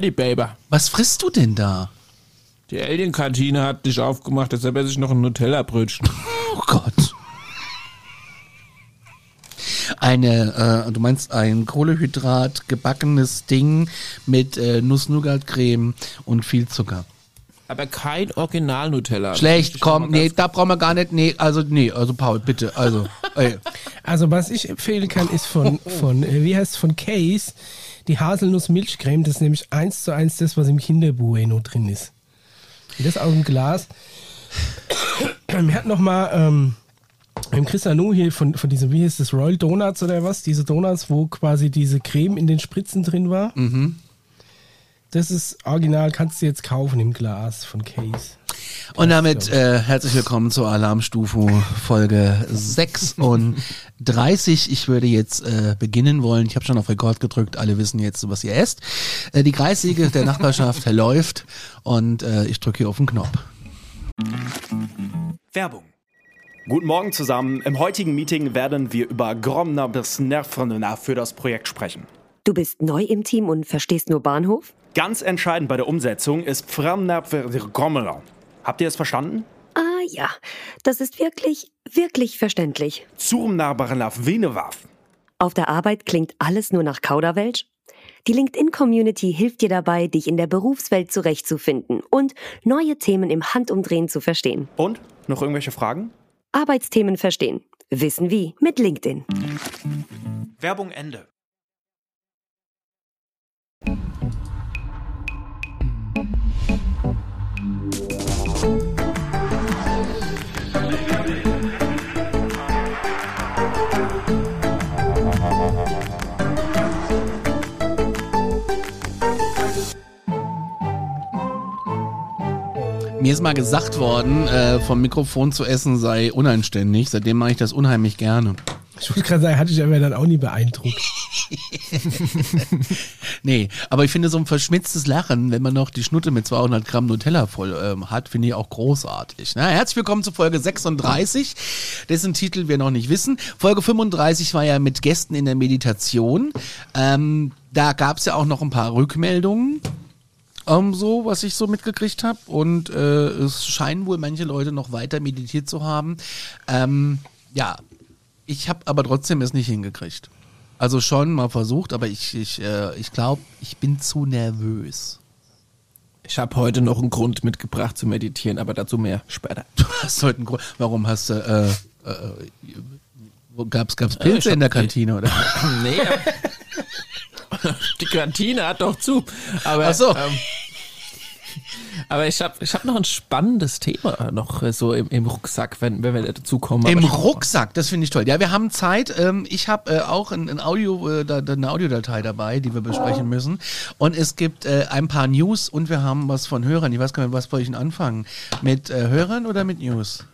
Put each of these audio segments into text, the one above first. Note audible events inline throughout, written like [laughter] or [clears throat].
Die Baby. Was frisst du denn da? Die Alien-Kantine hat dich aufgemacht, deshalb esse ich noch ein Nutella-Brötchen. Oh Gott. Eine, äh, du meinst ein Kohlehydrat gebackenes Ding mit äh, Nuss-Nougat-Creme und viel Zucker. Aber kein Original-Nutella. Schlecht, komm, nee, da brauchen wir gar nicht, nee, also, nee, also Paul, bitte, also, ey. Also was ich empfehlen kann, ist von, von äh, wie heißt es, von Case, die Haselnuss-Milchcreme. Das ist nämlich eins zu eins das, was im Kinderbueno drin ist. Und das aus dem Glas. Wir hatten noch mal ähm, im Christianu hier von, von diesem, wie heißt das, Royal Donuts oder was? Diese Donuts, wo quasi diese Creme in den Spritzen drin war. Das ist original, kannst du jetzt kaufen im Glas von Case. Und damit äh, herzlich willkommen zur Alarmstufe Folge 36. Ich würde jetzt äh, beginnen wollen. Ich habe schon auf Rekord gedrückt. Alle wissen jetzt, was ihr esst. Äh, die Kreissäge der Nachbarschaft [laughs] läuft und äh, ich drücke hier auf den Knopf. Werbung. Guten Morgen zusammen. Im heutigen Meeting werden wir über Gromner bis Nervrenna für das Projekt sprechen. Du bist neu im Team und verstehst nur Bahnhof? Ganz entscheidend bei der Umsetzung ist Gromner. Habt ihr es verstanden? Ah ja, das ist wirklich, wirklich verständlich. Zurmnabarnaf Venewaf. Auf der Arbeit klingt alles nur nach Kauderwelsch? Die LinkedIn-Community hilft dir dabei, dich in der Berufswelt zurechtzufinden und neue Themen im Handumdrehen zu verstehen. Und? Noch irgendwelche Fragen? Arbeitsthemen verstehen. Wissen wie mit LinkedIn. Werbung Ende. Mir ist mal gesagt worden, äh, vom Mikrofon zu essen sei unanständig. Seitdem mache ich das unheimlich gerne. Ich wollte gerade sagen, hatte ich aber dann auch nie beeindruckt. [laughs] Nee, aber ich finde so ein verschmitztes Lachen, wenn man noch die Schnutte mit 200 Gramm Nutella voll ähm, hat, finde ich auch großartig. Na, herzlich willkommen zu Folge 36, dessen Titel wir noch nicht wissen. Folge 35 war ja mit Gästen in der Meditation. Ähm, da gab es ja auch noch ein paar Rückmeldungen. Ähm, so, was ich so mitgekriegt habe. Und äh, es scheinen wohl manche Leute noch weiter meditiert zu haben. Ähm, ja, ich habe aber trotzdem es nicht hingekriegt. Also schon mal versucht, aber ich, ich, äh, ich glaube, ich bin zu nervös. Ich habe heute noch einen Grund mitgebracht zu meditieren, aber dazu mehr später. Du hast heute einen Grund. Warum hast du, äh, äh, gab's ich Pilze in der Kantine, oder? [laughs] nee. [laughs] [laughs] Die Kantine hat doch zu. Aber, Ach so. ähm, aber ich habe ich hab noch ein spannendes Thema noch äh, so im, im Rucksack, wenn, wenn wir dazu kommen. Im Rucksack, das finde ich toll. Ja, wir haben Zeit. Ähm, ich habe äh, auch ein, ein Audio, äh, da, eine Audiodatei dabei, die wir besprechen müssen. Und es gibt äh, ein paar News und wir haben was von Hörern. Ich weiß gar nicht, was soll ich denn anfangen? Mit äh, Hörern oder mit News?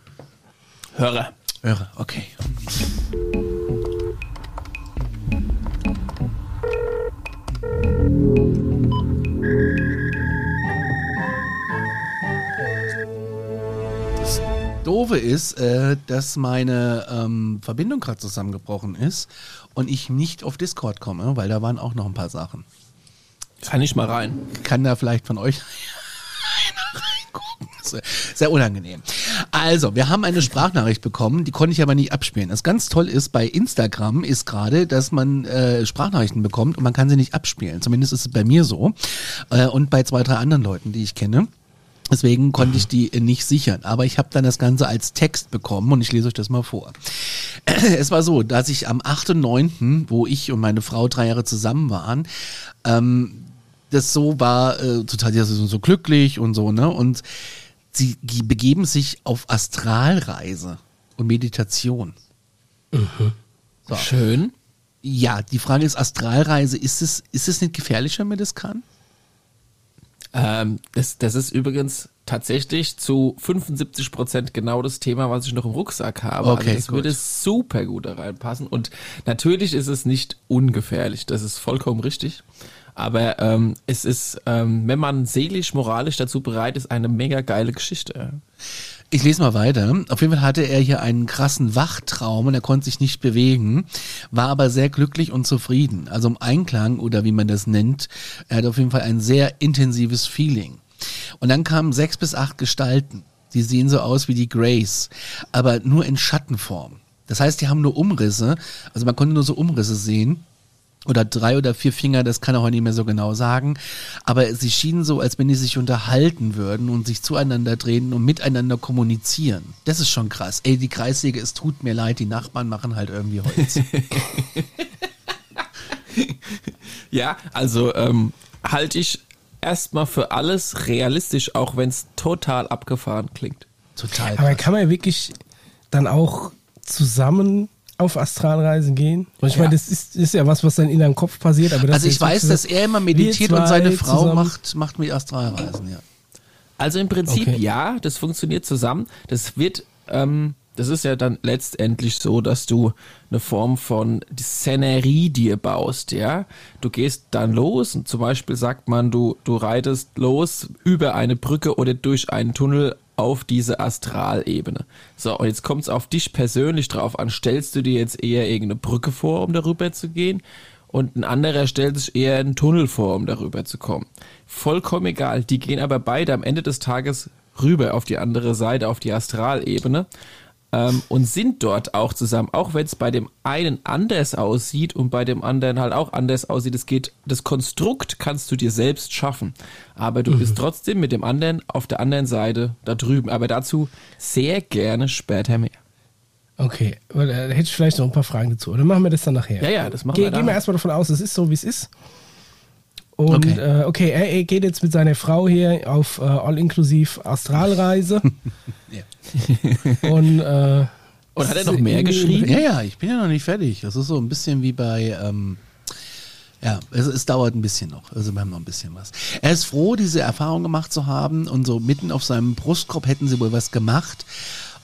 Hörer. Hörer, okay. Das Doofe ist, äh, dass meine ähm, Verbindung gerade zusammengebrochen ist und ich nicht auf Discord komme, weil da waren auch noch ein paar Sachen. Kann ich mal rein. Kann da vielleicht von euch [laughs] einer reingucken? Sehr unangenehm. Also, wir haben eine Sprachnachricht bekommen, die konnte ich aber nicht abspielen. Das ganz toll ist bei Instagram ist gerade, dass man äh, Sprachnachrichten bekommt und man kann sie nicht abspielen. Zumindest ist es bei mir so äh, und bei zwei, drei anderen Leuten, die ich kenne. Deswegen konnte ich die nicht sichern. Aber ich habe dann das Ganze als Text bekommen und ich lese euch das mal vor. [clears throat] Es war so, dass ich am 8.9., wo ich und meine Frau drei Jahre zusammen waren, ähm, das so war, äh, total so, so glücklich und so, ne? Und sie ge- begeben sich auf Astralreise und Meditation. So. Schön. Ja, die Frage ist, Astralreise, ist es, ist es nicht gefährlich, wenn man das kann? Ähm, das, das ist übrigens tatsächlich zu 75 Prozent genau das Thema, was ich noch im Rucksack habe. Okay, also das gut. würde super gut da reinpassen. Und natürlich ist es nicht ungefährlich. Das ist vollkommen richtig. Aber ähm, es ist, ähm, wenn man seelisch, moralisch dazu bereit ist, eine mega geile Geschichte. Ich lese mal weiter. Auf jeden Fall hatte er hier einen krassen Wachtraum und er konnte sich nicht bewegen, war aber sehr glücklich und zufrieden. Also im Einklang oder wie man das nennt, er hat auf jeden Fall ein sehr intensives Feeling. Und dann kamen sechs bis acht Gestalten. Die sehen so aus wie die Grace, aber nur in Schattenform. Das heißt, die haben nur Umrisse, also man konnte nur so Umrisse sehen oder drei oder vier Finger, das kann er heute nicht mehr so genau sagen. Aber sie schienen so, als wenn die sich unterhalten würden und sich zueinander drehen und miteinander kommunizieren. Das ist schon krass. Ey, die Kreissäge, es tut mir leid, die Nachbarn machen halt irgendwie Holz. [laughs] Ja, also ähm, halte ich erstmal für alles realistisch, auch wenn es total abgefahren klingt. Total Aber krass. kann man wirklich dann auch zusammen auf Astralreisen gehen? Und ich meine, das ist, ist ja was, was dann in deinem Kopf passiert. Aber das Also ich weiß, dass er immer meditiert und seine Frau zusammen- macht, macht mit Astralreisen, ja. Also im Prinzip Okay. ja, das funktioniert zusammen. Das wird, ähm, das ist ja dann letztendlich so, dass du eine Form von Szenerie dir baust, ja. Du gehst dann los und zum Beispiel sagt man, du, du reitest los über eine Brücke oder durch einen Tunnel auf diese Astralebene. So, und jetzt kommt es auf dich persönlich drauf an. Stellst du dir jetzt eher irgendeine Brücke vor, um darüber zu gehen? und ein anderer stellt sich eher einen Tunnel vor, um darüber zu kommen. Vollkommen egal. Die gehen aber beide am Ende des Tages rüber auf die andere Seite, auf die Astralebene ähm, und sind dort auch zusammen, auch wenn es bei dem einen anders aussieht und bei dem anderen halt auch anders aussieht. Es geht, das Konstrukt kannst du dir selbst schaffen, aber du bist trotzdem mit dem anderen auf der anderen Seite da drüben. Aber dazu sehr gerne später mehr. Okay, weil, äh, da hätte ich vielleicht noch ein paar Fragen dazu. Oder machen wir das dann nachher? Ja, ja, das machen Ge wir Gehen wir erstmal davon aus, es ist so, wie es ist. Und Okay. äh, okay er, er geht jetzt mit seiner Frau hier auf äh, all-inklusiv Astralreise. [laughs] [laughs] Und, äh, Und hat er noch mehr geschrieben? Ja, ja, ich bin ja noch nicht fertig. Das ist so ein bisschen wie bei, ähm, ja, es, es dauert ein bisschen noch. Also wir haben noch ein bisschen was. Er ist froh, diese Erfahrung gemacht zu haben und so mitten auf seinem Brustkorb hätten sie wohl was gemacht.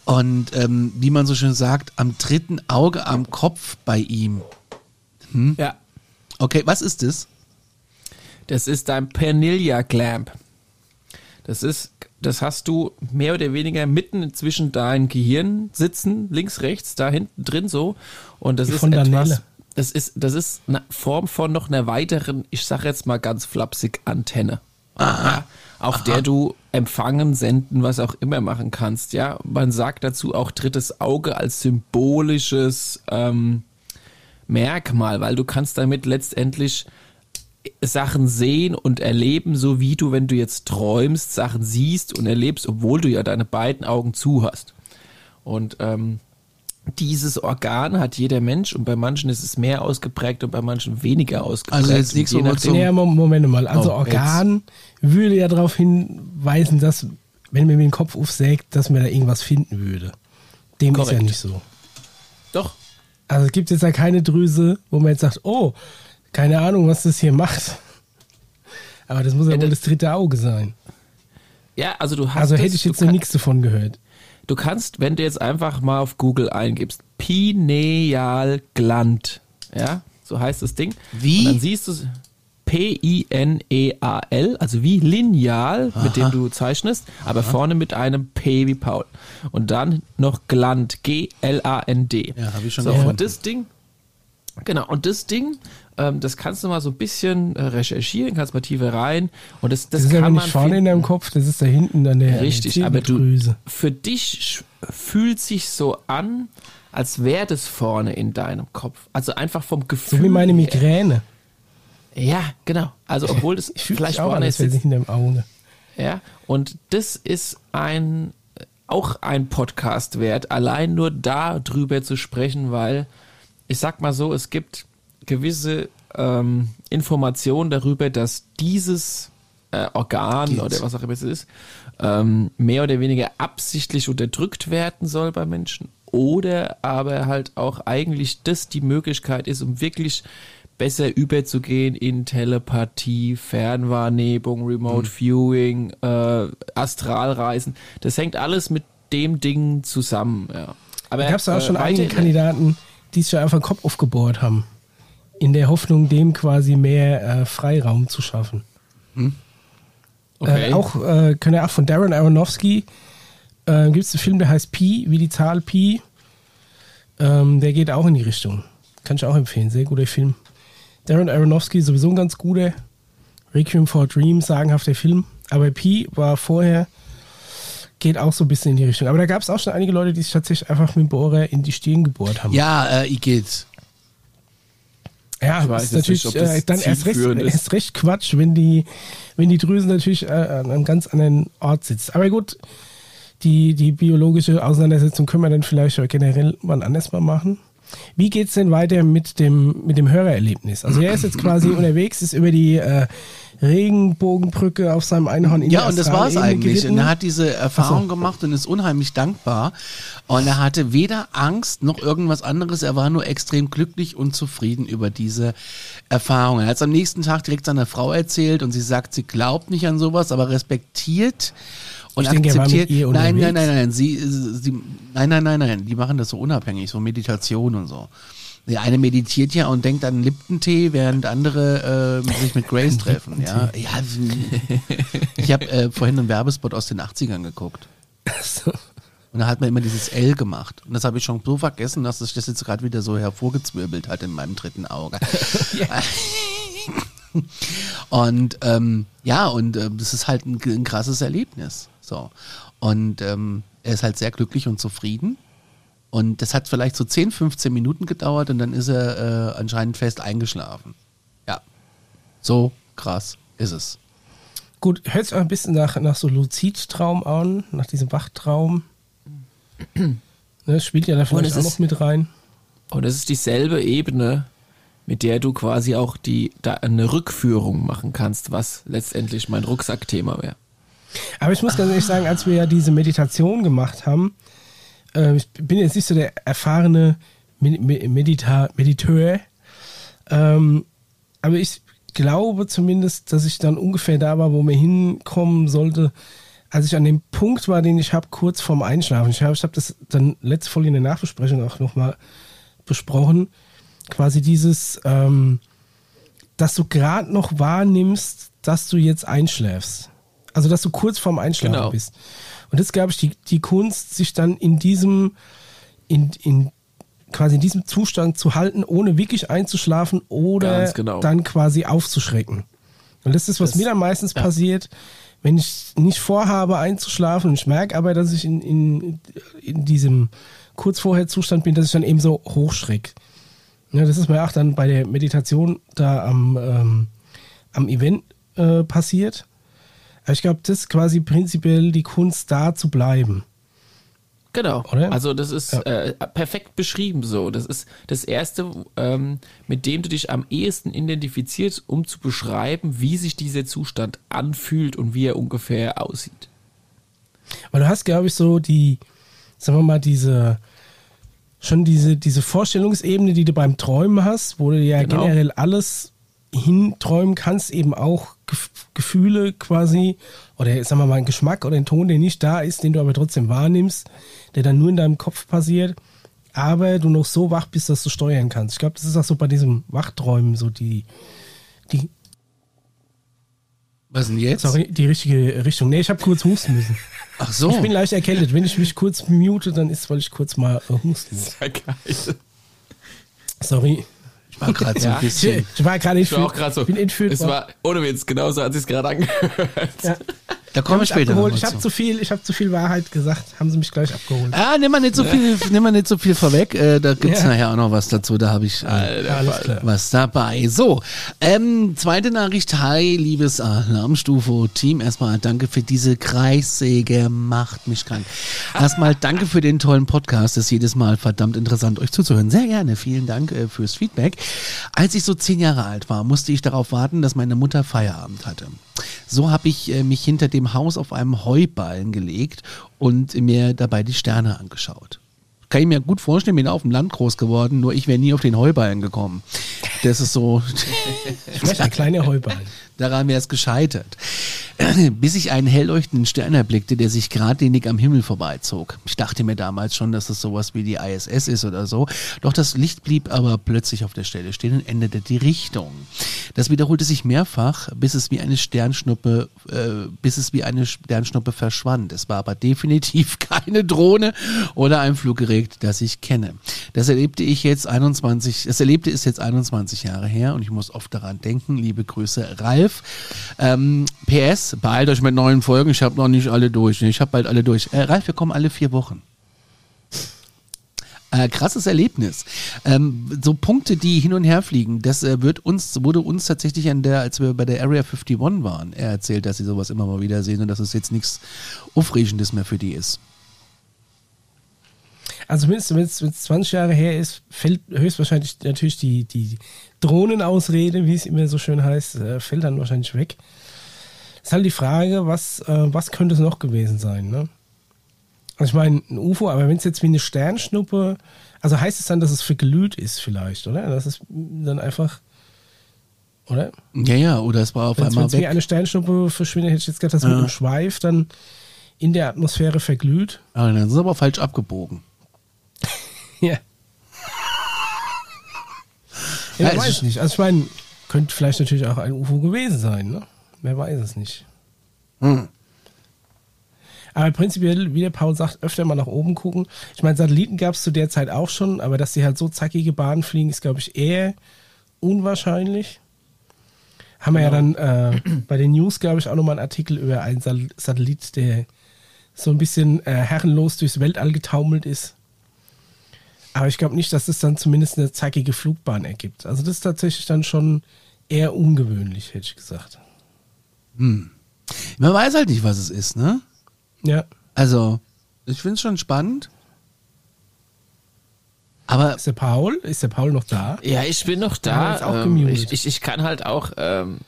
Und ähm, wie man so schön sagt, am dritten Auge am Kopf bei ihm. Ja. Okay, was ist das? Das ist dein Pernilla Clamp. Das ist, das hast du mehr oder weniger mitten zwischen deinen Gehirn sitzen, links, rechts, da hinten drin so. Und das Wie ist etwas, das ist, das ist eine Form von noch einer weiteren, ich sag jetzt mal ganz flapsig, Antenne. Ja, auf der du empfangen, senden, was auch immer machen kannst. Ja, man sagt dazu auch drittes Auge als symbolisches ähm, Merkmal, weil du kannst damit letztendlich Sachen sehen und erleben, so wie du, wenn du jetzt träumst, Sachen siehst und erlebst, obwohl du ja deine beiden Augen zu hast. Und ähm, dieses Organ hat jeder Mensch und bei manchen ist es mehr ausgeprägt und bei manchen weniger ausgeprägt. Also jetzt zum- naja, Mo- Moment mal. Also Oh, Organ würde ja darauf hinweisen, dass, wenn man mir den Kopf aufsägt, dass man da irgendwas finden würde. Dem ist Korrekt. ja nicht so. Doch, Also es gibt jetzt ja keine Drüse, wo man jetzt sagt, oh, keine Ahnung, was das hier macht. Aber das muss ja, Ja, wohl das- das dritte Auge sein. ja, also du hast Also hätte ich du jetzt noch kann- nichts davon gehört. Du kannst, wenn du jetzt einfach mal auf Google eingibst, Pinealgland, ja, so heißt das Ding. Wie? Und dann siehst du P-I-N-E-A-L, also wie Lineal, mit dem du zeichnest, aber vorne mit einem P wie Paul. Und dann noch Gland, G-L-A-N-D. Ja, hab ich schon so, gefunden. Und das Ding, genau, und das Ding, ähm, das kannst du mal so ein bisschen äh, recherchieren, kannst mal tiefer rein. Und das, das, Das, ist kann man nicht vorne in deinem Kopf, das ist da hinten an der Richtig, aber du, für dich fühlt sich so an, als wäre das vorne in deinem Kopf. Also einfach vom Gefühl. So wie meine her. Migräne. Ja, genau. Also [laughs] obwohl das Ich vielleicht auch an, vorne wäre ist. sich in deinem Auge. Ja, und das ist ein auch ein Podcast wert, allein nur darüber zu sprechen, weil ich sag mal so, es gibt gewisse ähm, Informationen darüber, dass dieses äh, Organ Geht. oder was auch immer es ist, ähm, mehr oder weniger absichtlich unterdrückt werden soll bei Menschen oder aber halt auch eigentlich das die Möglichkeit ist, um wirklich besser überzugehen in Telepathie, Fernwahrnehmung, Remote Viewing, äh, Astralreisen. Das hängt alles mit dem Ding zusammen. Ja. Aber Da gab es auch äh, schon einige Kandidaten, die sich einfach den Kopf aufgebohrt haben. In der Hoffnung, dem quasi mehr äh, Freiraum zu schaffen. Okay. Äh, auch äh, können ja auch von Darren Aronofsky äh, gibt es einen Film, der heißt Pi, wie die Zahl Pi. Ähm, der geht auch in die Richtung. Kann ich auch empfehlen. Sehr guter Film. Darren Aronofsky sowieso ein ganz guter. Requiem for a Dream, sagenhafter Film. Aber Pi war vorher, geht auch so ein bisschen in die Richtung. Aber da gab es auch schon einige Leute, die sich tatsächlich einfach mit dem Bohrer in die Stirn gebohrt haben. Ja, äh, Igitt. Ja, weiß ist natürlich nicht, äh, dann erst recht, erst recht Quatsch, wenn die, wenn die Drüse natürlich äh, an einem ganz anderen Ort sitzt. Aber gut, die, die biologische Auseinandersetzung können wir dann vielleicht generell mal anders mal machen. Wie geht's denn weiter mit dem, mit dem Hörererlebnis? Also er ist jetzt quasi [clears throat] unterwegs, ist über die äh, Regenbogenbrücke auf seinem Einhorn in Ja, und das war es eigentlich. geritten. Und er hat diese Erfahrung so. gemacht und ist unheimlich dankbar. Und er hatte weder Angst noch irgendwas anderes. Er war nur extrem glücklich und zufrieden über diese Erfahrung. Er hat es am nächsten Tag direkt seiner Frau erzählt und sie sagt, sie glaubt nicht an sowas, aber respektiert und Ich denke, er akzeptiert. ihr nein, nein, nein, nein, sie, sie, nein, nein, nein, nein, die machen das so unabhängig, so Meditation und so. Der eine meditiert ja und denkt an Lipton-Tee, während andere äh, sich mit Grace treffen. Ja, ja ich habe äh, vorhin einen Werbespot aus den 80ern geguckt. So. Und da hat man immer dieses L gemacht. Und das habe ich schon so vergessen, dass sich das jetzt gerade wieder so hervorgezwirbelt hat in meinem dritten Auge. [laughs] und ähm, ja, und ähm, das ist halt ein, ein krasses Erlebnis. So. Und ähm, er ist halt sehr glücklich und zufrieden. Und das hat vielleicht so 10, 15 Minuten gedauert und dann ist er äh, anscheinend fest eingeschlafen. Ja. So krass ist es. Gut, hört sich auch ein bisschen nach, nach so Luzidtraum an, nach diesem Wachtraum. [clears throat] Ne, spielt ja da vielleicht auch ist- noch mit rein. Und es ist dieselbe Ebene, mit der du quasi auch die, da eine Rückführung machen kannst, was letztendlich mein Rucksackthema wäre. Aber ich muss ganz ehrlich sagen, als wir ja diese Meditation gemacht haben, äh, ich bin jetzt nicht so der erfahrene Medita Mediteur, ähm, aber ich glaube zumindest, dass ich dann ungefähr da war, wo man hinkommen sollte, als ich an dem Punkt war, den ich habe, kurz vorm Einschlafen. Ich habe ich hab das dann letzte Folge in der Nachbesprechung auch nochmal besprochen. Quasi dieses, ähm, dass du gerade noch wahrnimmst, dass du jetzt einschläfst. Also, dass du kurz vorm Einschlafen Genau. bist. Und das ist, glaube ich, die, die Kunst, sich dann in diesem, in, in quasi in diesem Zustand zu halten, ohne wirklich einzuschlafen oder genau. dann quasi aufzuschrecken. Und das ist, was Das- mir dann meistens passiert, wenn ich nicht vorhabe einzuschlafen und ich merke aber, dass ich in, in, in diesem kurz vorher Zustand bin, dass ich dann eben so hochschreck. Ja, das ist mir auch dann bei der Meditation da am, ähm, am Event äh, passiert. Aber ich glaube, das ist quasi prinzipiell die Kunst, da zu bleiben. Genau. Oder? Also das ist Ja. äh, perfekt beschrieben so. Das ist das Erste, ähm, mit dem du dich am ehesten identifizierst, um zu beschreiben, wie sich dieser Zustand anfühlt und wie er ungefähr aussieht. Weil du hast, glaube ich, so die, sagen wir mal, diese, schon diese, diese Vorstellungsebene, die du beim Träumen hast, wo du ja Genau. generell alles hinträumen kannst, eben auch Gefühle quasi, oder sagen wir mal, ein Geschmack oder ein Ton, der nicht da ist, den du aber trotzdem wahrnimmst, der dann nur in deinem Kopf passiert, aber du noch so wach bist, dass du steuern kannst. Ich glaube, das ist auch so bei diesem Wachträumen so die, die, Was denn jetzt? sorry, die richtige Richtung. Nee, ich habe kurz husten müssen. Ach so. Ich bin leicht erkältet. Wenn ich mich kurz mute, dann ist, weil ich kurz mal äh, husten muss. Ja, geil. Sorry. Ich war gerade so ein Ich, bisschen. ich war gerade Ich war auch gerade so. Ich bin entführt. Es war, ohne Witz, genauso hat sich gerade angehört. ja. Da kommen wir Ich später abgeholt. noch Ich habe zu. viel, ich habe zu viel Wahrheit gesagt. Haben sie mich gleich abgeholt. Ah, nimm mal nicht so viel, nimm mal nicht so viel vorweg. Äh, da gibt's Ja. nachher auch noch was dazu. Da habe ich äh, was dabei. So, ähm, zweite Nachricht. Hi, liebes Alarmstufe-Team. Erstmal danke für diese Kreissäge. Macht mich krank. Erstmal danke für den tollen Podcast. Es ist jedes Mal verdammt interessant, euch zuzuhören. Sehr gerne. Vielen Dank äh, fürs Feedback. Als ich so zehn Jahre alt war, musste ich darauf warten, dass meine Mutter Feierabend hatte. So habe ich äh, mich hinter dem Haus auf einem Heuballen gelegt und mir dabei die Sterne angeschaut. Kann ich mir gut vorstellen, bin auf dem Land groß geworden, nur ich wäre nie auf den Heuballen gekommen. Das ist so, Vielleicht ein [laughs] kleiner Heuballen. Daran wäre es gescheitert. [clears throat] bis ich einen hell leuchtenden Stern erblickte, der sich geradlinig am Himmel vorbeizog. Ich dachte mir damals schon, dass es sowas wie die ISS ist oder so. Doch das Licht blieb aber plötzlich auf der Stelle stehen und änderte die Richtung. Das wiederholte sich mehrfach, bis es wie eine Sternschnuppe, äh, bis es wie eine Sternschnuppe verschwand. Es war aber definitiv [laughs] keine Drohne oder ein Fluggerät, das ich kenne. Das erlebte ich jetzt 21, das erlebte ist jetzt 21 Jahre her und ich muss oft daran denken. Liebe Grüße, Ralf. Ähm, PS, beeilt euch mit neuen Folgen. Ich habe noch nicht alle durch. Ich habe bald alle durch. Äh, Ralf, wir kommen alle vier Wochen. Äh, krasses Erlebnis. Ähm, so Punkte, die hin und her fliegen, das äh, wird uns, wurde uns tatsächlich an der, als wir bei der Area 51 waren, er erzählt, dass sie sowas immer mal wieder sehen und dass es jetzt nichts Aufregendes mehr für die ist. Also wenn es 20 Jahre her ist, fällt höchstwahrscheinlich natürlich die, die Drohnenausrede, wie es immer so schön heißt, äh, fällt dann wahrscheinlich weg. Ist halt die Frage, was, äh, was könnte es noch gewesen sein, ne? Also ich meine, ein UFO, aber wenn es jetzt wie eine Sternschnuppe, also heißt es dann, dass es verglüht ist vielleicht, oder? Das ist dann einfach, oder? Ja, ja, oder es war auf Wenn's, einmal wenn's weg. wie eine Sternschnuppe verschwindet, hätte ich jetzt gedacht, dass mit Ja. einem Schweif dann in der Atmosphäre verglüht. Ah, dann sind sie aber falsch abgebogen. [laughs] Ja. Ja, es weiß ich nicht. Also ich meine, könnte vielleicht natürlich auch ein UFO gewesen sein, ne? Wer weiß es nicht. Hm. Aber prinzipiell, wie der Paul sagt, öfter mal nach oben gucken. Ich meine, Satelliten gab es zu der Zeit auch schon, aber dass die halt so zackige Bahnen fliegen, ist, glaube ich, eher unwahrscheinlich. Haben wir ja dann äh, [clears throat] bei den News, glaube ich, auch nochmal einen Artikel über einen Satellit, der so ein bisschen äh, herrenlos durchs Weltall getaumelt ist. Aber ich glaube nicht, dass es dann zumindest eine zackige Flugbahn ergibt. Also das ist tatsächlich dann schon eher ungewöhnlich, hätte ich gesagt. Man weiß halt nicht, was es ist, ne? Ja. Also, ich finde es schon spannend. Aber Ist der Paul? Ist der Paul noch da? Ja, ich bin noch da. ähm, ich, ich, ich kann halt auch ähm,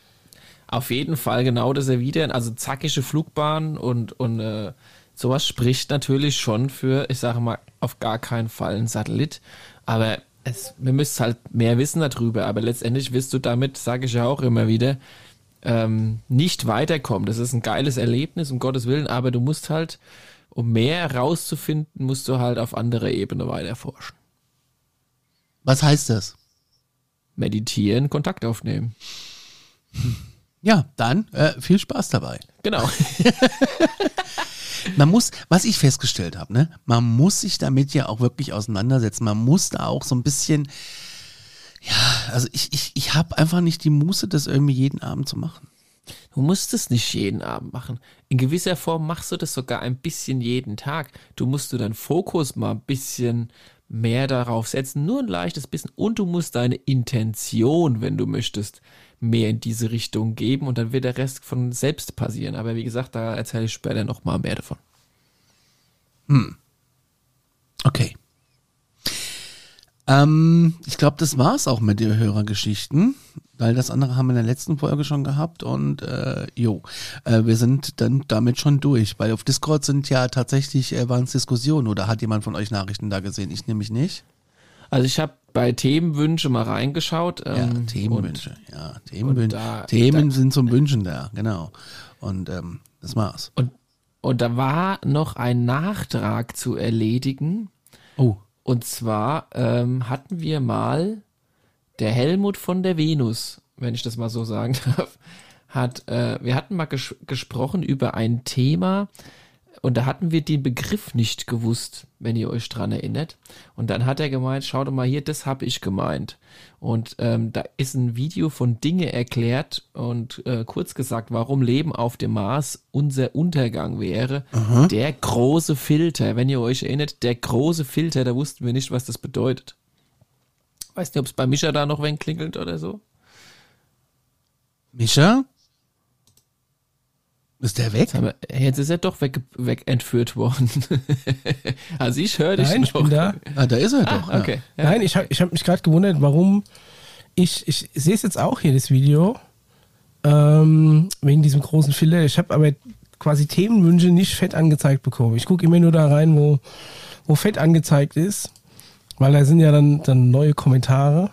auf jeden Fall genau das erwidern. Also zackige Flugbahn und, und äh, sowas spricht natürlich schon für, ich sage mal, auf gar keinen Fall ein Satellit. Aber es, wir müssen halt mehr wissen darüber. Aber letztendlich wirst du damit, sage ich ja auch immer wieder, ähm, nicht weiterkommen. Das ist ein geiles Erlebnis, um Gottes Willen. Aber du musst halt, um mehr herauszufinden, musst du halt auf anderer Ebene weiter forschen. was heißt das? Meditieren, Kontakt aufnehmen. Ja, dann äh, viel Spaß dabei. Genau. [laughs] [laughs] Man muss, was ich festgestellt habe, ne, man muss sich damit ja auch wirklich auseinandersetzen. Man muss da auch so ein bisschen, ja, also ich, ich, ich habe einfach nicht die Muße, das irgendwie jeden Abend zu machen. Du musst es nicht jeden Abend machen. In gewisser Form machst du das sogar ein bisschen jeden Tag. Du musst du deinen Fokus mal ein bisschen mehr darauf setzen, nur ein leichtes bisschen. Und du musst deine Intention, wenn du möchtest, mehr in diese Richtung geben und dann wird der Rest von selbst passieren. Aber wie gesagt, da erzähle ich später noch mal mehr davon. Okay. Ähm, ich glaube, das war's auch mit den Hörergeschichten, weil das andere haben wir in der letzten Folge schon gehabt und äh, jo, äh, wir sind dann damit schon durch, weil auf Discord sind ja tatsächlich äh, waren es Diskussionen oder hat jemand von euch Nachrichten da gesehen? Ich nämlich nicht. Also ich habe bei Themenwünsche mal reingeschaut. Ja, ähm, Themenwünsche. Ja, Themenwünsche. da- Themen sind zum Wünschen da, genau. Und ähm, das war's. Und, und da war noch ein Nachtrag zu erledigen. Oh, Und zwar ähm, hatten wir mal der Helmut von der Venus, wenn ich das mal so sagen [laughs] darf, hat, äh, wir hatten mal ges gesprochen über ein Thema und da hatten wir den Begriff nicht gewusst, wenn ihr euch dran erinnert. Und dann hat er gemeint, schaut mal hier, das habe ich gemeint. Und ähm, da ist ein Video von Dinge erklärt und äh, kurz gesagt, warum Leben auf dem Mars unser Untergang wäre. Der große Filter, wenn ihr euch erinnert, der große Filter, da wussten wir nicht, was das bedeutet. Weiß nicht, ob es bei Mischa da noch wen klingelt oder so. Mischa? Ist der weg? Aber jetzt ist er doch weg, weg entführt worden. [laughs] also ich höre dich Nein, ich noch. bin da. Ah, da ist er doch. Ah, okay. Ja. Nein, ich habe ich hab mich gerade gewundert, warum ich, ich sehe es jetzt auch hier, das Video, ähm, wegen diesem großen Filter. Ich habe aber quasi Themenwünsche nicht fett angezeigt bekommen. Ich gucke immer nur da rein, wo, wo fett angezeigt ist, weil da sind ja dann, dann neue Kommentare.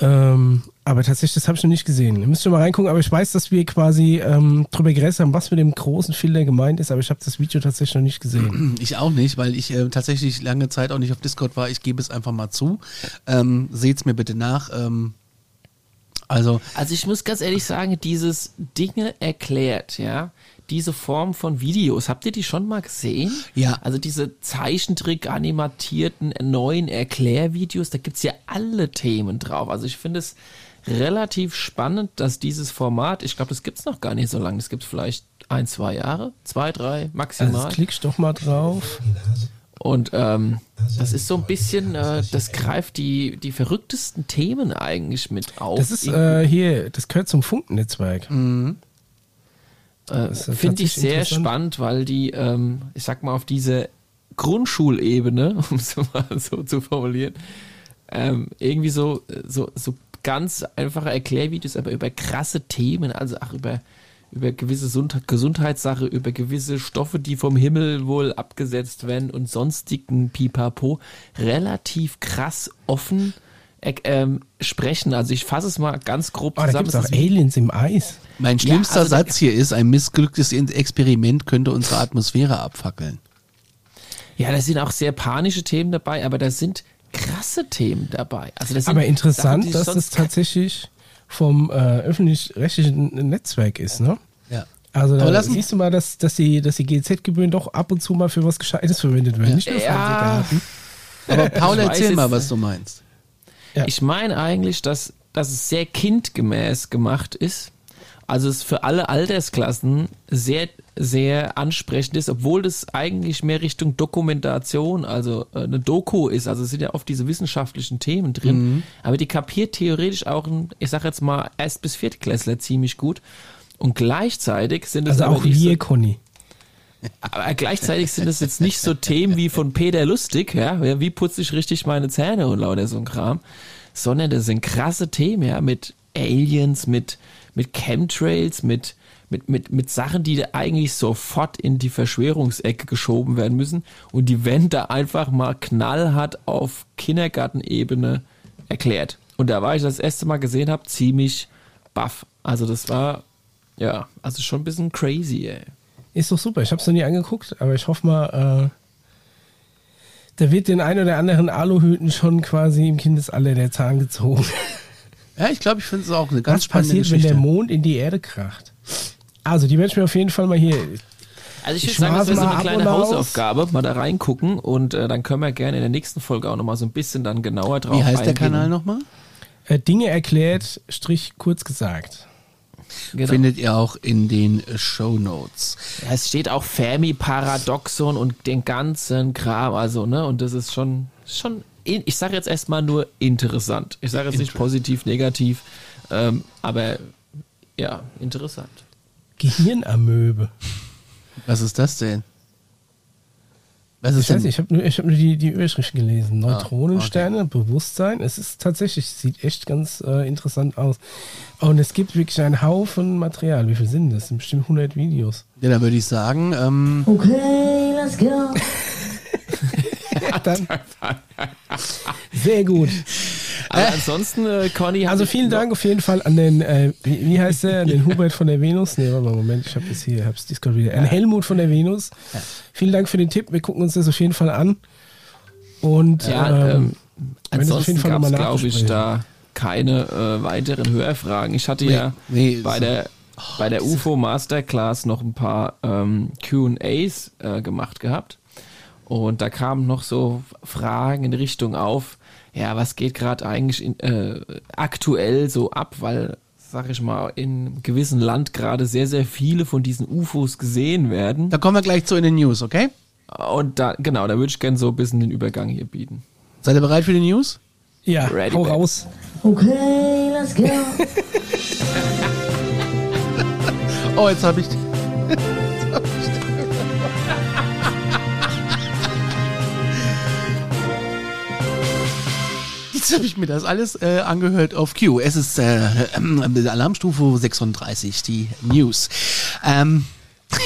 Ähm, Aber tatsächlich, das habe ich noch nicht gesehen. Ihr müsst schon mal reingucken, aber ich weiß, dass wir quasi ähm, drüber geredet haben, was mit dem großen Filter gemeint ist, aber ich habe das Video tatsächlich noch nicht gesehen. [clears throat] Ich auch nicht, weil ich äh, tatsächlich lange Zeit auch nicht auf Discord war. Ich gebe es einfach mal zu. Ähm, Seht's mir bitte nach. Ähm, also, Also ich muss ganz ehrlich sagen, dieses Dinge erklärt, ja, diese Form von Videos, habt ihr die schon mal gesehen? Ja. Also diese Zeichentrick-animatierten neuen Erklärvideos, da gibt's ja alle Themen drauf. Also ich finde es relativ spannend, dass dieses Format, ich glaube, das gibt's noch gar nicht so lange, das gibt's vielleicht ein, zwei Jahre, zwei, drei Also maximal. jetzt klickst doch mal drauf. Und ähm, das ist so ein bisschen, äh, das greift die, die verrücktesten Themen eigentlich mit auf. Das ist äh, hier, das gehört zum Funkennetzwerk. Äh, ist ja Finde ich sehr spannend, weil die, ähm, ich sag mal, auf diese Grundschulebene, [laughs] um es mal so zu formulieren, ähm, irgendwie so, so, so ganz einfache Erklärvideos, aber über krasse Themen, also auch über, über gewisse Gesund Gesundheitssache, über gewisse Stoffe, die vom Himmel wohl abgesetzt werden und sonstigen Pipapo, relativ krass offen äh, ähm, sprechen. Also ich fasse es mal ganz grob Oh, da zusammen. gibt es Es auch Aliens im Eis. mein schlimmster also da- Satz hier ist, ein missglücktes Experiment könnte unsere Atmosphäre abfackeln. Ja, da sind auch sehr panische Themen dabei, aber da sind krasse Themen dabei. Also das sind Aber Sachen, interessant, die dass das tatsächlich vom äh, öffentlich-rechtlichen Netzwerk ist, ne? Ja. Also da lassen- siehst du mal, dass, dass die, dass die GZ-Gebühren doch ab und zu mal für was Gescheites verwendet werden. Nicht nur Ja. Aber Paul, erzähl mal, was du meinst. Ja. Ich meine eigentlich, dass, dass es sehr kindgemäß gemacht ist. Also es für alle Altersklassen sehr, sehr ansprechend ist, obwohl das eigentlich mehr Richtung Dokumentation, also äh, eine Doku ist. Also es sind ja oft diese wissenschaftlichen Themen drin. Aber die kapiert theoretisch auch ein, ich sag jetzt mal, Erst- bis Viertklässler ziemlich gut. Und gleichzeitig sind es Also auch nicht so, wir, Conny. Aber gleichzeitig sind es jetzt nicht so Themen wie von Peter Lustig, ja, ja, wie putze ich richtig meine Zähne und lauter so ein Kram, sondern das sind krasse Themen, ja, mit Aliens, mit, mit Chemtrails, mit, mit, mit, mit Sachen, die eigentlich sofort in die Verschwörungsecke geschoben werden müssen und die werden da einfach mal knallhart auf Kindergartenebene erklärt. Und da war ich das erste Mal gesehen habe, ziemlich baff. Also das war, ja, also schon ein bisschen crazy, ey. Ist doch super. Ich habe es noch nie angeguckt, aber ich hoffe mal, äh, da wird den ein oder anderen Aluhüten schon quasi im Kindesalter der Zahn gezogen. [laughs] Ja, ich glaube, ich finde es auch eine ganz Was spannende passiert, wenn Geschichte. der Mond in die Erde kracht? Also, die werde ich mir auf jeden Fall mal hier. Also ich, Ich würde sagen, das wäre so mal eine kleine. Hausaufgabe, mal da reingucken und äh, dann können wir gerne in der nächsten Folge auch nochmal so ein bisschen dann genauer drauf Wie heißt der eingehen. Kanal nochmal? Äh, Dinge erklärt, Strich kurz gesagt. Genau. Findet ihr auch in den Show Notes. Ja, es steht auch Fermi-Paradoxon und den ganzen Kram, also, ne, und das ist schon, schon, ich sage jetzt erstmal nur interessant. Ich sage jetzt nicht positiv, negativ, ähm, aber ja, interessant. Gehirnamöbe. Was ist das denn? Was ist Ich weiß denn? nicht, ich habe nur, ich hab nur die, die Überschrift gelesen. Neutronensterne, Bewusstsein. Es ist tatsächlich, sieht echt ganz äh, interessant aus. Und es gibt wirklich einen Haufen Material. Wie viel sind das? das sind bestimmt 100 Videos. Ja, dann würde ich sagen, ähm, Okay, let's go. [laughs] [laughs] Dann, [laughs] sehr gut. Aber ansonsten, äh, Conny, Also vielen Dank auf jeden Fall an den, äh, wie, wie heißt der, an den [laughs] Hubert von der Venus. Nee, warte mal, Moment, ich habe das hier, hab's Discord wieder. An Helmut von der Venus. Vielen Dank für den Tipp. Wir gucken uns das auf jeden Fall an. Und Ja, ähm, ähm, ansonsten jeden Fall gab es, nochmal glaube ich, da keine äh, weiteren Hörfragen. Ich hatte Nee, ja nee, bei so- der bei der UFO Masterclass noch ein paar ähm, Q&As äh, gemacht gehabt. Und da kamen noch so Fragen in Richtung auf, ja, was geht gerade eigentlich in, äh, aktuell so ab, weil, sag ich mal, in einem gewissen Land gerade sehr, sehr viele von diesen UFOs gesehen werden. da kommen wir gleich zu in den News, okay? Und da, genau, da würde ich gerne so ein bisschen den Übergang hier bieten. Seid ihr bereit für die News? Ja, Ready, hau babe. raus. Okay, let's go. [laughs] Oh, jetzt habe ich. [laughs] Jetzt habe ich mir das alles äh, angehört auf Q. Es ist äh, äh, Alarmstufe 36, die News. Ähm, [laughs]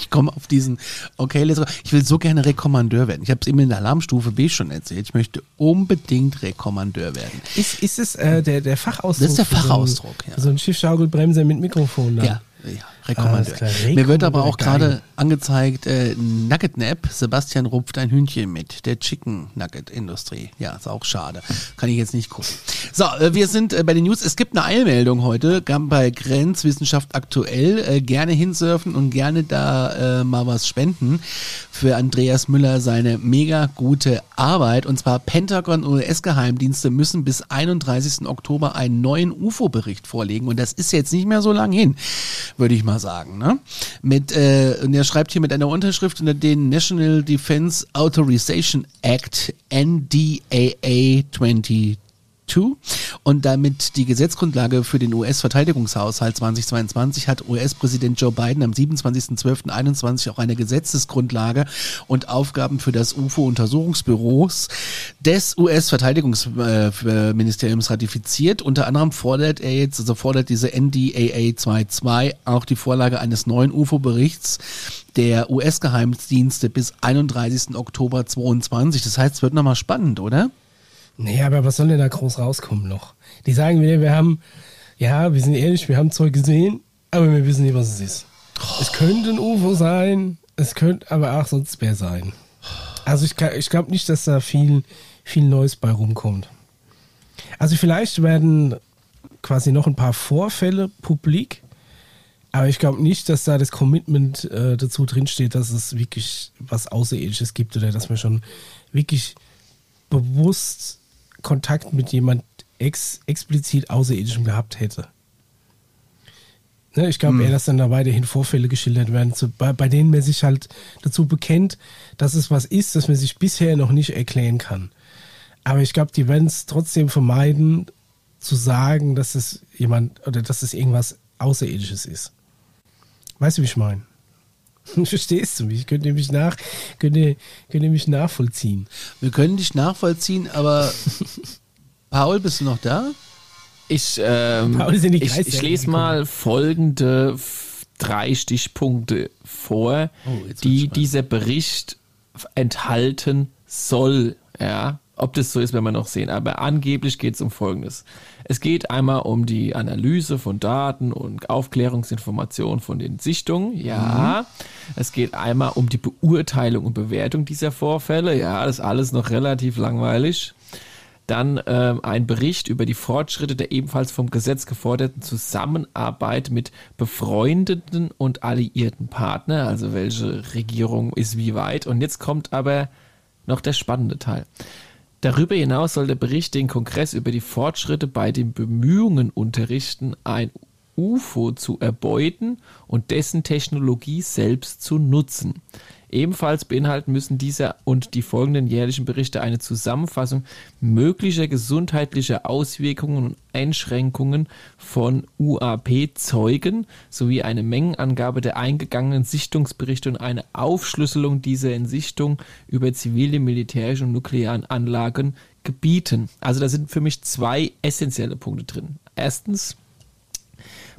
ich komme auf diesen, okay, let's go. Ich will so gerne Rekommandeur werden. Ich habe es eben in der Alarmstufe B schon erzählt. Ich möchte unbedingt Rekommandeur werden. Ist, ist es äh, der, der Fachausdruck? Das ist der für so ein- Fachausdruck, ja. So ein Schiffschaukelbremser mit Mikrofon. Dann. Ja, ja, Rekommandeur. Klar, Mir wird aber auch Rekommandeur, gerade angezeigt, äh, Nugget Nap, Sebastian rupft ein Hühnchen mit, der Chicken Nugget Industrie. Ja, ist auch schade. Kann ich jetzt nicht gucken. So, äh, wir sind äh, bei den News. Es gibt eine Eilmeldung heute bei Grenzwissenschaft aktuell. Äh, gerne hinsurfen und gerne da mal was spenden für Andreas Müller seine mega gute Arbeit. Und zwar Pentagon und US-Geheimdienste müssen bis 31. Oktober einen neuen UFO-Bericht vorlegen. Und das ist jetzt nicht mehr so lang hin, würde ich mal sagen. Ne? Mit, äh, und er schreibt hier mit einer Unterschrift unter den National Defense Authorization Act NDAA 22 und damit die Gesetzgrundlage für den US-Verteidigungshaushalt 2022 hat US-Präsident Joe Biden am 27.12.21 auch eine Gesetzesgrundlage und Aufgaben für das UFO-Untersuchungsbüros des US-Verteidigungsministeriums ratifiziert. Unter anderem fordert er jetzt, also fordert diese NDAA 22 auch die Vorlage eines neuen UFO-Berichts der US-Geheimdienste bis 31. Oktober 22. Das heißt, es wird nochmal spannend, oder? Nee, aber was soll denn da groß rauskommen noch? Die sagen wieder, wir haben, ja, wir sind ehrlich, wir haben Zeug gesehen, aber wir wissen nicht, was es ist. Es könnte ein UFO sein, es könnte aber auch sonst wer sein. Also ich, ich glaube nicht, dass da viel, viel Neues bei rumkommt. Also vielleicht werden quasi noch ein paar Vorfälle publik, aber ich glaube nicht, dass da das Commitment äh, dazu drinsteht, dass es wirklich was Außerirdisches gibt oder dass man schon wirklich bewusst Kontakt mit jemand ex, explizit Außerirdischem gehabt hätte. Ne, ich glaube eher, dass dann da weiterhin Vorfälle geschildert werden, zu, bei, bei denen man sich halt dazu bekennt, dass es was ist, das man sich bisher noch nicht erklären kann. Aber ich glaube, die werden es trotzdem vermeiden, zu sagen, dass es jemand oder dass es irgendwas Außerirdisches ist. Weißt du, wie ich meine? [laughs] Verstehst du mich? Könnt ihr mich, nach, könnt ihr, könnt ihr mich nachvollziehen? Wir können dich nachvollziehen, aber [laughs] Paul, bist du noch da? Ich, ähm, Paul sind die ich, ich lese mal folgende drei Stichpunkte vor, Oh, die dieser Bericht enthalten soll. Ja, ob das so ist, werden wir noch sehen. Aber angeblich geht es um Folgendes. Es geht einmal um die Analyse von Daten und Aufklärungsinformationen von den Sichtungen. Ja. Es geht einmal um die Beurteilung und Bewertung dieser Vorfälle. Ja, das ist alles noch relativ langweilig. Dann ähm, ein Bericht über die Fortschritte der ebenfalls vom Gesetz geforderten Zusammenarbeit mit befreundeten und alliierten Partnern, also welche Regierung ist wie weit. Und jetzt kommt aber noch der spannende Teil. Darüber hinaus soll der Bericht den Kongress über die Fortschritte bei den Bemühungen unterrichten, ein UFO zu erbeuten und dessen Technologie selbst zu nutzen. Ebenfalls beinhalten müssen dieser und die folgenden jährlichen Berichte eine Zusammenfassung möglicher gesundheitlicher Auswirkungen und Einschränkungen von UAP-Zeugen sowie eine Mengenangabe der eingegangenen Sichtungsberichte und eine Aufschlüsselung dieser in Sichtung über zivile, militärische und nuklearen Anlagen gebieten. Also da sind für mich zwei essentielle Punkte drin. Erstens,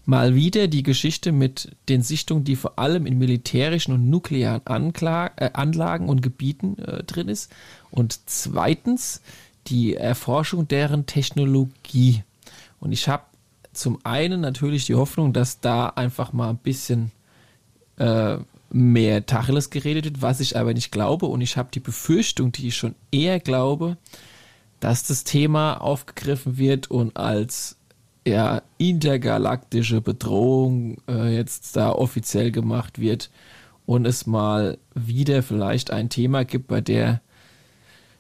mal wieder die Geschichte mit den Sichtungen, die vor allem in militärischen und nuklearen Ankla äh, Anlagen und Gebieten äh, drin ist. Und zweitens die Erforschung deren Technologie. Und ich habe zum einen natürlich die Hoffnung, dass da einfach mal ein bisschen äh, mehr Tacheles geredet wird, was ich aber nicht glaube. Und ich habe die Befürchtung, die ich schon eher glaube, dass das Thema aufgegriffen wird und als ja, intergalaktische Bedrohung äh, jetzt da offiziell gemacht wird und es mal wieder vielleicht ein Thema gibt, bei der,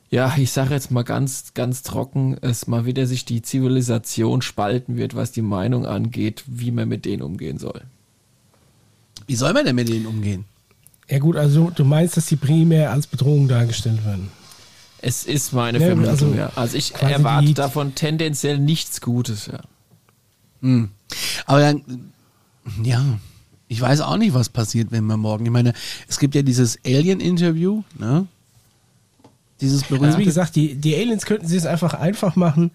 ja, ich sage jetzt mal ganz, ganz trocken, es mal wieder sich die Zivilisation spalten wird, was die Meinung angeht, wie man mit denen umgehen soll. Wie soll man denn mit denen umgehen? Ja gut, also du meinst, dass die primär als Bedrohung dargestellt werden. Es ist meine Ja, Vermutung, also ja. Also ich erwarte davon tendenziell nichts Gutes, ja. Aber dann, ja, ich weiß auch nicht, was passiert, wenn wir morgen. Ich meine, es gibt ja dieses Alien-Interview, ne? Dieses Also wie berühmte. gesagt, die, die Aliens könnten sie es einfach einfach machen,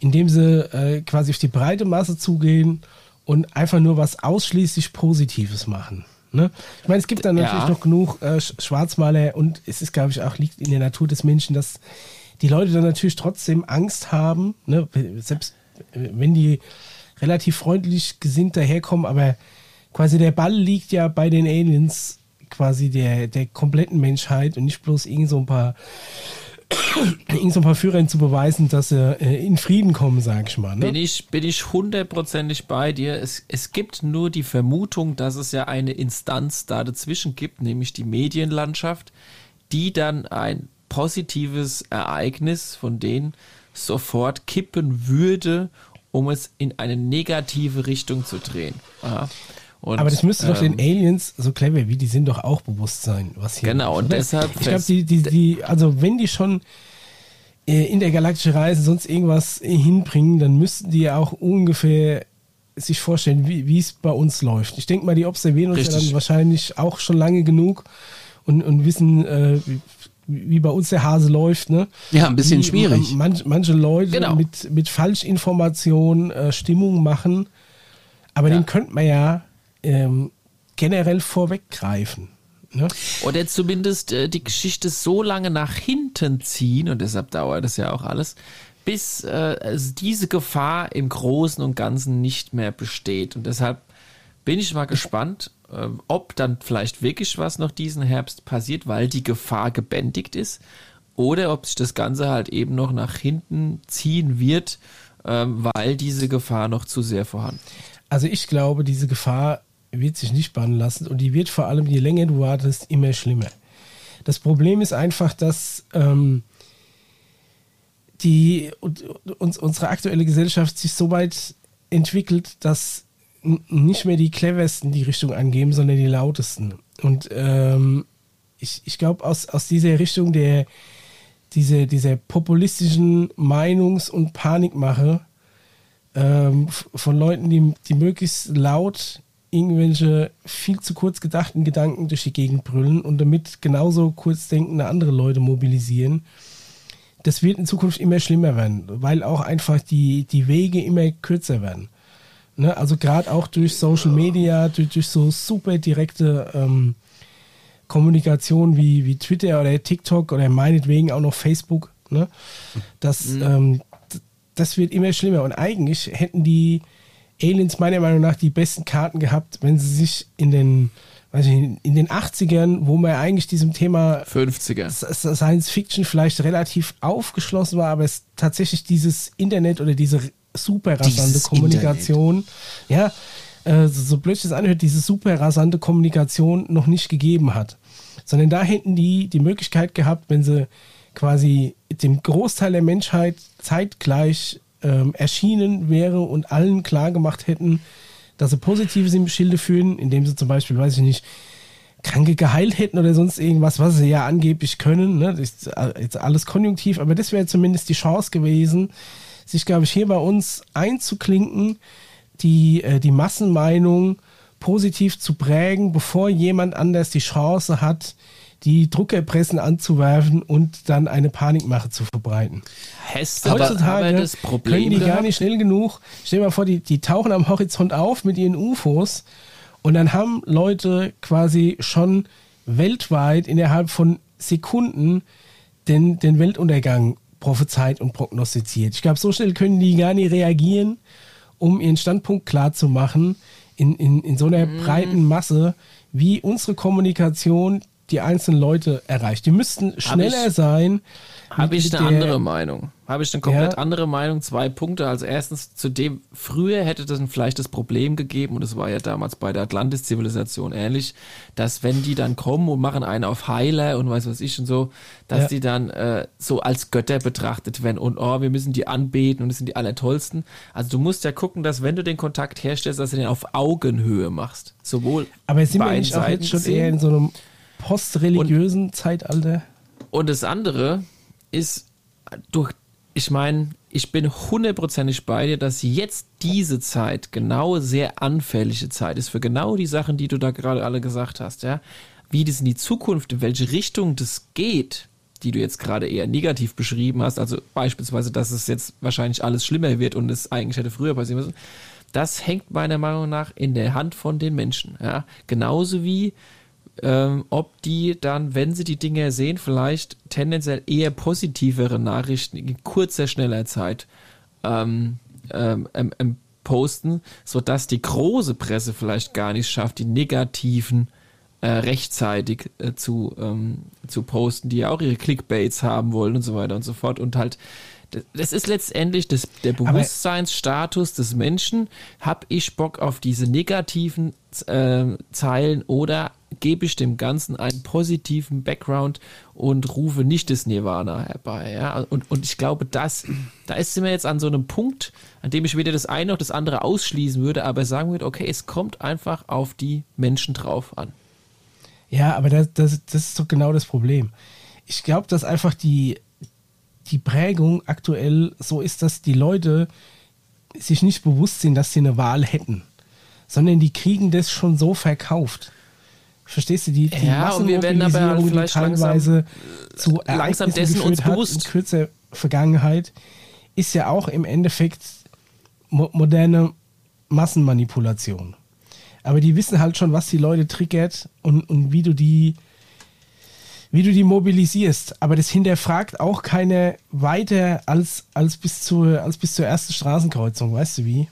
indem sie äh, quasi auf die breite Masse zugehen und einfach nur was ausschließlich Positives machen. Ne? Ich meine, es gibt dann natürlich Ja. noch genug äh, Sch- Schwarzmaler und es ist, glaube ich, auch liegt in der Natur des Menschen, dass die Leute dann natürlich trotzdem Angst haben, ne? selbst äh, wenn die relativ freundlich gesinnt daherkommen, aber quasi der Ball liegt ja bei den Aliens quasi der, der kompletten Menschheit und nicht bloß irgend so ein paar [coughs] irgend so ein paar Führern zu beweisen, dass sie äh, in Frieden kommen, sag ich mal. Bin Ne? ich, bin ich hundertprozentig bei dir. Es, es gibt nur die Vermutung, dass es ja eine Instanz da dazwischen gibt, nämlich die Medienlandschaft, die dann ein positives Ereignis von denen sofort kippen würde, um es in eine negative Richtung zu drehen. Aha. Und, Aber das müsste doch ähm, den Aliens, so clever wie die sind, doch auch bewusst sein, was hier Genau, läuft, und deshalb Ich glaube, die, die, die, also wenn die schon äh, in der galaktische Reise sonst irgendwas hinbringen, dann müssten die ja auch ungefähr sich vorstellen, wie es bei uns läuft. Ich denke mal, die observieren uns ja Richtig. dann wahrscheinlich auch schon lange genug und, und wissen, äh, wie, bei uns der Hase läuft. Ne? Ja, ein bisschen Wie schwierig. Manch, manche Leute Genau. mit, mit Falschinformationen äh, Stimmung machen. Aber Ja. dem könnte man ja ähm, generell vorweggreifen. Ne? Oder zumindest äh, die Geschichte so lange nach hinten ziehen, und deshalb dauert es ja auch alles, bis äh, also diese Gefahr im Großen und Ganzen nicht mehr besteht. Und deshalb bin ich mal gespannt, äh, ob dann vielleicht wirklich was noch diesen Herbst passiert, weil die Gefahr gebändigt ist, oder ob sich das Ganze halt eben noch nach hinten ziehen wird, ähm, weil diese Gefahr noch zu sehr vorhanden ist. Also ich glaube, diese Gefahr wird sich nicht bannen lassen und die wird vor allem, je länger du wartest, immer schlimmer. Das Problem ist einfach, dass ähm, die, und, uns, unsere aktuelle Gesellschaft sich so weit entwickelt, dass nicht mehr die cleversten die Richtung angeben, sondern die lautesten. Und ähm, ich, ich glaube, aus, aus dieser Richtung der diese, dieser populistischen Meinungs- und Panikmache ähm, von Leuten, die, die möglichst laut irgendwelche viel zu kurz gedachten Gedanken durch die Gegend brüllen und damit genauso kurz denkende andere Leute mobilisieren. Das wird in Zukunft immer schlimmer werden, weil auch einfach die, die Wege immer kürzer werden. Ne? Also gerade auch durch Social Media, durch, durch so super direkte ähm, Kommunikation wie, wie Twitter oder TikTok oder meinetwegen auch noch Facebook. Ne? Das, ähm, d- das wird immer schlimmer. Und eigentlich hätten die Aliens meiner Meinung nach die besten Karten gehabt, wenn sie sich in den, weiß ich, in den 80ern, wo man eigentlich diesem Thema 50er. S- Science Fiction vielleicht relativ aufgeschlossen war, aber es tatsächlich dieses Internet oder diese super rasante Dieses Kommunikation, ja, äh, so blöd es anhört, diese super rasante Kommunikation noch nicht gegeben hat. Sondern da hätten die die Möglichkeit gehabt, wenn sie quasi dem Großteil der Menschheit zeitgleich ähm, erschienen wäre und allen klar gemacht hätten, dass sie Positives im Schilde führen, indem sie zum Beispiel, weiß ich nicht, Kranke geheilt hätten oder sonst irgendwas, was sie ja angeblich können. Ne? Das ist jetzt alles konjunktiv, aber das wäre zumindest die Chance gewesen, sich, glaube ich, hier bei uns einzuklinken, die, äh, die Massenmeinung positiv zu prägen, bevor jemand anders die Chance hat, die Druckerpressen anzuwerfen und dann eine Panikmache zu verbreiten. Aber, Heutzutage das können Problem die gar nicht schnell genug. Stell dir mal vor, die, die tauchen am Horizont auf mit ihren UFOs und dann haben Leute quasi schon weltweit innerhalb von Sekunden den, den Weltuntergang prophezeit und prognostiziert. Ich glaube, so schnell können die gar nicht reagieren, um ihren Standpunkt klar zu machen in, in, in so einer Mhm. breiten Masse, wie unsere Kommunikation die einzelnen Leute erreicht. Die müssten schneller sein. Habe ich eine der- andere Meinung. Habe ich eine komplett Ja. andere Meinung. Zwei Punkte. Also erstens, zu dem, früher hätte das vielleicht das Problem gegeben, und das war ja damals bei der Atlantis-Zivilisation ähnlich, dass wenn die dann kommen und machen einen auf Heiler und weiß was ich und so, dass Ja. die dann äh, so als Götter betrachtet werden und oh, wir müssen die anbeten und das sind die Allertollsten. Also du musst ja gucken, dass wenn du den Kontakt herstellst, dass du den auf Augenhöhe machst. Sowohl Aber sind wir nicht auch jetzt schon eher in so einem postreligiösen Zeitalter? Und das andere ist, durch, ich meine, ich bin hundertprozentig bei dir, dass jetzt diese Zeit genau sehr anfällige Zeit ist für genau die Sachen, die du da gerade alle gesagt hast, ja. Wie das in die Zukunft, in welche Richtung das geht, die du jetzt gerade eher negativ beschrieben hast, also beispielsweise, dass es jetzt wahrscheinlich alles schlimmer wird und es eigentlich hätte früher passieren müssen. das hängt meiner Meinung nach in der Hand von den Menschen. Ja? Genauso wie ähm, ob die dann, wenn sie die Dinge sehen, vielleicht tendenziell eher positivere Nachrichten in kurzer, schneller Zeit ähm, ähm, ähm, posten, sodass die große Presse vielleicht gar nicht schafft, die negativen äh, rechtzeitig äh, zu, ähm, zu posten, die ja auch ihre Clickbaits haben wollen und so weiter und so fort. Und halt, das- das ist letztendlich das, der Bewusstseinsstatus des Menschen. Hab ich Bock auf diese negativen äh, Zeilen oder gebe ich dem Ganzen einen positiven Background und rufe nicht das Nirvana herbei. Ja? Und, und ich glaube, das, da ist wir jetzt an so einem Punkt, an dem ich weder das eine noch das andere ausschließen würde, aber sagen würde, okay, es kommt einfach auf die Menschen drauf an. Ja, aber das, das, das ist doch genau das Problem. Ich glaube, dass einfach die, die Prägung aktuell so ist, dass die Leute sich nicht bewusst sind, dass sie eine Wahl hätten, sondern die kriegen das schon so verkauft. Verstehst du, die, die Ja, und wir werden aber vielleicht teilweise zu langsam Ereignissen dessen geführt uns bewusst. in kürzer Vergangenheit, ist ja auch im Endeffekt mo moderne Massenmanipulation. Aber die wissen halt schon, was die Leute triggert und, und wie du die wie du die mobilisierst. Aber das hinterfragt auch keiner weiter als, als, bis zur, als bis zur ersten Straßenkreuzung, weißt du wie?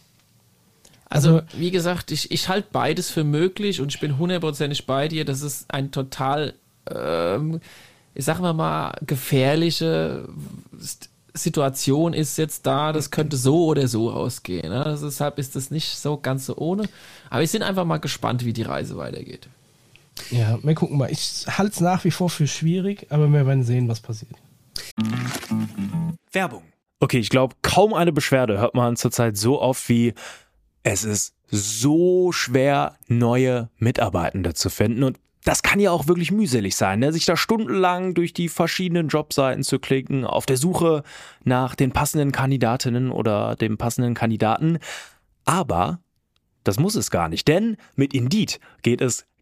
Also, Also- wie gesagt, ich, ich halte beides für möglich und ich bin hundertprozentig bei dir. Das ist ein total, ähm, ich sag mal mal, gefährliche Situation ist jetzt da. Das könnte so oder so ausgehen. Ne? Deshalb ist das nicht so ganz so ohne. Aber wir sind einfach mal gespannt, wie die Reise weitergeht. Ja, wir gucken mal. Ich halte es nach wie vor für schwierig, aber wir werden sehen, was passiert. Werbung. Okay, ich glaube, kaum eine Beschwerde hört man zurzeit so oft wie es ist so schwer, neue Mitarbeitende zu finden. Und das kann ja auch wirklich mühselig sein, ne? sich da stundenlang durch die verschiedenen Jobseiten zu klicken, auf der Suche nach den passenden Kandidatinnen oder dem passenden Kandidaten. Aber das muss es gar nicht, denn mit Indeed geht es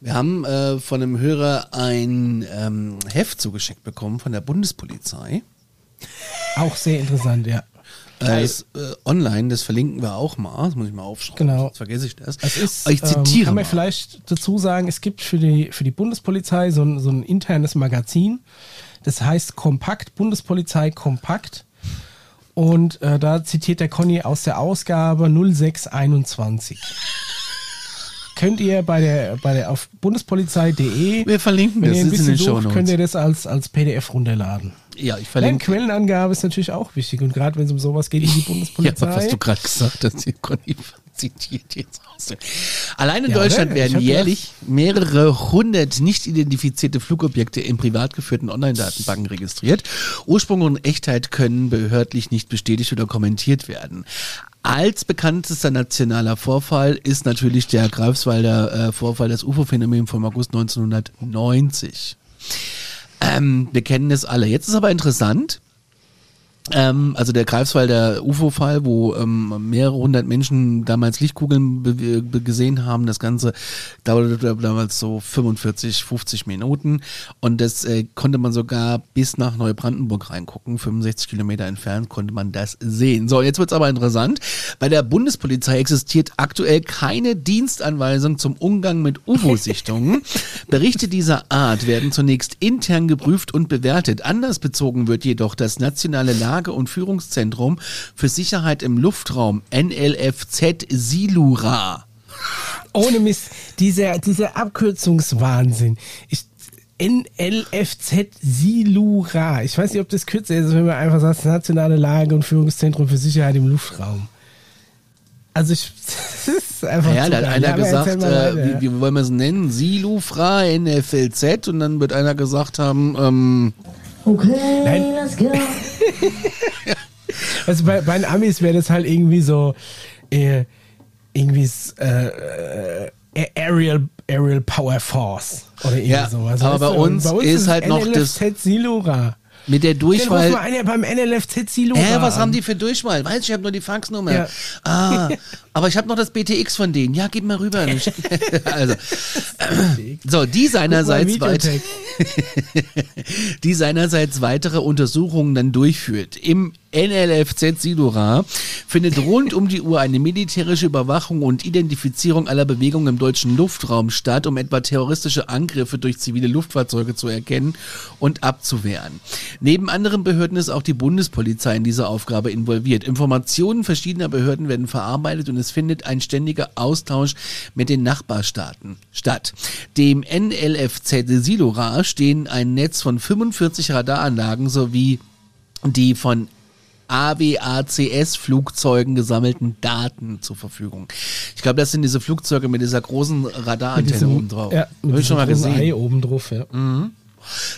Wir haben äh, von einem Hörer ein ähm, Heft zugeschickt bekommen von der Bundespolizei. Auch sehr interessant, ja. Äh, das, äh, online, das verlinken wir auch mal. Das muss ich mal aufschreiben. Genau. Sonst vergesse ich das. Es ist, ich ähm, zitiere kann man mal. vielleicht dazu sagen, es gibt für die, für die Bundespolizei so ein, so ein internes Magazin. Das heißt Kompakt, Bundespolizei Kompakt. Und äh, da zitiert der Conny aus der Ausgabe 0621. Könnt ihr bei der, bei der auf bundespolizei.de, Wir verlinken wenn das, ihr ein ist in den Show sucht, könnt ihr das als, als PDF runterladen. Ja, ich Ja, verlinke. Quellenangabe ist natürlich auch wichtig und gerade wenn es um sowas geht wie die [laughs] Ja, Bundespolizei. was du gerade gesagt hast, die Conny zitiert jetzt aus. Allein in Ja, Deutschland oder? Ich werden jährlich mehrere hundert nicht identifizierte Flugobjekte in privat geführten Online-Datenbanken registriert. Ursprung und Echtheit können behördlich nicht bestätigt oder kommentiert werden. Als bekanntester nationaler Vorfall ist natürlich der Greifswalder äh, Vorfall, das UFO-Phänomen vom August 1990. Ähm, wir kennen es alle. Jetzt ist aber interessant, ähm, also der Greifswalder UFO-Fall, wo ähm, mehrere hundert Menschen damals Lichtkugeln gesehen haben. Das Ganze dauerte damals so 45, 50 Minuten und das äh, konnte man sogar bis nach Neubrandenburg reingucken. 65 Kilometer entfernt konnte man das sehen. So, jetzt wird's aber interessant. Bei der Bundespolizei existiert aktuell keine Dienstanweisung zum Umgang mit UFO-Sichtungen. [laughs] Berichte dieser Art werden zunächst intern geprüft und bewertet. Anders bezogen wird jedoch das nationale Lage- und Führungszentrum für Sicherheit im Luftraum NLFZ Silura. Ohne Mist, dieser, dieser Abkürzungswahnsinn. Ich, NLFZ Silura. Ich weiß nicht, ob das kürzer ist, wenn man einfach sagt, Nationale Lage- und Führungszentrum für Sicherheit im Luftraum. Also ich, [laughs] das ist einfach Ja, da hat einer Ja, gesagt, äh, wie, wie wollen wir es nennen? Silufra NFLZ und dann wird einer gesagt haben, ähm, Okay, Nein. let's go. [laughs] Also bei, bei den Amis wäre das halt irgendwie so, äh, irgendwie äh, äh, Aerial, Aerial Power Force oder irgendwie Ja, sowas. aber weißt bei du? Und uns ist halt noch das- NLFZ Silora. Mit der Dann ruf mal Durchwahl. einer beim NLFZ Silora. Hä, was an. haben die für Durchwahl? Weiß ich, ich habe nur die Faxnummer. Ja. Ah, [laughs] aber ich habe noch das BTX von denen. Ja, gib mal rüber. [laughs] [laughs] also, so, die seinerseits weit, [laughs] die seinerseits weitere Untersuchungen dann durchführt. Im NLFZ Sidora findet rund um die Uhr eine militärische Überwachung und Identifizierung aller Bewegungen im deutschen Luftraum statt, um etwa terroristische Angriffe durch zivile Luftfahrzeuge zu erkennen und abzuwehren. Neben anderen Behörden ist auch die Bundespolizei in dieser Aufgabe involviert. Informationen verschiedener Behörden werden verarbeitet und es findet ein ständiger Austausch mit den Nachbarstaaten statt. Dem NLFZ Silora stehen ein Netz von 45 Radaranlagen sowie die von AWACS-Flugzeugen gesammelten Daten zur Verfügung. Ich glaube, das sind diese Flugzeuge mit dieser großen Radarantenne oben drauf. Ja, mit Hab ich schon mal gesehen. Ei oben drauf, ja.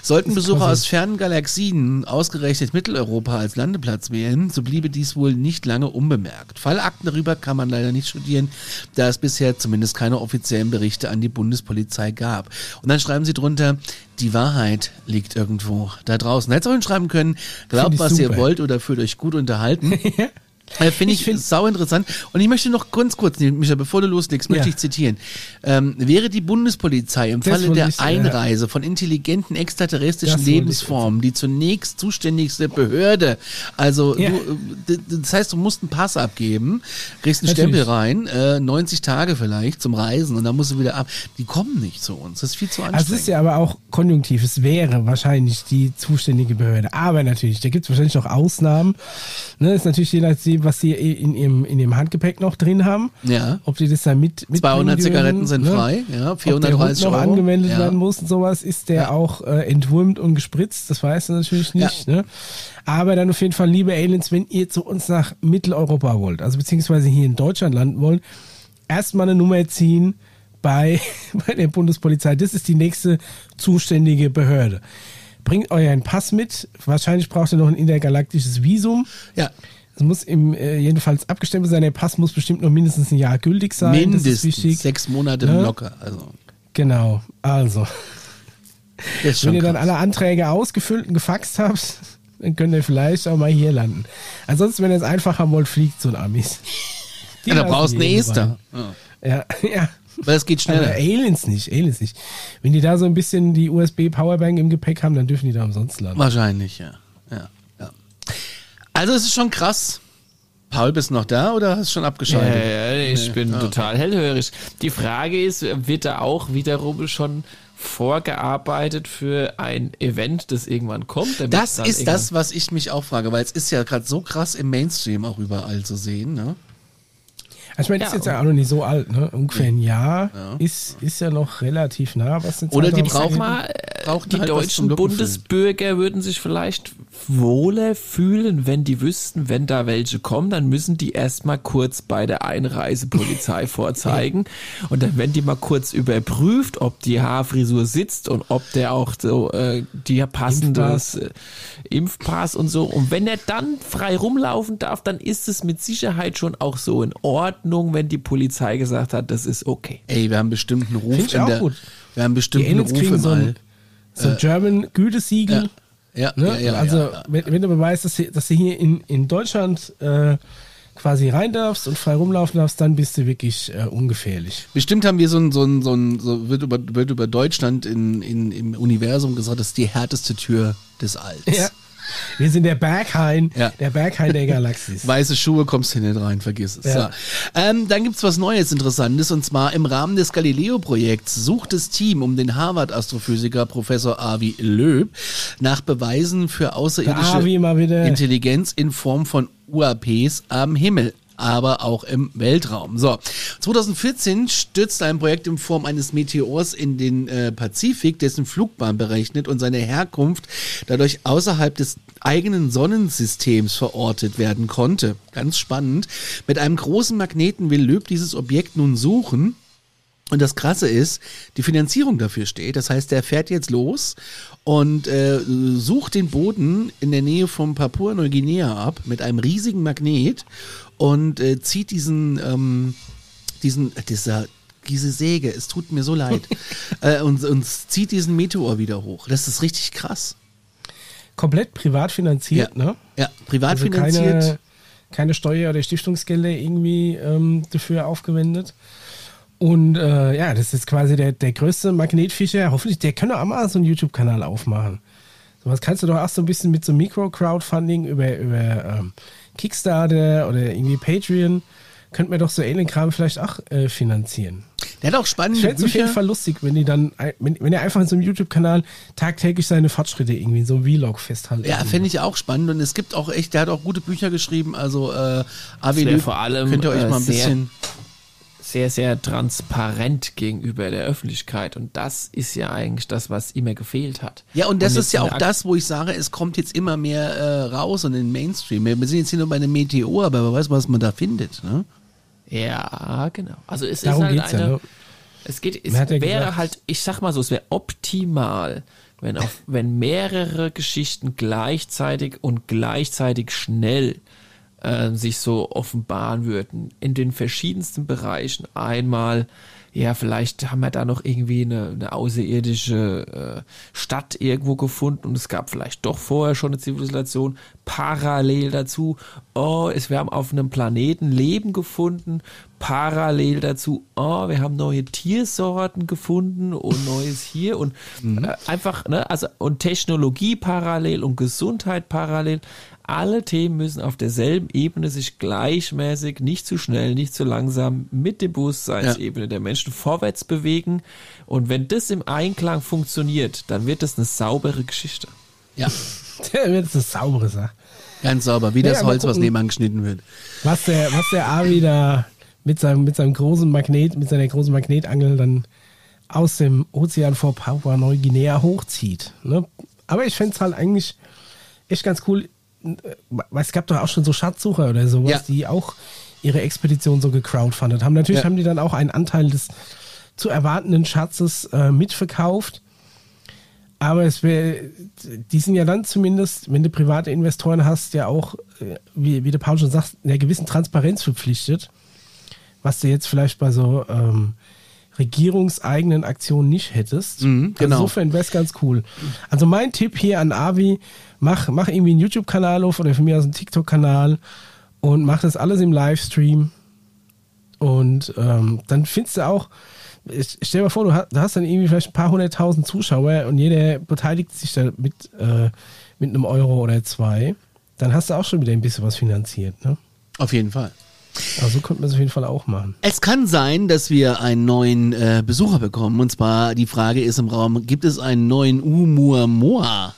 Sollten Besucher aus fernen Galaxien ausgerechnet Mitteleuropa als Landeplatz wählen, so bliebe dies wohl nicht lange unbemerkt. Fallakten darüber kann man leider nicht studieren, da es bisher zumindest keine offiziellen Berichte an die Bundespolizei gab. Und dann schreiben sie drunter, die Wahrheit liegt irgendwo da draußen. Hätte auch hinschreiben können, glaubt, was ihr super. wollt oder fühlt euch gut unterhalten. [laughs] Äh, Finde ich, Ich find- sau interessant. Und ich möchte noch ganz kurz, Micha, bevor du loslegst, möchte Ja. ich zitieren. Ähm, wäre die Bundespolizei im Das Falle der ich, ja. Einreise von intelligenten extraterrestrischen Das Lebensformen die zunächst zuständigste Behörde, also Ja. du, äh, d- das heißt, du musst einen Pass abgeben, kriegst einen Natürlich. Stempel rein, äh, 90 Tage vielleicht zum Reisen und dann musst du wieder ab. Die kommen nicht zu uns. Das ist viel zu Also anstrengend. es ist ja aber auch konjunktiv. Es wäre wahrscheinlich die zuständige Behörde. Aber natürlich, da gibt es wahrscheinlich noch Ausnahmen. Ne, ist natürlich je nachdem, was sie in ihrem, in ihrem Handgepäck noch drin haben. Ja. Ob die das da mit, mit 200 Zigaretten sind frei, ja, Ob der Hund 430 noch Euro. angewendet Ja. werden muss und sowas, ist der Ja. auch äh, entwurmt und gespritzt. Das weißt du natürlich nicht. Ne? Aber dann auf jeden Fall, liebe Aliens, wenn ihr zu uns nach Mitteleuropa wollt, also beziehungsweise hier in Deutschland landen wollt, erstmal eine Nummer ziehen bei, [laughs] bei der Bundespolizei. Das ist die nächste zuständige Behörde. Bringt euren Pass mit. Wahrscheinlich braucht ihr noch ein intergalaktisches Visum. Ja. Es muss im, äh, jedenfalls abgestempelt sein. Der Pass muss bestimmt noch mindestens ein Jahr gültig sein. Mindestens sechs Monate Ne? locker. Also, Genau. Also, wenn ihr dann krass. alle Anträge ausgefüllt und gefaxt habt, [laughs] dann könnt ihr vielleicht auch mal hier landen. Ansonsten, wenn ihr es einfach haben wollt, fliegt so ein Amis. Die ja, da brauchst du eine Esther. Ja. Ja, [laughs] ja. Weil das geht Aber schneller. Aliens nicht, Aliens nicht. Wenn die da so ein bisschen die USB-Powerbank im Gepäck haben, dann dürfen die da umsonst landen. Wahrscheinlich, ja. Also es ist schon krass. Paul, bist du noch da oder hast du schon abgeschaltet? Ja, ja, ich bin total hellhörig. Die Frage ist, wird da auch wiederum schon vorgearbeitet für ein Event, das irgendwann kommt? damit Das dann ist das, was ich mich auch frage, weil es ist ja gerade so krass im Mainstream auch überall zu sehen. Ne? Also ich meine, das Ja, ist jetzt ja auch noch nicht so alt, ne? Ungefähr ein Jahr ist, ist ja noch relativ nah, was den Oder die brauchen-. Mal, die halt deutschen. Bundesbürger würden sich vielleicht wohler fühlen, wenn die wüssten, wenn da welche kommen, dann müssen die erstmal kurz bei der Einreisepolizei [laughs] vorzeigen und dann werden die mal kurz überprüft, ob die Haarfrisur sitzt und ob der auch so äh, die passendes äh, Impfpass und so und wenn er dann frei rumlaufen darf, dann ist es mit Sicherheit schon auch so in Ordnung, wenn die Polizei gesagt hat, das ist okay. Ey, wir haben bestimmt einen Ruf Find ich in auch der. gut. Wir haben bestimmt Die einen Ruf kriegen im so ein, so ein German Gütesiegel. Ja, Ne? ja, ja, also, ja, ja. Wenn, wenn du beweist, dass du, dass du hier in, in Deutschland äh, quasi rein darfst und frei rumlaufen darfst, dann bist du wirklich äh, ungefährlich. Bestimmt haben wir so ein, so ein, so ein, so wird über, wird über Deutschland in, in, im Universum gesagt, das ist die härteste Tür des Alls. Ja. Wir sind der Berghain, Ja. der Berghain der Galaxis. [laughs] Weiße Schuhe kommst du nicht rein, vergiss es. Ja. Ähm, dann gibt's was Neues, Interessantes, und zwar im Rahmen des Galileo-Projekts sucht das Team um den Harvard-Astrophysiker Professor Avi Löb nach Beweisen für außerirdische. Intelligenz in Form von UAPs am Himmel aber auch im Weltraum. So, 2014 stürzte ein Projekt in Form eines Meteors in den äh, Pazifik, dessen Flugbahn berechnet und seine Herkunft dadurch außerhalb des eigenen Sonnensystems verortet werden konnte. Ganz spannend. Mit einem großen Magneten will Löb dieses Objekt nun suchen und das Krasse ist, die Finanzierung dafür steht. Das heißt, der fährt jetzt los und äh, sucht den Boden in der Nähe von Papua-Neuguinea ab mit einem riesigen Magnet und äh, zieht diesen, ähm, diesen, dieser diese Säge, es tut mir so leid. [laughs] äh, und, und zieht diesen Meteor wieder hoch. Das ist richtig krass. Komplett privat finanziert, ne? Ja, privat Also finanziert. keine, keine Steuer- oder Stiftungsgelder irgendwie ähm, dafür aufgewendet. Und äh, ja, das ist quasi der, der größte Magnetfischer. Hoffentlich, der könnte auch mal so einen YouTube-Kanal aufmachen. Sowas kannst du doch auch so ein bisschen mit so Mikro-Crowdfunding über, über ähm, Kickstarter oder irgendwie Patreon, könnte man doch so ähnlichen Kram vielleicht auch äh, finanzieren. Der hat auch Ich spannende fände es auf jeden Bücher. Fall lustig, wenn die dann, wenn, wenn er einfach in so einem YouTube-Kanal tagtäglich seine Fortschritte irgendwie in so einem Vlog festhalten. Ja, fände ich auch spannend. Und es gibt auch echt, der hat auch gute Bücher geschrieben. Also äh, Löw, vor allem, könnt ihr euch äh, mal ein sehr- bisschen. Sehr, sehr transparent gegenüber der Öffentlichkeit. Und das ist ja eigentlich das, was immer gefehlt hat. Ja, und das jetzt ist ja auch das, wo ich sage, es kommt jetzt immer mehr äh, raus und in den Mainstream. Wir sind jetzt hier nur bei einem Meteor, aber wer weiß, was man da findet. Ne? Ja, genau. Also es Darum ist halt eine, ja. Ne? es geht, es wäre gesagt- halt, ich sag mal so, es wäre optimal, wenn auf, wenn mehrere Geschichten gleichzeitig und gleichzeitig schnell äh, sich so offenbaren würden in den verschiedensten Bereichen. Einmal, ja, vielleicht haben wir da noch irgendwie eine, eine außerirdische äh, Stadt irgendwo gefunden und es gab vielleicht doch vorher schon eine Zivilisation. Parallel dazu, oh, es, wir haben auf einem Planeten Leben gefunden. Parallel dazu, oh, wir haben neue Tiersorten gefunden und Neues hier und äh, einfach, ne, also und Technologie parallel und Gesundheit parallel. Alle Themen müssen auf derselben Ebene sich gleichmäßig, nicht zu schnell, nicht zu langsam mit der Bewusstseinsebene der Menschen vorwärts bewegen. Und wenn das im Einklang funktioniert, dann wird das eine saubere Geschichte. Ja, [laughs] Das ist eine saubere Sache. ganz sauber. Wie das Ja, mal Holz, was gucken. nebenan geschnitten wird. Was der, was der Avi da mit seinem, mit seinem großen Magnet, mit seiner großen Magnetangel dann aus dem Ozean vor Papua Neuguinea hochzieht. Ne? Aber ich fände es halt eigentlich echt ganz cool. Weil es gab doch auch schon so Schatzsucher oder sowas, Ja. die auch ihre Expedition so gecrowdfundet haben. Natürlich Ja. haben die dann auch einen Anteil des zu erwartenden Schatzes äh, mitverkauft. Aber es wäre, die sind ja dann zumindest, wenn du private Investoren hast, ja auch, äh, wie, wie der Paul schon sagt, in einer gewissen Transparenz verpflichtet, was du jetzt vielleicht bei so ähm, regierungseigenen Aktionen nicht hättest. Mhm, genau. Also insofern wäre es ganz cool. Also mein Tipp hier an Avi, mach, mach irgendwie einen YouTube-Kanal auf oder von mir aus einen TikTok-Kanal und mach das alles im Livestream. Und ähm, dann findest du auch, ich, stell dir mal vor, du hast, du hast dann irgendwie vielleicht ein paar hunderttausend Zuschauer und jeder beteiligt sich da mit, äh, mit einem Euro oder zwei. Dann hast du auch schon wieder ein bisschen was finanziert. Ne? Auf jeden Fall. So könnte man es auf jeden Fall auch machen. Es kann sein, dass wir einen neuen äh, Besucher bekommen. Und zwar die Frage ist im Raum, gibt es einen neuen Oumuamua?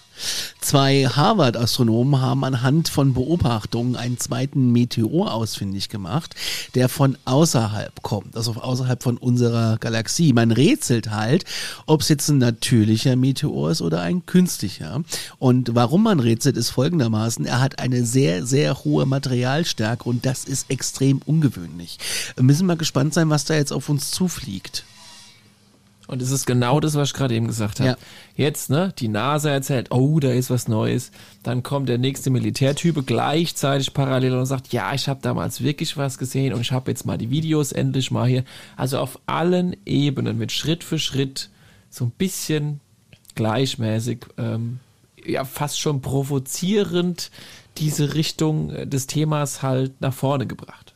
Zwei Harvard-Astronomen haben anhand von Beobachtungen einen zweiten Meteor ausfindig gemacht, der von außerhalb kommt, also außerhalb von unserer Galaxie. Man rätselt halt, ob es jetzt ein natürlicher Meteor ist oder ein künstlicher. Und warum man rätselt, ist folgendermaßen, er hat eine sehr, sehr hohe Materialstärke und das ist extrem ungewöhnlich. Wir müssen mal gespannt sein, was da jetzt auf uns zufliegt. Und es ist genau das, was ich gerade eben gesagt habe. Ja. Jetzt, ne, die NASA erzählt, oh, da ist was Neues. Dann kommt der nächste Militärtype gleichzeitig parallel und sagt, ja, ich habe damals wirklich was gesehen und ich habe jetzt mal die Videos endlich mal hier. Also auf allen Ebenen wird Schritt für Schritt so ein bisschen gleichmäßig, ähm, ja, fast schon provozierend diese Richtung äh, des Themas halt nach vorne gebracht.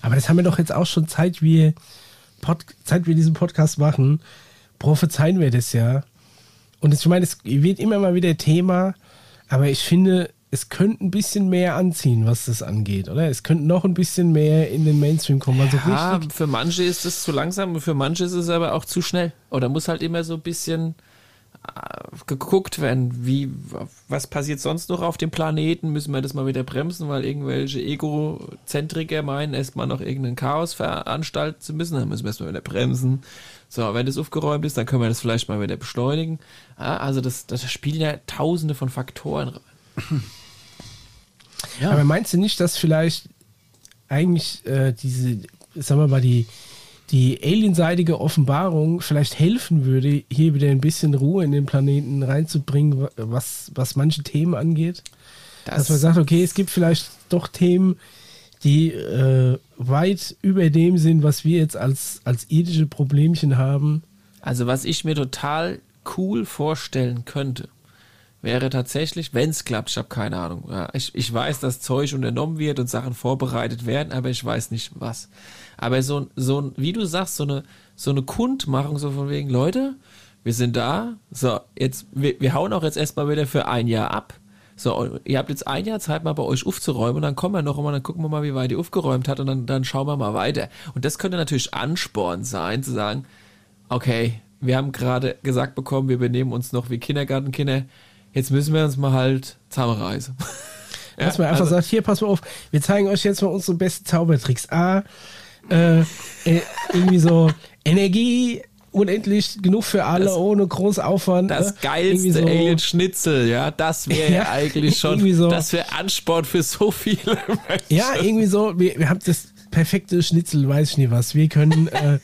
Aber das haben wir doch jetzt auch schon Zeit, wir, Pod, Zeit wir diesen Podcast machen, prophezeien wir das ja. Und ich meine, es wird immer mal wieder Thema, aber ich finde, es könnte ein bisschen mehr anziehen, was das angeht, oder? Es könnte noch ein bisschen mehr in den Mainstream kommen. Also Ja, für manche ist es zu langsam und für manche ist es aber auch zu schnell. Oder muss halt immer so ein bisschen geguckt werden, wie, was passiert sonst noch auf dem Planeten? Müssen wir das mal wieder bremsen, weil irgendwelche Egozentriker meinen, erstmal noch irgendein Chaos veranstalten zu müssen. Dann müssen wir erstmal wieder bremsen. So, wenn das aufgeräumt ist, dann können wir das vielleicht mal wieder beschleunigen. Ja, also das, das spielen ja tausende von Faktoren rein. Ja. Aber meinst du nicht, dass vielleicht eigentlich äh, diese, sagen wir mal, die, die alienseitige Offenbarung vielleicht helfen würde, hier wieder ein bisschen Ruhe in den Planeten reinzubringen, was, was manche Themen angeht? Dass man sagt, okay, es gibt vielleicht doch Themen, die äh, weit über dem sind, was wir jetzt als, als irdische Problemchen haben. Also was ich mir total cool vorstellen könnte, wäre tatsächlich, wenn es klappt, ich habe keine Ahnung. Ja, ich, ich weiß, dass Zeug unternommen wird und Sachen vorbereitet werden, aber ich weiß nicht was. Aber so, so ein, wie du sagst, so eine, so eine Kundmachung, so von wegen, Leute, wir sind da, so, jetzt, wir, wir hauen auch jetzt erstmal wieder für ein Jahr ab. So, und ihr habt jetzt ein Jahr Zeit, mal bei euch aufzuräumen und dann kommen wir noch einmal, dann gucken wir mal, wie weit ihr aufgeräumt hat und dann, dann schauen wir mal weiter. Und das könnte natürlich Ansporn sein, zu sagen, okay, wir haben gerade gesagt bekommen, wir benehmen uns noch wie Kindergartenkinder, jetzt müssen wir uns mal halt zusammenreißen. Ja, [laughs] Dass man einfach also- sagt, hier, pass mal auf, wir zeigen euch jetzt mal unsere besten Zaubertricks. A, äh, äh, irgendwie so Energie, unendlich genug für alle, Das- ohne großen Aufwand. Das irgendwie geilste so- Alien Schnitzel, ja, das wäre [laughs] ja, Ja, eigentlich schon, so. das wäre Ansport für so viele Menschen. Ja, irgendwie so, wir, wir haben das perfekte Schnitzel, weiß ich nicht was. Wir können äh,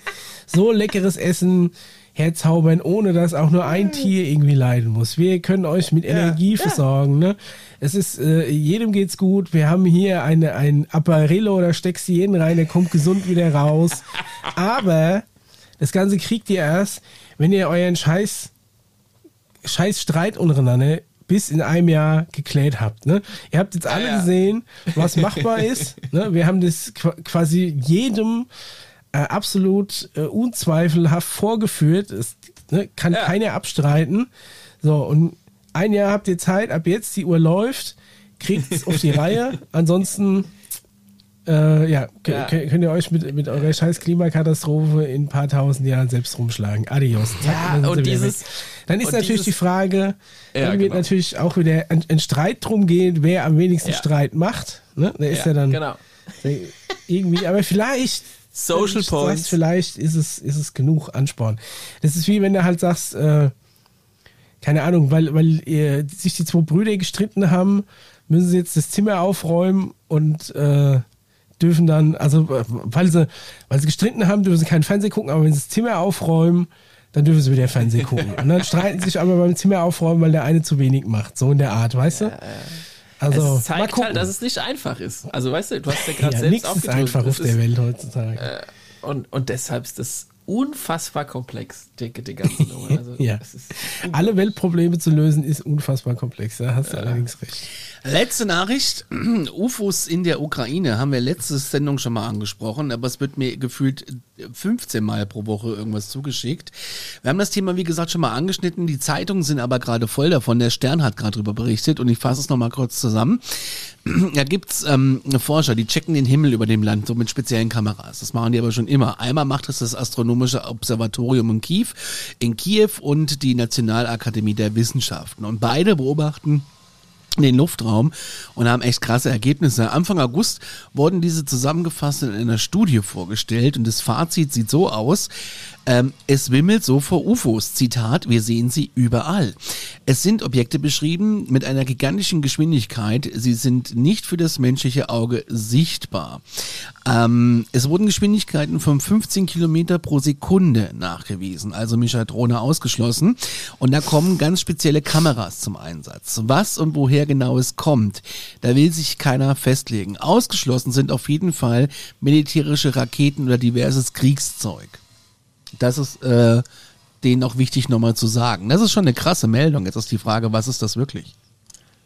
so leckeres Essen herzaubern, ohne dass auch nur ein Tier irgendwie leiden muss. Wir können euch mit Energie versorgen. Ne? Es ist, äh, jedem geht's gut. Wir haben hier eine, ein Apparillo, da steckst du jeden rein, der kommt gesund wieder raus. [laughs] Aber das Ganze kriegt ihr erst, wenn ihr euren Scheiß scheiß Streit untereinander bis in einem Jahr geklärt habt. Ne? Ihr habt jetzt alle ja. gesehen, was machbar ist. Ne? Wir haben das qu- quasi jedem äh, absolut äh, unzweifelhaft vorgeführt. Es ne, kann Ja. keiner abstreiten. So, und ein Jahr habt ihr Zeit, ab jetzt die Uhr läuft, kriegt es auf die [laughs] Reihe. Ansonsten äh, ja, Ja. könnt ihr euch mit, mit eurer scheiß Klimakatastrophe in ein paar tausend Jahren selbst rumschlagen. Adios. Zack, Ja, dann und dieses-. Dann ist und natürlich dieses- die Frage, Ja, dann wird genau. natürlich auch wieder ein, ein Streit drum gehen, wer am wenigsten Ja. Streit macht. Ne? Da ist ja, dann genau. irgendwie, aber vielleicht [laughs] Social du Points. Sagst, vielleicht ist es, ist es genug Ansporn. Das ist wie wenn du halt sagst, äh, keine Ahnung, weil, weil äh, sich die zwei Brüder gestritten haben, müssen sie jetzt das Zimmer aufräumen und äh, dürfen dann, also äh, weil sie, weil sie gestritten haben, dürfen sie keinen Fernsehen gucken, aber wenn sie das Zimmer aufräumen, dann dürfen sie wieder Fernsehen gucken. [laughs] Und dann streiten sie sich aber beim Zimmer aufräumen, weil der eine zu wenig macht. So in der Art, weißt du? Also, es mal zeigt gucken. halt, dass es nicht einfach ist. Also weißt du, du hast ja gerade ja, selbst nichts ist einfach auf der Welt heutzutage. Und, und deshalb ist das unfassbar komplex, die ganze Nummer. Also, [laughs] Ja. Alle Weltprobleme zu lösen ist unfassbar komplex, da hast du allerdings recht. Letzte Nachricht. [clears throat] UFOs in der Ukraine haben wir letzte Sendung schon mal angesprochen, aber es wird mir gefühlt 15 Mal pro Woche irgendwas zugeschickt. Wir haben das Thema, wie gesagt, schon mal angeschnitten. Die Zeitungen sind aber gerade voll davon. Der Stern hat gerade darüber berichtet und ich fasse es nochmal kurz zusammen. [clears throat] Da gibt's ähm, Forscher, die checken den Himmel über dem Land so mit speziellen Kameras. Das machen die aber schon immer. Einmal macht es das Astronomische Observatorium in Kiew, in Kiew und die Nationalakademie der Wissenschaften. Und beide beobachten den Luftraum und haben echt krasse Ergebnisse. Anfang August wurden diese zusammengefasst in einer Studie vorgestellt und das Fazit sieht so aus, ähm, es wimmelt so vor UFOs. Zitat, wir sehen sie überall. Es sind Objekte beschrieben mit einer gigantischen Geschwindigkeit. Sie sind nicht für das menschliche Auge sichtbar. Ähm, es wurden Geschwindigkeiten von 15 Kilometer pro Sekunde nachgewiesen, also Michatrone ausgeschlossen. Und da kommen ganz spezielle Kameras zum Einsatz. Was und woher genau es kommt, da will sich keiner festlegen. Ausgeschlossen sind auf jeden Fall militärische Raketen oder diverses Kriegszeug. Das ist äh, denen auch wichtig nochmal zu sagen. Das ist schon eine krasse Meldung. Jetzt ist die Frage, was ist das wirklich?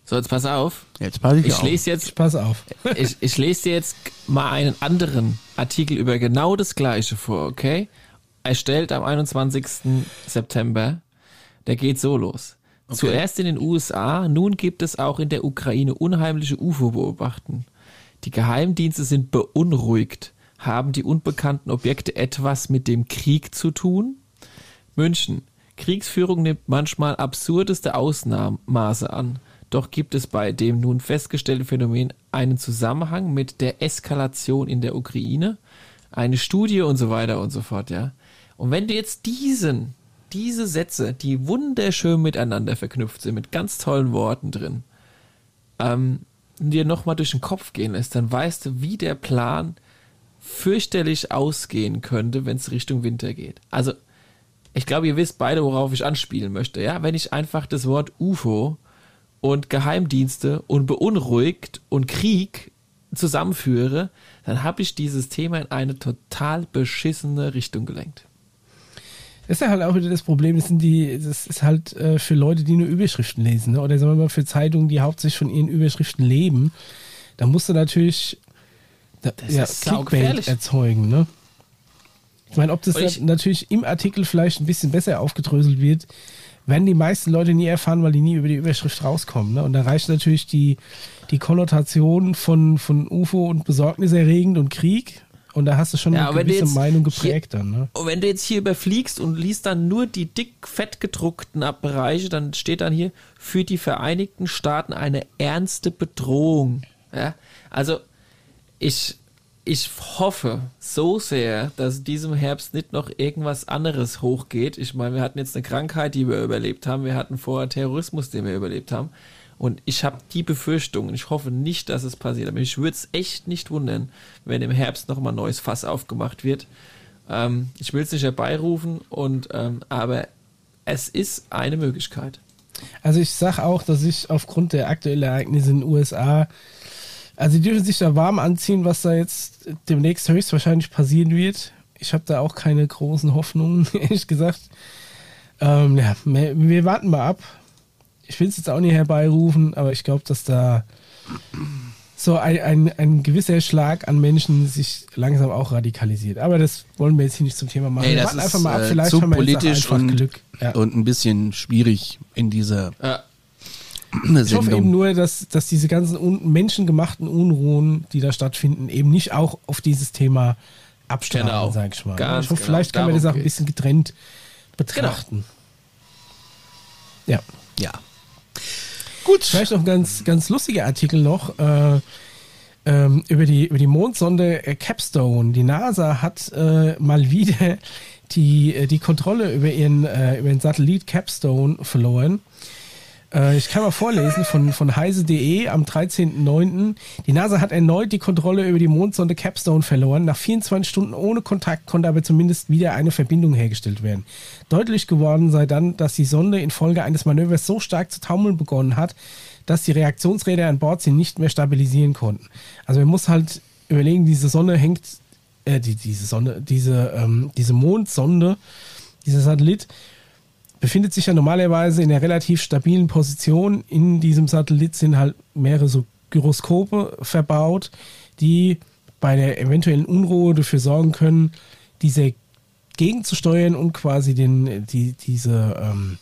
So, jetzt pass auf. Jetzt passe ich, Ich auf. lese jetzt, Pass auf. [laughs] ich, ich lese dir jetzt mal einen anderen Artikel über genau das Gleiche vor, okay? Erstellt am 21. September. Der geht so los. Zuerst in den USA, nun gibt es auch in der Ukraine unheimliche UFO-Beobachten. Die Geheimdienste sind beunruhigt. Haben die unbekannten Objekte etwas mit dem Krieg zu tun? München. Kriegsführung nimmt manchmal absurdeste Ausmaße an. Doch gibt es bei dem nun festgestellten Phänomen einen Zusammenhang mit der Eskalation in der Ukraine, eine Studie und so weiter und so fort, ja. Und wenn du jetzt diesen, diese Sätze, die wunderschön miteinander verknüpft sind, mit ganz tollen Worten drin, ähm, dir nochmal durch den Kopf gehen lässt, dann weißt du, wie der Plan fürchterlich ausgehen könnte, wenn es Richtung Winter geht. Also, ich glaube, ihr wisst beide, worauf ich anspielen möchte. Ja, wenn ich einfach das Wort UFO und Geheimdienste und beunruhigt und Krieg zusammenführe, dann habe ich dieses Thema in eine total beschissene Richtung gelenkt. Das ist ja halt auch wieder das Problem, das, sind die, das ist halt äh, für Leute, die nur Überschriften lesen, ne? oder sagen wir mal für Zeitungen, die hauptsächlich von ihren Überschriften leben. Da musst du natürlich da, Das ja, ist Clickbait erzeugen. Ne? Ich meine, ob das ich- natürlich im Artikel vielleicht ein bisschen besser aufgedröselt wird, werden die meisten Leute nie erfahren, weil die nie über die Überschrift rauskommen. Ne? Und da reicht natürlich die, die Konnotation von, von UFO und besorgniserregend und Krieg. Und da hast du schon Ja, eine gewisse jetzt Meinung hier- geprägt dann. Ne? Und wenn du jetzt hier überfliegst und liest dann nur die dick fett gedruckten Bereiche, dann steht dann hier für die Vereinigten Staaten eine ernste Bedrohung. Ja? Also ich, ich hoffe so sehr, dass in diesem Herbst nicht noch irgendwas anderes hochgeht. Ich meine, wir hatten jetzt eine Krankheit, die wir überlebt haben. Wir hatten vorher Terrorismus, den wir überlebt haben. Und ich habe die Befürchtung, ich hoffe nicht, dass es passiert, aber ich würde es echt nicht wundern, wenn im Herbst noch mal ein neues Fass aufgemacht wird. Ähm, ich will es nicht herbeirufen, und, ähm, aber es ist eine Möglichkeit. Also ich sag auch, dass ich aufgrund der aktuellen Ereignisse in den USA, also die dürfen sich da warm anziehen, was da jetzt demnächst höchstwahrscheinlich passieren wird. Ich habe da auch keine großen Hoffnungen, [laughs] ehrlich gesagt. Ähm, ja, wir warten mal ab. Ich will es jetzt auch nicht herbeirufen, aber ich glaube, dass da so ein, ein, ein gewisser Schlag an Menschen sich langsam auch radikalisiert. Aber das wollen wir jetzt hier nicht zum Thema machen. Nee, wir das warten ist einfach mal ab. äh, Vielleicht zu haben wir politisch einfach und, Glück. Ja. und ein bisschen schwierig in dieser Ja. Ich hoffe Sendung. eben nur, dass, dass diese ganzen un menschengemachten Unruhen, die da stattfinden, eben nicht auch auf dieses Thema abstrahlen, Genau. sag ich mal. Ganz ich hoffe, genau. vielleicht kann man das auch ein bisschen getrennt Genau. betrachten. Ja. ja. Gut. Vielleicht noch ein ganz, ganz lustiger Artikel noch äh, ähm, über, die, über die Mondsonde äh, Capstone. Die NASA hat äh, mal wieder die, äh, die Kontrolle über ihren, äh, über den Satellit Capstone verloren. Äh, ich kann mal vorlesen von, von heise.de am 13.09. Die NASA hat erneut die Kontrolle über die Mondsonde Capstone verloren. Nach 24 Stunden ohne Kontakt konnte aber zumindest wieder eine Verbindung hergestellt werden. Deutlich geworden sei dann, dass die Sonde infolge eines Manövers so stark zu taumeln begonnen hat, dass die Reaktionsräder an Bord sie nicht mehr stabilisieren konnten. Also man muss halt überlegen, diese Sonne hängt, äh, die, diese Sonne, diese, ähm, diese Mondsonde, dieser Satellit, befindet sich ja normalerweise in einer relativ stabilen Position. In diesem Satellit sind halt mehrere so Gyroskope verbaut, die bei der eventuellen Unruhe dafür sorgen können, diese gegenzusteuern und quasi den, die, diese, ähm,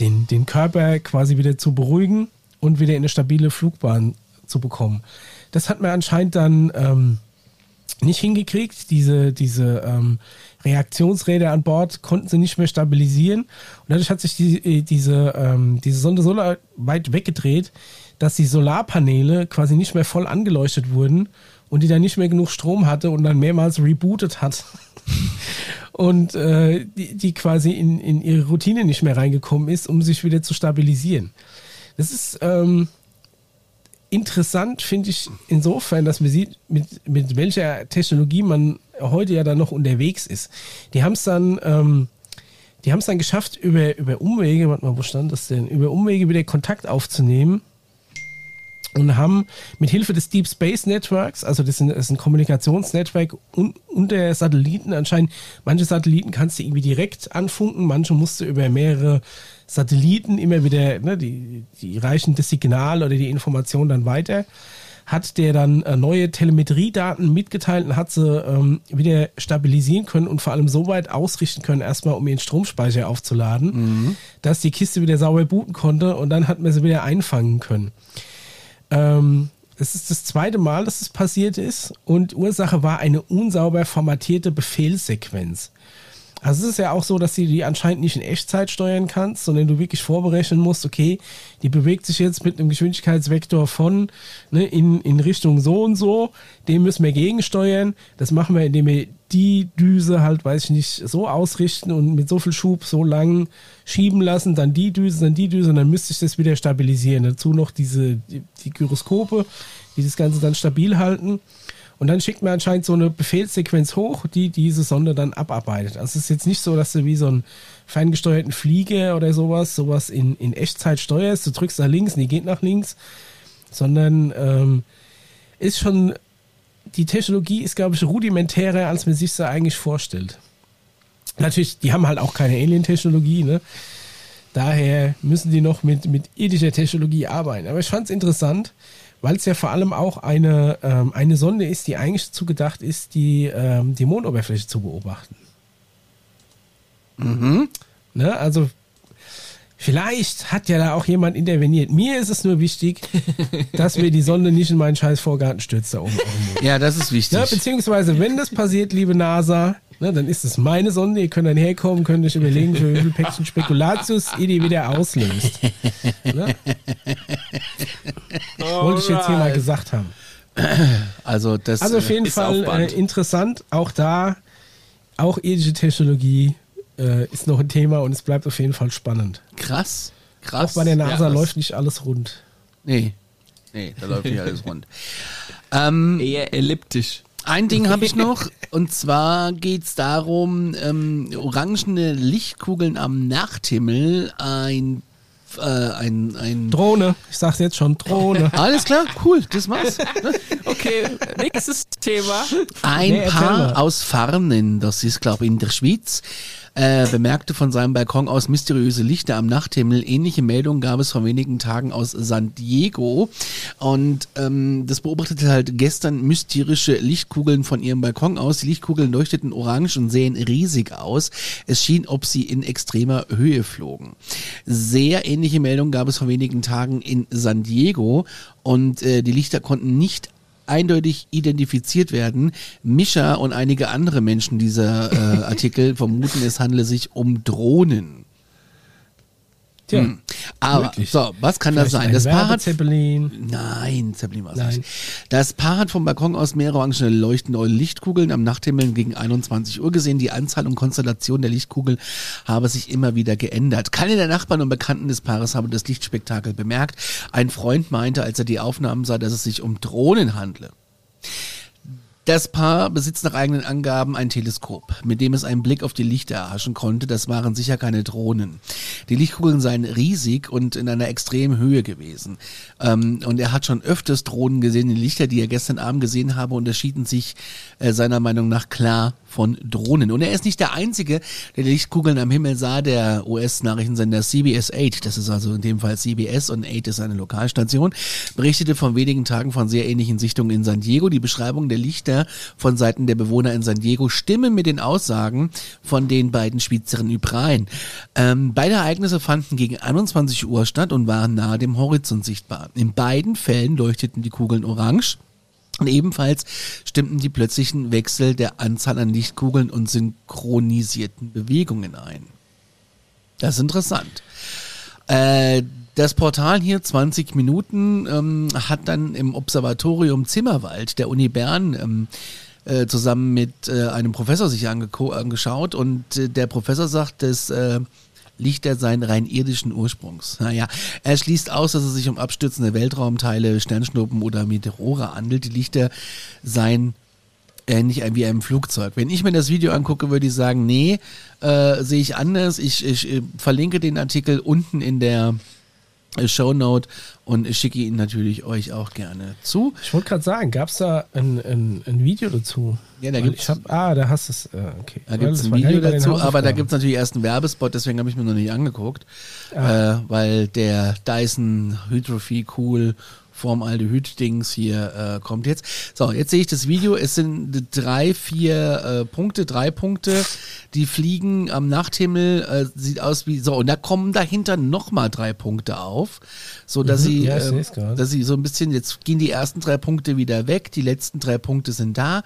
den, den Körper quasi wieder zu beruhigen und wieder in eine stabile Flugbahn zu bekommen. Das hat man anscheinend dann ähm, nicht hingekriegt. Diese, diese ähm, Reaktionsräder an Bord konnten sie nicht mehr stabilisieren. Und dadurch hat sich die, äh, diese, ähm, diese Sonde so weit weggedreht, dass die Solarpaneele quasi nicht mehr voll angeleuchtet wurden und die dann nicht mehr genug Strom hatte und dann mehrmals rebootet hat. [laughs] und äh, die, die quasi in, in ihre Routine nicht mehr reingekommen ist, um sich wieder zu stabilisieren. Das ist ähm, interessant, finde ich, insofern, dass man sieht, mit, mit welcher Technologie man heute ja dann noch unterwegs ist. Die haben es dann, ähm, die haben es dann geschafft, über, über Umwege, warte mal, wo stand das denn? Über Umwege wieder Kontakt aufzunehmen und haben mit Hilfe des Deep Space Networks, also das ist ein, Kommunikationsnetzwerk un, unter Satelliten anscheinend, manche Satelliten kannst du irgendwie direkt anfunken, manche musst du über mehrere Satelliten immer wieder, ne, die, die reichen das Signal oder die Information dann weiter, hat der dann äh, neue Telemetriedaten mitgeteilt und hat sie ähm, wieder stabilisieren können und vor allem so weit ausrichten können, erstmal um ihren Stromspeicher aufzuladen, dass die Kiste wieder sauber booten konnte und dann hat man sie wieder einfangen können. Ähm, es ist das zweite Mal, dass es passiert ist und Ursache war eine unsauber formatierte Befehlssequenz. Also es ist ja auch so, dass du die anscheinend nicht in Echtzeit steuern kannst, sondern du wirklich vorberechnen musst, okay, die bewegt sich jetzt mit einem Geschwindigkeitsvektor von ne, in, in Richtung so und so, dem müssen wir gegensteuern. Das machen wir, indem wir die Düse halt, weiß ich nicht, so ausrichten und mit so viel Schub so lang schieben lassen, dann die Düse, dann die Düse und dann müsste ich das wieder stabilisieren. Dazu noch diese, die, die Gyroskope, die das Ganze dann stabil halten. Und dann schickt man anscheinend so eine Befehlssequenz hoch, die diese Sonde dann abarbeitet. Also es ist jetzt nicht so, dass du wie so einen ferngesteuerten Flieger oder sowas, sowas in, in Echtzeit steuerst. Du drückst nach links und die geht nach links, sondern ähm, ist schon, die Technologie ist, glaube ich, rudimentärer, als man sich so eigentlich vorstellt. Natürlich, die haben halt auch keine Alien-Technologie, ne? Daher müssen die noch mit, mit irdischer Technologie arbeiten. Aber ich fand es interessant, weil es ja vor allem auch eine, ähm, eine Sonde ist, die eigentlich dazu gedacht ist, die, ähm, die Mondoberfläche zu beobachten. Ne? Also vielleicht hat ja da auch jemand interveniert. Mir ist es nur wichtig, [laughs] dass mir die Sonde nicht in meinen scheiß Vorgarten stürzt da oben. Ja, das ist wichtig. Ne? Beziehungsweise, wenn das passiert, liebe NASA, ne, dann ist es meine Sonde. Ihr könnt dann herkommen, könnt euch überlegen, für wie viel Päckchen Spekulatius ihr die wieder auslöst. Ne? Wollte ich jetzt hier mal gesagt haben. also das Also auf jeden ist Fall äh, interessant. Auch da, auch irdische Technologie äh, ist noch ein Thema und es bleibt auf jeden Fall spannend. äh, krass. Krass. Auch bei der NASA Ja, läuft nicht alles rund. Nee. Nee, da läuft nicht alles rund. [laughs] Ähm, Eher elliptisch. Ein Ding habe ich [laughs] noch, und zwar geht's darum, ähm, orangene Lichtkugeln am Nachthimmel, ein, äh, ein, ein Drohne, ich sag's jetzt schon, Drohne. [laughs] alles klar, cool, das war's. Okay, nächstes Thema. Ein Nee. Paar aus Farnen, das ist glaube ich in der Schweiz, äh, bemerkte von seinem Balkon aus mysteriöse Lichter am Nachthimmel. Ähnliche Meldungen gab es vor wenigen Tagen aus San Diego. Und ähm, das beobachtete halt gestern mysterische Lichtkugeln von ihrem Balkon aus. Die Lichtkugeln leuchteten orange und sehen riesig aus. Es schien, ob sie in extremer Höhe flogen. Sehr ähnliche Meldungen gab es vor wenigen Tagen in San Diego. Und äh, die Lichter konnten nicht eindeutig identifiziert werden. Mischa und einige andere Menschen dieser äh, Artikel vermuten, es handle sich um Drohnen. Tja, Hm. Aber Möglich. so, was kann das vielleicht sein? ein Das Paar hat Werbezeppelin. Nein, Zeppelin war es nicht. Das Paar hat vom Balkon aus mehrere orangene leuchtende Lichtkugeln am Nachthimmel gegen 21 Uhr gesehen. Die Anzahl und Konstellation der Lichtkugel habe sich immer wieder geändert. Keine der Nachbarn und Bekannten des Paares haben das Lichtspektakel bemerkt. Ein Freund meinte, als er die Aufnahmen sah, dass es sich um Drohnen handle. Das Paar besitzt nach eigenen Angaben ein Teleskop, mit dem es einen Blick auf die Lichter erhaschen konnte. Das waren sicher keine Drohnen. Die Lichtkugeln seien riesig und in einer extremen Höhe gewesen. Ähm, und er hat schon öfters Drohnen gesehen. Die Lichter, die er gestern Abend gesehen habe, unterschieden sich äh, seiner Meinung nach klar von Drohnen. Und er ist nicht der Einzige, der die Lichtkugeln am Himmel sah. Der US-Nachrichtensender CBS 8, das ist also in dem Fall CBS und 8 ist eine Lokalstation, berichtete vor wenigen Tagen von sehr ähnlichen Sichtungen in San Diego. Die Beschreibung der Lichter von Seiten der Bewohner in San Diego stimmen mit den Aussagen von den beiden Schweizern überein. Ähm, beide Ereignisse fanden gegen 21 Uhr statt und waren nahe dem Horizont sichtbar. In beiden Fällen leuchteten die Kugeln orange. Und ebenfalls stimmten die plötzlichen Wechsel der Anzahl an Lichtkugeln und synchronisierten Bewegungen ein. Das ist interessant. Äh, das Portal hier, 20 Minuten, ähm, hat dann im Observatorium Zimmerwald der Uni Bern ähm, äh, zusammen mit äh, einem Professor sich angeschaut und äh, der Professor sagt, dass äh, Lichter seien rein irdischen Ursprungs. Naja, er schließt aus, dass es sich um abstürzende Weltraumteile, Sternschnuppen oder Meteore handelt. Die Lichter seien ähnlich wie einem Flugzeug. Wenn ich mir das Video angucke, würde ich sagen, nee, äh, sehe ich anders. Ich, ich äh, verlinke den Artikel unten in der äh, Shownote und ich schicke ihn natürlich euch auch gerne zu. Ich wollte gerade sagen, gab es da ein, ein, ein Video dazu? Ja, da Ich hab, ah, da hast du es. Äh, okay. Da gibt es ein Video dazu, aber da gibt es natürlich erst einen Werbespot, deswegen habe ich mir noch nicht angeguckt, Ah. äh, weil der Dyson Hydrophy Cool Formaldehyd-Dings hier äh, kommt jetzt. So, jetzt sehe ich das Video. Es sind drei, vier äh, Punkte, drei Punkte, die fliegen am Nachthimmel. Äh, sieht aus wie so. Und da kommen dahinter nochmal drei Punkte auf, so dass Mhm, sie, ja, äh, grad. dass sie so ein bisschen. Jetzt gehen die ersten drei Punkte wieder weg. Die letzten drei Punkte sind da.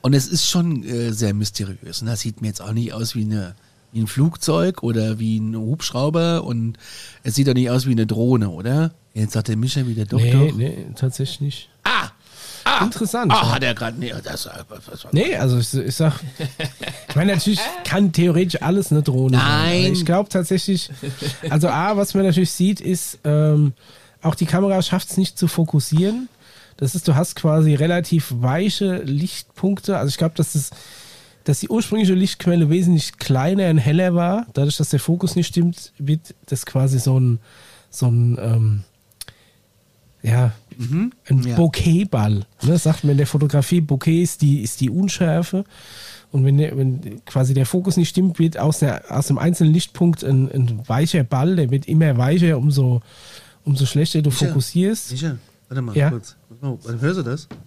Und es ist schon äh, sehr mysteriös. Und das sieht mir jetzt auch nicht aus wie eine wie ein Flugzeug oder wie ein Hubschrauber und es sieht doch nicht aus wie eine Drohne, oder? Jetzt sagt der Mischa wieder doch, Nee, doch. nee, tatsächlich nicht. Ah! Ah! Interessant. Ah, hat er gerade. Nee, das, was, Nee, also ich, ich sag, ich meine, natürlich [laughs] kann theoretisch alles eine Drohne sein. Nein. aber Ich glaube tatsächlich, also A, was man natürlich sieht, ist, ähm, auch die Kamera schafft es nicht zu fokussieren. Das ist, du hast quasi relativ weiche Lichtpunkte. Also ich glaube, dass das, dass die ursprüngliche Lichtquelle wesentlich kleiner und heller war. Dadurch, dass der Fokus nicht stimmt, wird das quasi so ein, so ein, ähm, ja, ein ja. Bokehball. Ne, sagt man in der Fotografie, Bokeh ist die, ist die Unschärfe. Und wenn, der, wenn quasi der Fokus nicht stimmt, wird aus, der, aus dem einzelnen Lichtpunkt ein, ein weicher Ball, der wird immer weicher, umso, umso schlechter du Micha. fokussierst. Micha, warte mal Ja. kurz. Warte mal, hörst du das? [laughs]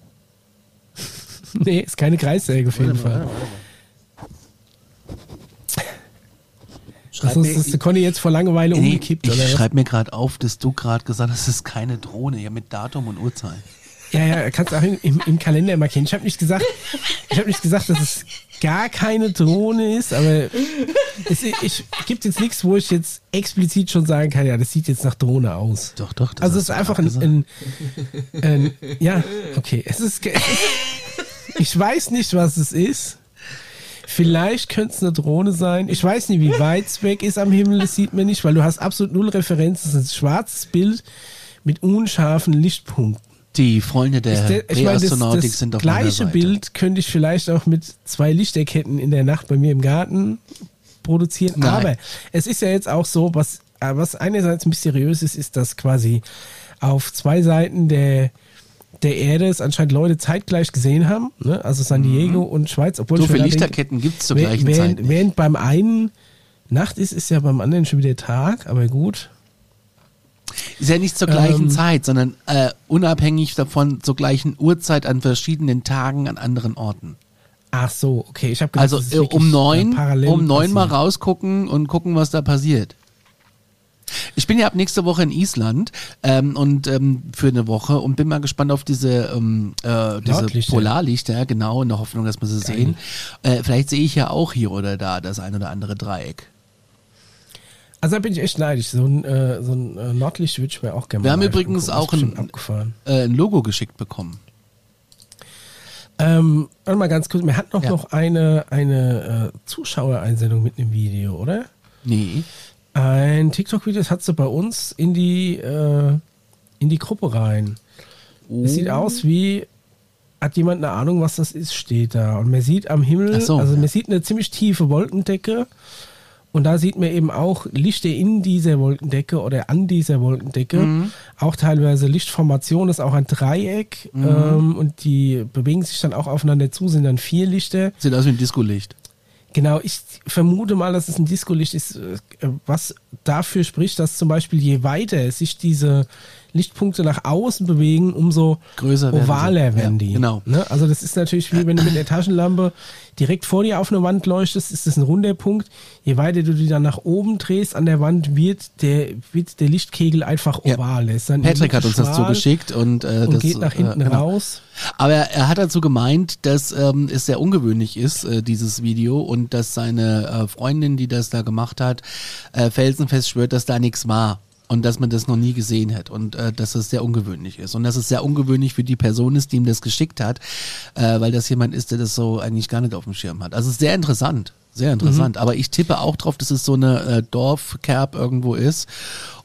Nee, ist keine Kreissäge auf jeden Warte mal, Fall. warte mal, warte mal. Das Schreib ist, das ist Conny jetzt vor Langeweile nee, umgekippt, ich schreibe mir gerade auf, dass du gerade gesagt hast, es ist keine Drohne, ja mit Datum und Uhrzeit. Ja, ja, kannst du auch im, im, im Kalender markieren. Ich habe nicht gesagt, ich habe nicht gesagt, dass es gar keine Drohne ist, aber es ich, gibt jetzt nichts, wo ich jetzt explizit schon sagen kann, ja, das sieht jetzt nach Drohne aus. Doch, doch. das Also es ist einfach ein, ein, ein, ja, okay, es ist, [laughs] ich weiß nicht, was es ist. Vielleicht könnte es eine Drohne sein. Ich weiß nicht, wie [laughs] weit es weg ist am Himmel, das sieht man nicht, weil du hast absolut null Referenz. Es ist ein schwarzes Bild mit unscharfen Lichtpunkten. Die Freunde der der- ich meine, das, das sind auf gleiche. Bild könnte ich vielleicht auch mit zwei Lichterketten in der Nacht bei mir im Garten produzieren. Nein. Aber es ist ja jetzt auch so, was, äh, was einerseits mysteriös ist, ist, dass quasi auf zwei Seiten der, der Erde es anscheinend Leute zeitgleich gesehen haben. Ne? Also San Diego und Schweiz. Obwohl Mhm. So viele Lichterketten gibt es zur während, gleichen Zeit. während, nicht. während beim einen Nacht ist, ist ja beim anderen schon wieder Tag, aber gut. Ist ja nicht zur gleichen Ähm, Zeit, sondern äh, unabhängig davon zur gleichen Uhrzeit an verschiedenen Tagen an anderen Orten. Ach so, okay. Ich habe Also äh, um neun, um neun mal rausgucken und gucken, was da passiert. Ich bin ja ab nächste Woche in Island ähm, und ähm, für eine Woche und bin mal gespannt auf diese, ähm, äh, diese. Polarlichter, genau, in der Hoffnung, dass wir sie sehen. Äh, vielleicht sehe ich ja auch hier oder da das ein oder andere Dreieck. Also da bin ich echt neidisch. So ein, äh, so ein äh, Nordlicht würde ich mir auch gerne Wir haben übrigens auch ein-. Äh, ein Logo geschickt bekommen. Ähm, warte mal ganz kurz. Mir hat noch, Ja. noch eine, eine äh, Zuschauereinsendung mit einem Video, oder? Nee. Ein TikTok-Video, das hat sie bei uns in die, äh, in die Gruppe rein. Es sieht aus wie, hat jemand eine Ahnung, was das ist, steht da. Und man sieht am Himmel, so, also man sieht eine ziemlich tiefe Wolkendecke. Und da sieht man eben auch Lichter in dieser Wolkendecke oder an dieser Wolkendecke. Mhm. Auch teilweise Lichtformation ist auch ein Dreieck. Mhm. Ähm, und die bewegen sich dann auch aufeinander zu, sind dann vier Lichter. Sieht aus wie ein Discolicht. Genau, ich vermute mal, dass es ein Discolicht ist, äh, was dafür spricht, dass zum Beispiel je weiter sich diese Lichtpunkte nach außen bewegen, umso Größer werden sie. ovaler werden Ja, die. genau. Ne? Also das ist natürlich wie wenn du mit der Taschenlampe direkt vor dir auf eine Wand leuchtest, ist das ein runder Punkt. Je weiter du die dann nach oben drehst an der Wand, wird der, wird der Lichtkegel einfach Ja. oval. Dann Patrick hat uns das zugeschickt und, äh, und das geht nach hinten äh, genau. raus. Aber er hat dazu gemeint, dass ähm, es sehr ungewöhnlich ist, äh, dieses Video, und dass seine äh, Freundin, die das da gemacht hat, äh, felsenfest schwört, dass da nichts war. Und dass man das noch nie gesehen hat und äh, dass es sehr ungewöhnlich ist. Und dass es sehr ungewöhnlich für die Person ist, die ihm das geschickt hat, äh, weil das jemand ist, der das so eigentlich gar nicht auf dem Schirm hat. Also es ist sehr interessant, Mhm. interessant. Aber ich tippe auch drauf, dass es so eine äh, Dorfkerb irgendwo ist.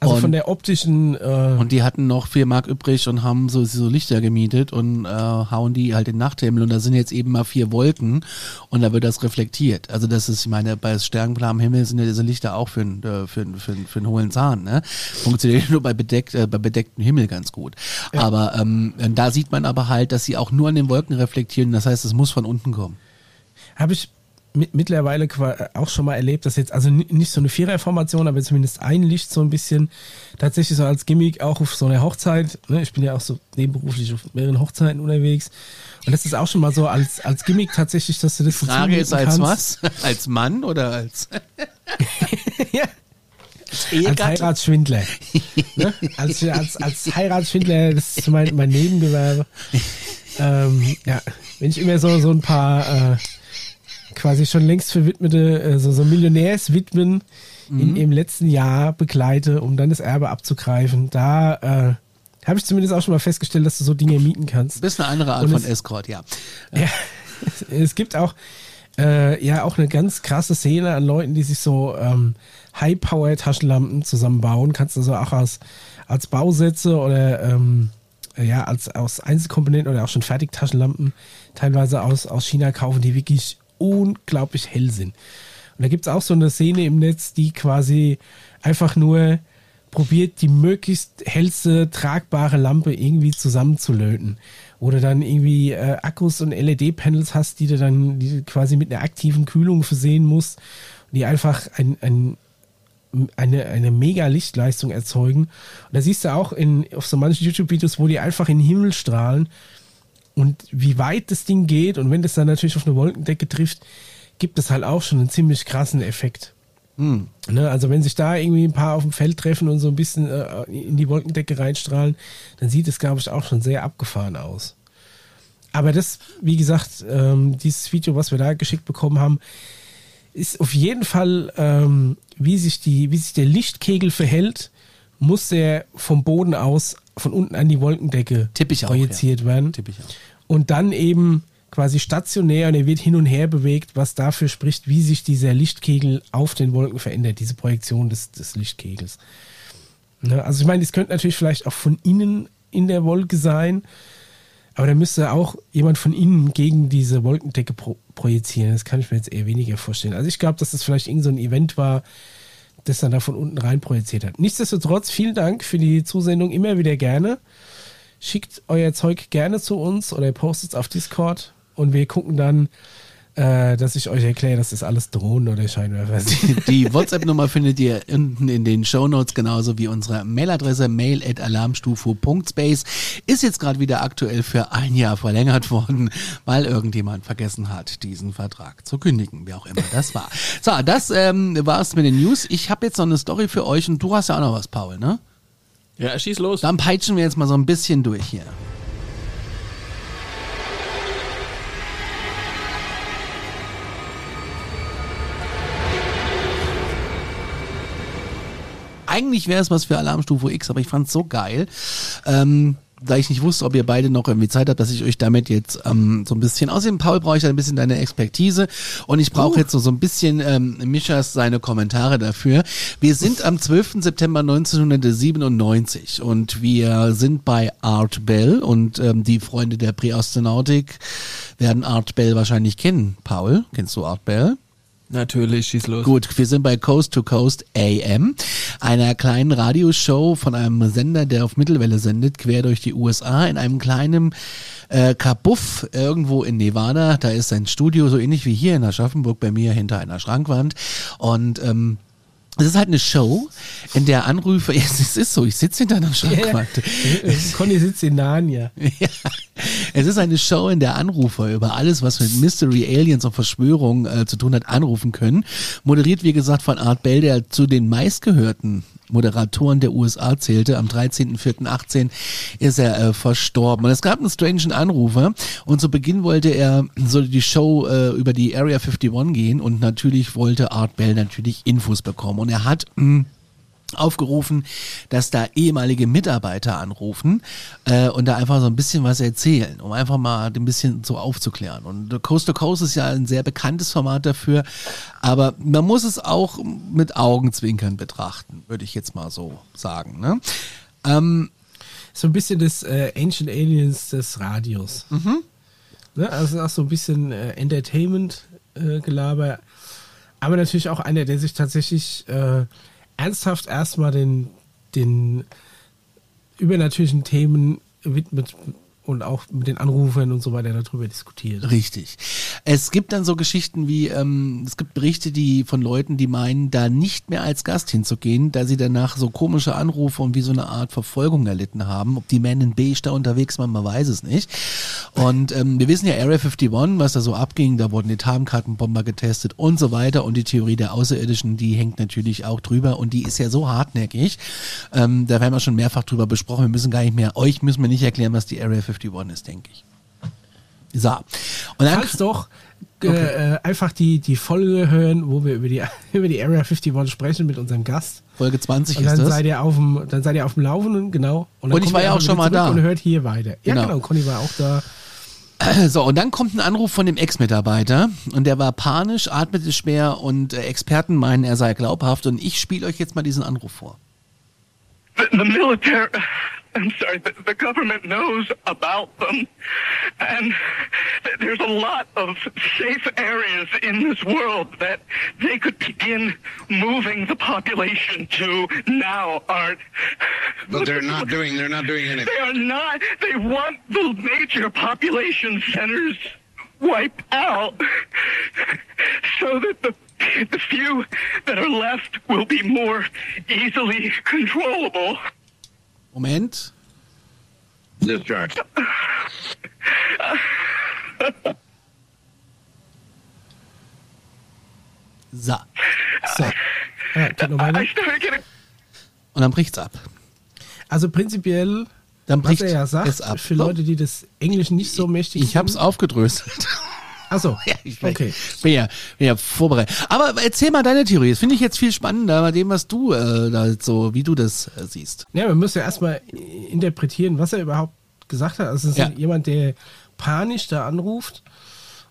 Also und von der optischen äh, und die hatten noch vier Mark übrig und haben so, so Lichter gemietet und äh, hauen die halt in den Nachthimmel. Und da sind jetzt eben mal vier Wolken und da wird das reflektiert. Also das ist, ich meine, bei sternenblarem Himmel sind ja diese Lichter auch für, einen, äh, für, für, einen- für einen hohlen Zahn. Ne? Funktioniert [laughs] nur bei, bedeckt, äh, bei bedecktem Himmel ganz gut. Aber ähm, da sieht man aber halt, dass sie auch nur an den Wolken reflektieren. Das heißt, es muss von unten kommen. Habe ich mit, mittlerweile qua- auch schon mal erlebt, dass jetzt, also ni- nicht so eine Viererformation, aber zumindest ein Licht so ein bisschen tatsächlich so als Gimmick auch auf so einer Hochzeit. Ne? Ich bin ja auch so nebenberuflich auf mehreren Hochzeiten unterwegs. Und das ist auch schon mal so als, als Gimmick tatsächlich, dass du das so Frage ist als zumuten was? [laughs] Als Mann oder als [laughs] ja, als? Heiratsschwindler. ne? als, als, als Heiratsschwindler, das ist mein, mein Nebengewerbe. ähm, ja, wenn ich immer so, so ein paar äh, quasi schon längst verwidmete, äh, so, so Millionärswidmen in, im letzten Jahr begleite, um dann das Erbe abzugreifen, da äh, habe ich zumindest auch schon mal festgestellt, dass du so Dinge mieten kannst. Bist eine andere Art Und von es- Escort, ja. Ja, es, [laughs] es gibt auch äh, ja auch eine ganz krasse Szene an Leuten, die sich so ähm, High-Power-Taschenlampen zusammenbauen. Kannst du so auch als, als Bausätze oder ähm, ja, als aus Einzelkomponenten oder auch schon Fertigtaschenlampen teilweise aus, aus China kaufen, die wirklich unglaublich hell sind. Und da gibt es auch so eine Szene im Netz, die quasi einfach nur probiert, die möglichst hellste tragbare Lampe irgendwie zusammenzulöten. Oder dann irgendwie äh, Akkus und LED-Panels hast, die du dann die quasi mit einer aktiven Kühlung versehen musst, die einfach ein, ein, eine, eine mega Lichtleistung erzeugen. Und da siehst du auch in, auf so manchen YouTube-Videos, wo die einfach in den Himmel strahlen und wie weit das Ding geht. Und wenn das dann natürlich auf eine Wolkendecke trifft, gibt es halt auch schon einen ziemlich krassen Effekt. Ne, also wenn sich da irgendwie ein paar auf dem Feld treffen und so ein bisschen äh, in die Wolkendecke reinstrahlen, dann sieht es, glaube ich, auch schon sehr abgefahren aus. Aber das, wie gesagt, ähm, dieses Video, was wir da geschickt bekommen haben, ist auf jeden Fall, ähm, wie sich die, wie sich der Lichtkegel verhält, muss der vom Boden aus von unten an die Wolkendecke auch, projiziert werden. Tipp ich auch. Und dann eben quasi stationär und er wird hin und her bewegt, was dafür spricht, wie sich dieser Lichtkegel auf den Wolken verändert, diese Projektion des, des Lichtkegels. Ne? Also ich meine, es könnte natürlich vielleicht auch von innen in der Wolke sein, aber da müsste auch jemand von innen gegen diese Wolkendecke pro projizieren. Das kann ich mir jetzt eher weniger vorstellen. Also ich glaube, dass das vielleicht irgend so ein Event war, das dann da von unten rein projiziert hat. Nichtsdestotrotz, vielen Dank für die Zusendung, immer wieder gerne. Schickt euer Zeug gerne zu uns oder postet es auf Discord und wir gucken dann, äh, dass ich euch erkläre, dass das alles Drohnen oder Scheinwerfer sind. Die WhatsApp-Nummer findet ihr unten in den Shownotes, genauso wie unsere Mailadresse mail.alarmstufe.space. Ist jetzt gerade wieder aktuell für ein Jahr verlängert worden, weil irgendjemand vergessen hat, diesen Vertrag zu kündigen, wie auch immer das war. So, das ähm, war's mit den News. Ich habe jetzt noch eine Story für euch und du hast ja auch noch was, Paul, ne? Ja, schieß los. Dann peitschen wir jetzt mal so ein bisschen durch hier. Eigentlich wäre es was für Alarmstufe X, aber ich fand es so geil. Ähm, da ich nicht wusste, ob ihr beide noch irgendwie Zeit habt, dass ich euch damit jetzt ähm, so ein bisschen, außerdem Paul brauche ich ein bisschen deine Expertise und ich brauche jetzt so, so ein bisschen ähm, Mischas seine Kommentare dafür. Wir sind am 12. September 1997 und wir sind bei Art Bell und ähm, die Freunde der Präastronautik werden Art Bell wahrscheinlich kennen. Paul, kennst du Art Bell? Natürlich, schieß los. Gut, wir sind bei Coast to Coast AM, einer kleinen Radioshow von einem Sender, der auf Mittelwelle sendet, quer durch die USA, in einem kleinen äh, Kabuff irgendwo in Nevada. Da ist ein Studio, so ähnlich wie hier in Aschaffenburg bei mir hinter einer Schrankwand. Und ähm, es ist halt eine Show, in der Anrufe, [laughs] es ist so, ich sitze hinter einer Schrankwand. [laughs] Conny sitzt in Narnia. Ja. Es ist eine Show, in der Anrufer über alles, was mit Mystery, Aliens und Verschwörungen äh, zu tun hat, anrufen können. Moderiert, wie gesagt, von Art Bell, der zu den meistgehörten Moderatoren der USA zählte. Am 13.04.18 ist er äh, verstorben. Und es gab einen strangen Anrufer und zu Beginn wollte er, sollte die Show äh, über die Area 51 gehen und natürlich wollte Art Bell natürlich Infos bekommen. Und er hat mh, aufgerufen, dass da ehemalige Mitarbeiter anrufen äh, und da einfach so ein bisschen was erzählen, um einfach mal ein bisschen so aufzuklären. Und Coast to Coast ist ja ein sehr bekanntes Format dafür, aber man muss es auch mit Augenzwinkern betrachten, würde ich jetzt mal so sagen. Ne? Ähm, So ein bisschen des äh, Ancient Aliens des Radios. Ne? Also auch so ein bisschen äh, Entertainment-Gelaber. aber natürlich auch einer, der sich tatsächlich äh, ernsthaft erstmal den, den übernatürlichen Themen widmet und auch mit den Anrufern und so weiter darüber diskutiert. Richtig. Es gibt dann so Geschichten wie, ähm, es gibt Berichte, die von Leuten, die meinen, da nicht mehr als Gast hinzugehen, da sie danach so komische Anrufe und wie so eine Art Verfolgung erlitten haben. Ob die Men in Beige da unterwegs waren, man weiß es nicht. Und ähm, wir wissen ja Area 51, was da so abging, da wurden die Tarnkartenbomber getestet und so weiter. Und die Theorie der Außerirdischen, die hängt natürlich auch drüber und die ist ja so hartnäckig. Ähm, da werden wir schon mehrfach drüber besprochen. Wir müssen gar nicht mehr, euch müssen wir nicht erklären, was die Area 51 ist, denke ich. So. Und dann, Falls doch äh, äh, einfach die, die Folge hören, wo wir über die, [laughs] über die Area 51 sprechen mit unserem Gast. Folge 20 Und ist dann das. seid ihr auf dem, dann seid ihr auf dem Laufenden, genau. dann Und ich war ja auch schon mal da. Und hört hier weiter. Ja, Genau. genau. Conny war auch da. [clears throat] So, und dann kommt ein Anruf von dem Ex-Mitarbeiter und der war panisch, atmete schwer und äh, Experten meinen, er sei glaubhaft und ich spiele euch jetzt mal diesen Anruf vor. The, the military, I'm sorry, the, the government knows about them. And there's a lot of safe areas in this world that they could begin moving the population to now, Art. But they're not doing. They're not doing anything. They are not. They want the major population centers wiped out so that the the few that are left will be more easily controllable. Moment. Discharge. So. So. Ja, noch Und dann bricht's ab. Also prinzipiell, Dann was bricht er ja es sagt, ab. für Leute, die das Englisch nicht so mächtig Ich hab's sind. aufgedröselt. Achso, [laughs] Ja, ich bin, okay. [laughs] bin, ja, bin ja vorbereitet. Aber erzähl mal deine Theorie. Das finde ich jetzt viel spannender bei dem, was du äh, da so, wie du das äh, siehst. Ja, man muss ja erstmal interpretieren, was er überhaupt gesagt hat. Also es ist Ja. jemand, der panisch da anruft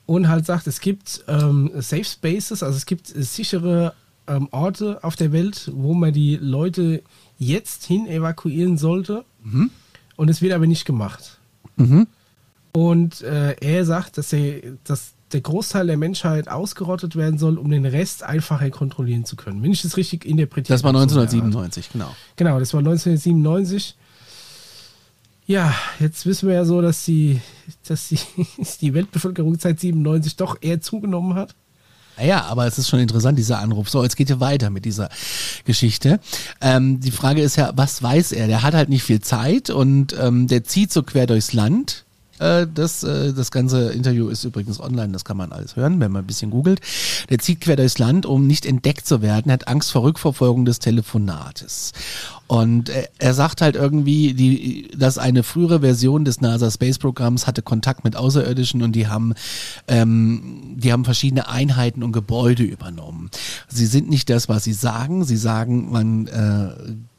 und halt sagt, es gibt ähm, Safe Spaces, also es gibt äh, sichere ähm, Orte auf der Welt, wo man die Leute jetzt hin evakuieren sollte. Und es wird aber nicht gemacht. Und äh, er sagt, dass, er, dass der Großteil der Menschheit ausgerottet werden soll, um den Rest einfacher kontrollieren zu können. Wenn ich das richtig interpretiere. Das war 1997, genau. Genau, das war 1997. Ja, jetzt wissen wir ja so, dass die, dass die, [laughs] die Weltbevölkerung seit 97 doch eher zugenommen hat. Ja, aber es ist schon interessant, dieser Anruf. So, jetzt geht ihr weiter mit dieser Geschichte. Ähm, die Frage ist ja, was weiß er? Der hat halt nicht viel Zeit und ähm, der zieht so quer durchs Land. Äh, Das, äh, das ganze Interview ist übrigens online, das kann man alles hören, wenn man ein bisschen googelt. Der zieht quer durchs Land, um nicht entdeckt zu werden, hat Angst vor Rückverfolgung des Telefonates. Und er sagt halt irgendwie, die, dass eine frühere Version des NASA Space Programms hatte Kontakt mit Außerirdischen und die haben, ähm, die haben verschiedene Einheiten und Gebäude übernommen. Sie sind nicht das, was sie sagen. Sie sagen, man äh,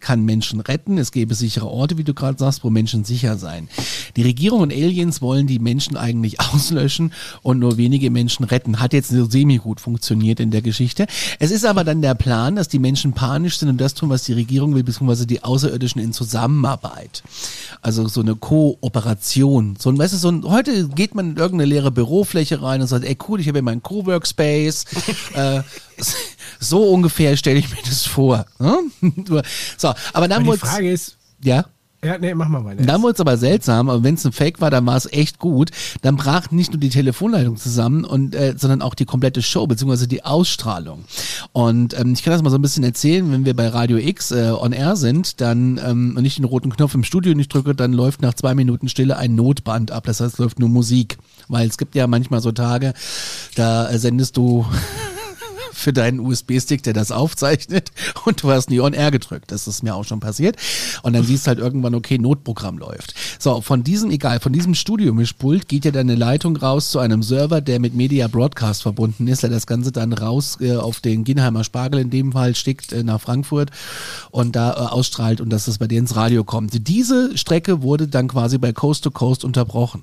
kann Menschen retten. Es gäbe sichere Orte, wie du gerade sagst, wo Menschen sicher sein. Die Regierung und Aliens wollen die Menschen eigentlich [laughs] auslöschen und nur wenige Menschen retten. Hat jetzt so semi-gut funktioniert in der Geschichte. Es ist aber dann der Plan, dass die Menschen panisch sind und das tun, was die Regierung will, beziehungsweise die Außerirdischen in Zusammenarbeit. Also so eine Kooperation. So ein, weißt du, so ein, heute geht man in irgendeine leere Bürofläche rein und sagt, ey cool, ich habe hier meinen Coworkspace. [laughs] äh, so ungefähr stelle ich mir das vor. Ne? [laughs] so, aber dann Aber die Frage ist, ja. Ja, nee, mach mal weiter. Dann wurde es aber seltsam, aber wenn es ein Fake war, dann war es echt gut. Dann brach nicht nur die Telefonleitung zusammen, und, äh, sondern auch die komplette Show, beziehungsweise die Ausstrahlung. Und ähm, ich kann das mal so ein bisschen erzählen, wenn wir bei Radio X äh, on air sind, dann ähm, und ich den roten Knopf im Studio nicht drücke, dann läuft nach zwei Minuten Stille ein Notband ab. Das heißt, es läuft nur Musik. Weil es gibt ja manchmal so Tage, da äh, sendest du [laughs] für deinen USB-Stick, der das aufzeichnet [laughs] und du hast nie on air gedrückt. Das ist mir auch schon passiert. Und dann siehst du halt irgendwann, okay, Notprogramm läuft. So, von diesem, egal, von diesem Studiomischpult geht ja dann eine Leitung raus zu einem Server, der mit Media Broadcast verbunden ist, der das Ganze dann raus äh, auf den Ginheimer Spargel in dem Fall schickt äh, nach Frankfurt und da äh, ausstrahlt und dass das bei dir ins Radio kommt. Diese Strecke wurde dann quasi bei Coast to Coast unterbrochen.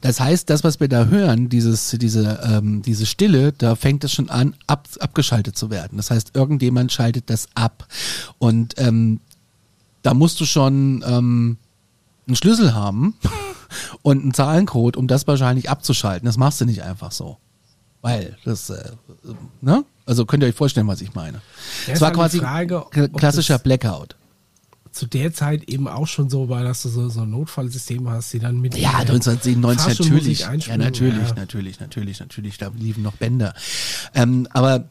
Das heißt, das, was wir da hören, dieses, diese, ähm, diese Stille, da fängt es schon an, ab, abgeschaltet zu werden. Das heißt, irgendjemand schaltet das ab. Und ähm, da musst du schon ähm, einen Schlüssel haben [laughs] und einen Zahlencode, um das wahrscheinlich abzuschalten. Das machst du nicht einfach so. Weil das, äh, ne? Also könnt ihr euch vorstellen, was ich meine. Es war halt quasi Frage, klassischer Blackout. Zu der Zeit eben auch schon so war, dass du so, so ein Notfallsystem hast, die dann mit Ja, der 1997 Fahrstuhlmusik natürlich. Ja, natürlich, Ja. natürlich, natürlich, natürlich. Da liefen noch Bänder. Ähm, aber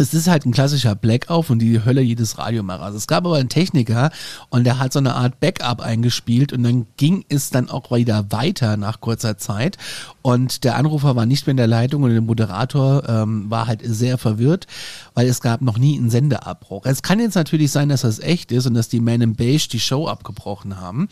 es ist halt ein klassischer Blackout und die Hölle jedes Radiomachers. Es gab aber einen Techniker und der hat so eine Art Backup eingespielt und dann ging es dann auch wieder weiter nach kurzer Zeit und der Anrufer war nicht mehr in der Leitung und der Moderator ähm, war halt sehr verwirrt, weil es gab noch nie einen Sendeabbruch. Es kann jetzt natürlich sein, dass das echt ist und dass die Men in Beige die Show abgebrochen haben,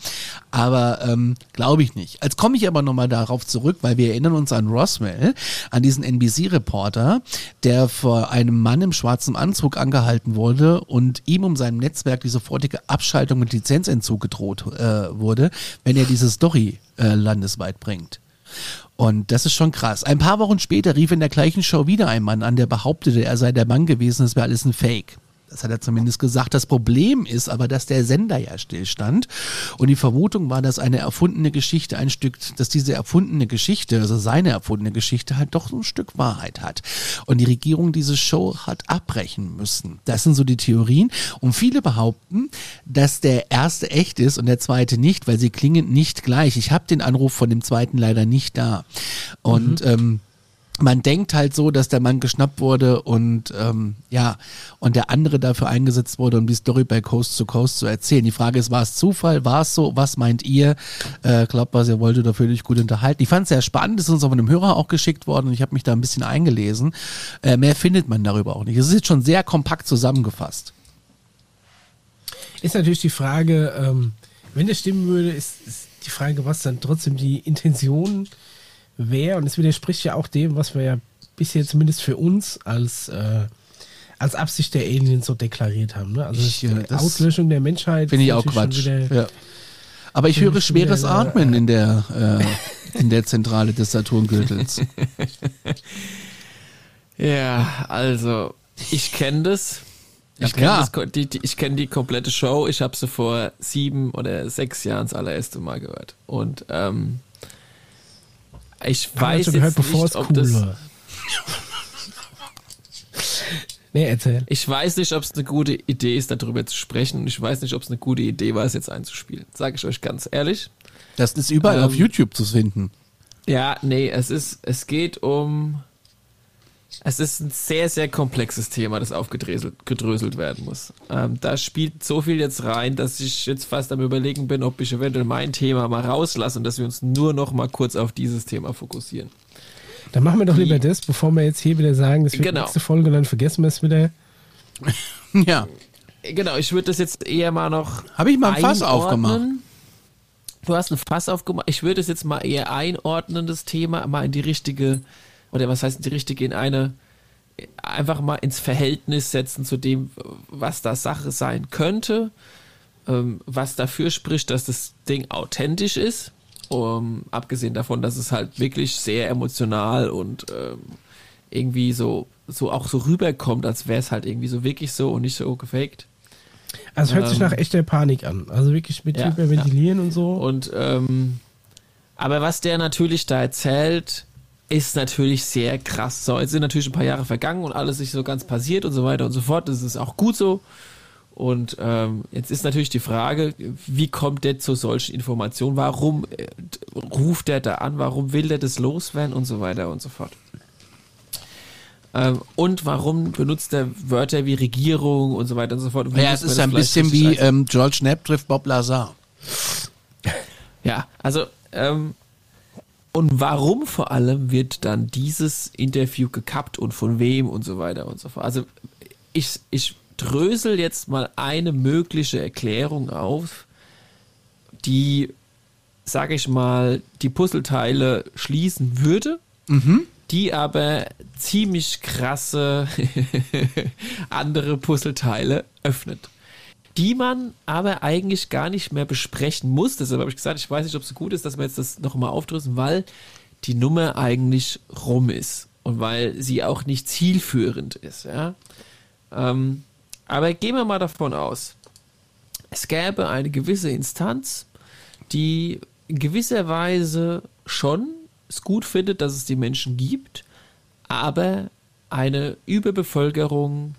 aber ähm, glaube ich nicht. Als komme ich aber nochmal darauf zurück, weil wir erinnern uns an Roswell, an diesen NBC-Reporter, der vor einem Mann im schwarzen Anzug angehalten wurde und ihm um seinem Netzwerk die sofortige Abschaltung mit Lizenzentzug gedroht äh, wurde, wenn er diese Story äh, landesweit bringt. Und das ist schon krass. Ein paar Wochen später rief in der gleichen Show wieder ein Mann an, der behauptete, er sei der Mann gewesen, es wäre alles ein Fake. Das hat er zumindest gesagt. Das Problem ist aber, dass der Sender ja stillstand. Und die Vermutung war, dass eine erfundene Geschichte ein Stück, dass diese erfundene Geschichte, also seine erfundene Geschichte halt doch so ein Stück Wahrheit hat. Und die Regierung diese Show hat abbrechen müssen. Das sind so die Theorien. Und viele behaupten, dass der erste echt ist und der zweite nicht, weil sie klingen nicht gleich. Ich habe den Anruf von dem zweiten leider nicht da. Und ähm, man denkt halt so, dass der Mann geschnappt wurde und ähm, ja, und der andere dafür eingesetzt wurde, um die Story bei Coast to Coast zu erzählen. Die Frage ist, war es Zufall? War es so? Was meint ihr? Äh, glaubt was, ihr wolltet dafür nicht gut unterhalten. Ich fand es sehr spannend, ist uns auch von einem Hörer auch geschickt worden und ich habe mich da ein bisschen eingelesen. Äh, mehr findet man darüber auch nicht. Es ist jetzt schon sehr kompakt zusammengefasst. Ist natürlich die Frage, ähm, wenn das stimmen würde, ist, ist die Frage, was dann trotzdem die Intention wäre. Und es widerspricht ja auch dem, was wir ja bisher zumindest für uns als, äh, als Absicht der Aliens so deklariert haben. Ne? Also Ich, äh, die das Auslöschung der Menschheit. Finde ich auch Quatsch. wieder- Ja. Aber ich höre schon wieder schweres eine, Atmen in der, [laughs] äh, in der Zentrale des Saturngürtels. [laughs] Ja, also ich kenne das. Ja, Ich kenne kenn die komplette Show. Ich habe sie vor sieben oder sechs Jahren das allererste Mal gehört. Und ähm, ich weiß jetzt gehört, bevor nicht, es ob cool das, war. nee, erzähl. ich weiß nicht, ob es eine gute Idee ist, darüber zu sprechen. Und ich weiß nicht, ob es eine gute Idee war, es jetzt einzuspielen. Sage ich euch ganz ehrlich. Das ist überall Ähm, auf YouTube zu finden. Ja, nee, es ist, es geht um, es ist ein sehr, sehr komplexes Thema, das aufgedröselt gedröselt werden muss. Ähm, da spielt so viel jetzt rein, dass ich jetzt fast am überlegen bin, ob ich eventuell mein Thema mal rauslasse und dass wir uns nur noch mal kurz auf dieses Thema fokussieren. Dann machen wir doch lieber das, bevor wir jetzt hier wieder sagen, das wird Genau. nächste Folge, dann vergessen wir es wieder. [laughs] Ja. Genau, ich würde das jetzt eher mal noch. Habe ich mal ein Fass aufgemacht. Du hast ein Fass aufgemacht. Ich würde es jetzt mal eher einordnen, das Thema, mal in die richtige, oder was heißt die richtige, in eine, einfach mal ins Verhältnis setzen zu dem, was da Sache sein könnte, ähm, was dafür spricht, dass das Ding authentisch ist. Um, abgesehen davon, dass es halt wirklich sehr emotional und ähm, irgendwie so, so auch so rüberkommt, als wäre es halt irgendwie so wirklich so und nicht so gefaked. Also hört sich Ähm, nach echter Panik an. Also wirklich mit ja, Hyperventilieren und so. Und ähm, aber was der natürlich da erzählt, ist natürlich sehr krass. So, jetzt sind natürlich ein paar Jahre vergangen und alles nicht so ganz passiert und so weiter und so fort. Das ist auch gut so. Und ähm, jetzt ist natürlich die Frage, wie kommt der zu solchen Informationen? Warum äh, ruft der da an? Warum will der das loswerden und so weiter und so fort? Ähm, und warum benutzt er Wörter wie Regierung und so weiter und so fort? Wie Ja, es ist ein bisschen wie ähm, George Knapp trifft Bob Lazar. Ja, also ähm, und warum vor allem wird dann dieses Interview gekappt und von wem und so weiter und so fort. Also ich, ich drösel jetzt mal eine mögliche Erklärung auf, die, sage ich mal, die Puzzleteile schließen würde, die aber ziemlich krasse [laughs] andere Puzzleteile öffnet die man aber eigentlich gar nicht mehr besprechen muss. Deshalb habe ich gesagt, ich weiß nicht, ob es gut ist, dass wir jetzt das nochmal aufdrüssen, weil die Nummer eigentlich rum ist und weil sie auch nicht zielführend ist. Ja? Ähm, aber gehen wir mal davon aus, es gäbe eine gewisse Instanz, die in gewisser Weise schon es gut findet, dass es die Menschen gibt, aber eine Überbevölkerung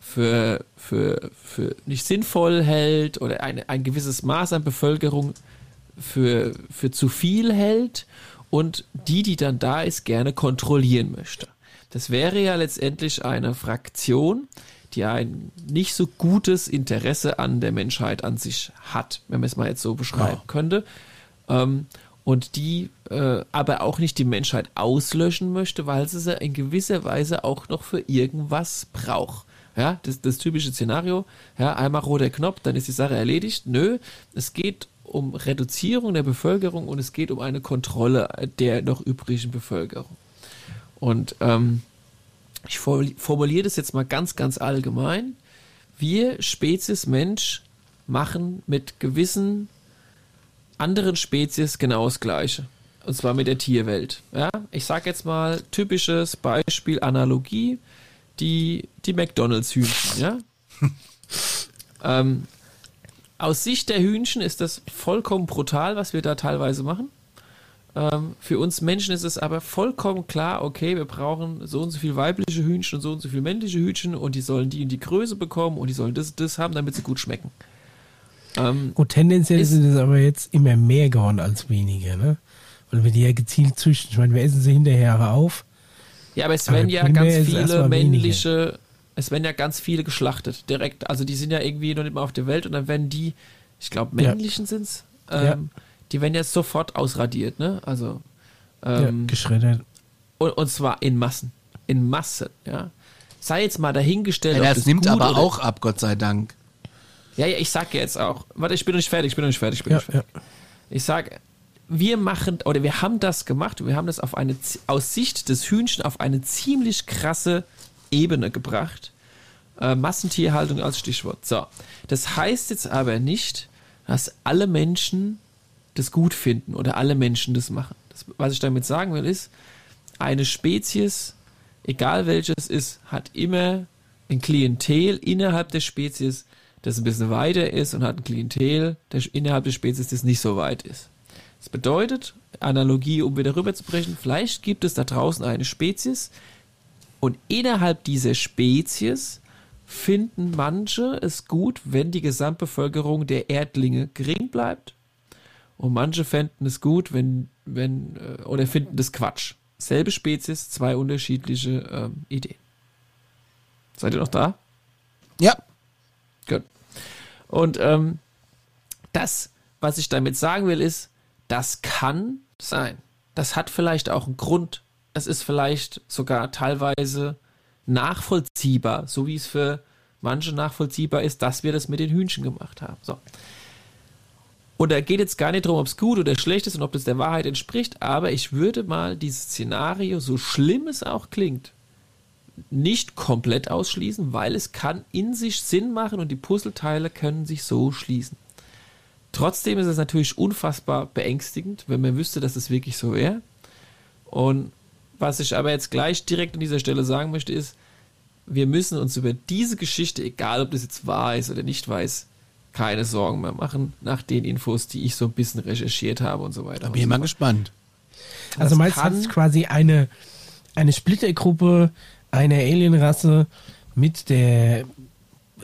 für, für, für nicht sinnvoll hält oder eine, ein gewisses Maß an Bevölkerung für, für zu viel hält und die, die dann da ist, gerne kontrollieren möchte. Das wäre ja letztendlich eine Fraktion, die ein nicht so gutes Interesse an der Menschheit an sich hat, wenn man es mal jetzt so beschreiben könnte. Ähm, und die äh, aber auch nicht die Menschheit auslöschen möchte, weil sie sie in gewisser Weise auch noch für irgendwas braucht. Ja, das, das typische Szenario, ja, einmal roter Knopf, dann ist die Sache erledigt. Nö, es geht um Reduzierung der Bevölkerung und es geht um eine Kontrolle der noch übrigen Bevölkerung. Und ähm, ich formuliere das jetzt mal ganz, ganz allgemein. Wir, Spezies Mensch, machen mit gewissen anderen Spezies genau das Gleiche. Und zwar mit der Tierwelt. Ja? Ich sage jetzt mal typisches Beispiel, Analogie, die, die McDonalds-Hühnchen. Ja? [laughs] ähm, aus Sicht der Hühnchen ist das vollkommen brutal, was wir da teilweise machen. Ähm, für uns Menschen ist es aber vollkommen klar, okay, wir brauchen so und so viel weibliche Hühnchen und so und so viel männliche Hühnchen und die sollen die und die Größe bekommen und die sollen das und das haben, damit sie gut schmecken. Ähm, Gut, tendenziell Ist- sind es aber jetzt immer mehr geworden als weniger, ne? Weil wir die ja gezielt züchten. Ich meine, wir essen sie hinterher auf. Ja, aber es Aber werden ja ganz viele männliche, es werden ja ganz viele geschlachtet, direkt. Also die sind ja irgendwie noch nicht mal auf der Welt und dann werden die, ich glaube, Ja. männlichen sind's, ähm, die werden jetzt sofort ausradiert, ne? Also ähm, ja, geschreddert. und, und zwar in Massen. In Massen, ja. Sei jetzt mal dahingestellt. Ja, ob das das nimmt gut aber oder- auch ab, Gott sei Dank. Ja, ja, ich sag ja jetzt auch. Warte, ich bin noch nicht fertig, ich bin noch nicht fertig, ich bin Ja, noch nicht fertig. ja. Ich sage, wir machen oder wir haben das gemacht, wir haben das auf eine aus Sicht des Hühnchen auf eine ziemlich krasse Ebene gebracht. Äh, Massentierhaltung als Stichwort. So, das heißt jetzt aber nicht, dass alle Menschen das gut finden oder alle Menschen das machen. Das, was ich damit sagen will, ist, eine Spezies, egal welches ist, hat immer ein Klientel innerhalb der Spezies, das ein bisschen weiter ist und hat ein Klientel der, innerhalb der Spezies, das nicht so weit ist. Das bedeutet, Analogie, um wieder rüberzubrechen, vielleicht gibt es da draußen eine Spezies und innerhalb dieser Spezies finden manche es gut, wenn die Gesamtbevölkerung der Erdlinge gering bleibt und manche fänden es gut, wenn, wenn, äh, oder finden das Quatsch. Selbe Spezies, zwei unterschiedliche ähm, Ideen. Seid ihr noch da? Ja. Gut. Und ähm, das, was ich damit sagen will, ist, das kann sein. Das hat vielleicht auch einen Grund. Es ist vielleicht sogar teilweise nachvollziehbar, so wie es für manche nachvollziehbar ist, dass wir das mit den Hühnchen gemacht haben. So. Und da geht jetzt gar nicht darum, ob es gut oder schlecht ist und ob das der Wahrheit entspricht, aber ich würde mal dieses Szenario, so schlimm es auch klingt, nicht komplett ausschließen, weil es kann in sich Sinn machen und die Puzzleteile können sich so schließen. Trotzdem ist es natürlich unfassbar beängstigend, wenn man wüsste, dass es wirklich so wäre. Und was ich aber jetzt gleich direkt an dieser Stelle sagen möchte, ist, wir müssen uns über diese Geschichte, egal ob das jetzt wahr ist oder nicht wahr ist, keine Sorgen mehr machen, nach den Infos, die ich so ein bisschen recherchiert habe und so weiter. Da bin ich so mal gespannt. Also Das meinst du, quasi eine, eine Splittergruppe einer Alienrasse mit der,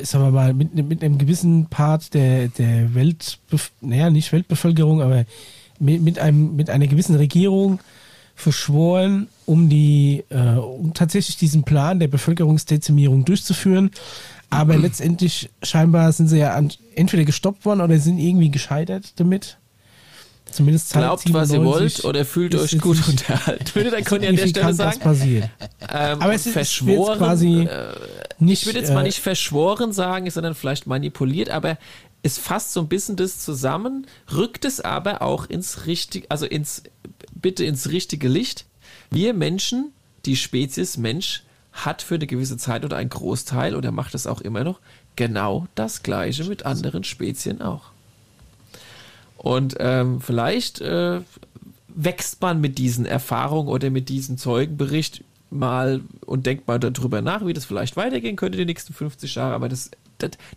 sagen wir mal, mit, mit einem gewissen Part der, der Welt, naja, nicht Weltbevölkerung, aber mit, mit, einem, mit einer gewissen Regierung verschworen, um die, äh, um tatsächlich diesen Plan der Bevölkerungsdezimierung durchzuführen. Aber letztendlich scheinbar sind sie ja an, entweder gestoppt worden oder sind irgendwie gescheitert damit. Zumindest Glaubt, was ihr 97 wollt oder fühlt euch gut nicht unterhalten. Würde der Conny an der Stelle sagen? passiert. Ähm, Aber es ist- verschworen, quasi äh, Nicht, ich würde jetzt mal äh, nicht verschworen sagen, sondern vielleicht manipuliert, aber es fasst so ein bisschen das zusammen, rückt es aber auch ins richtige, also ins, bitte ins richtige Licht. Wir Menschen, die Spezies Mensch, hat für eine gewisse Zeit oder ein Großteil, oder macht es auch immer noch, genau das Gleiche mit anderen Spezien auch. Und ähm, vielleicht äh, wächst man mit diesen Erfahrungen oder mit diesem Zeugenbericht mal und denkt mal darüber nach, wie das vielleicht weitergehen könnte die nächsten 50 Jahre. Aber das,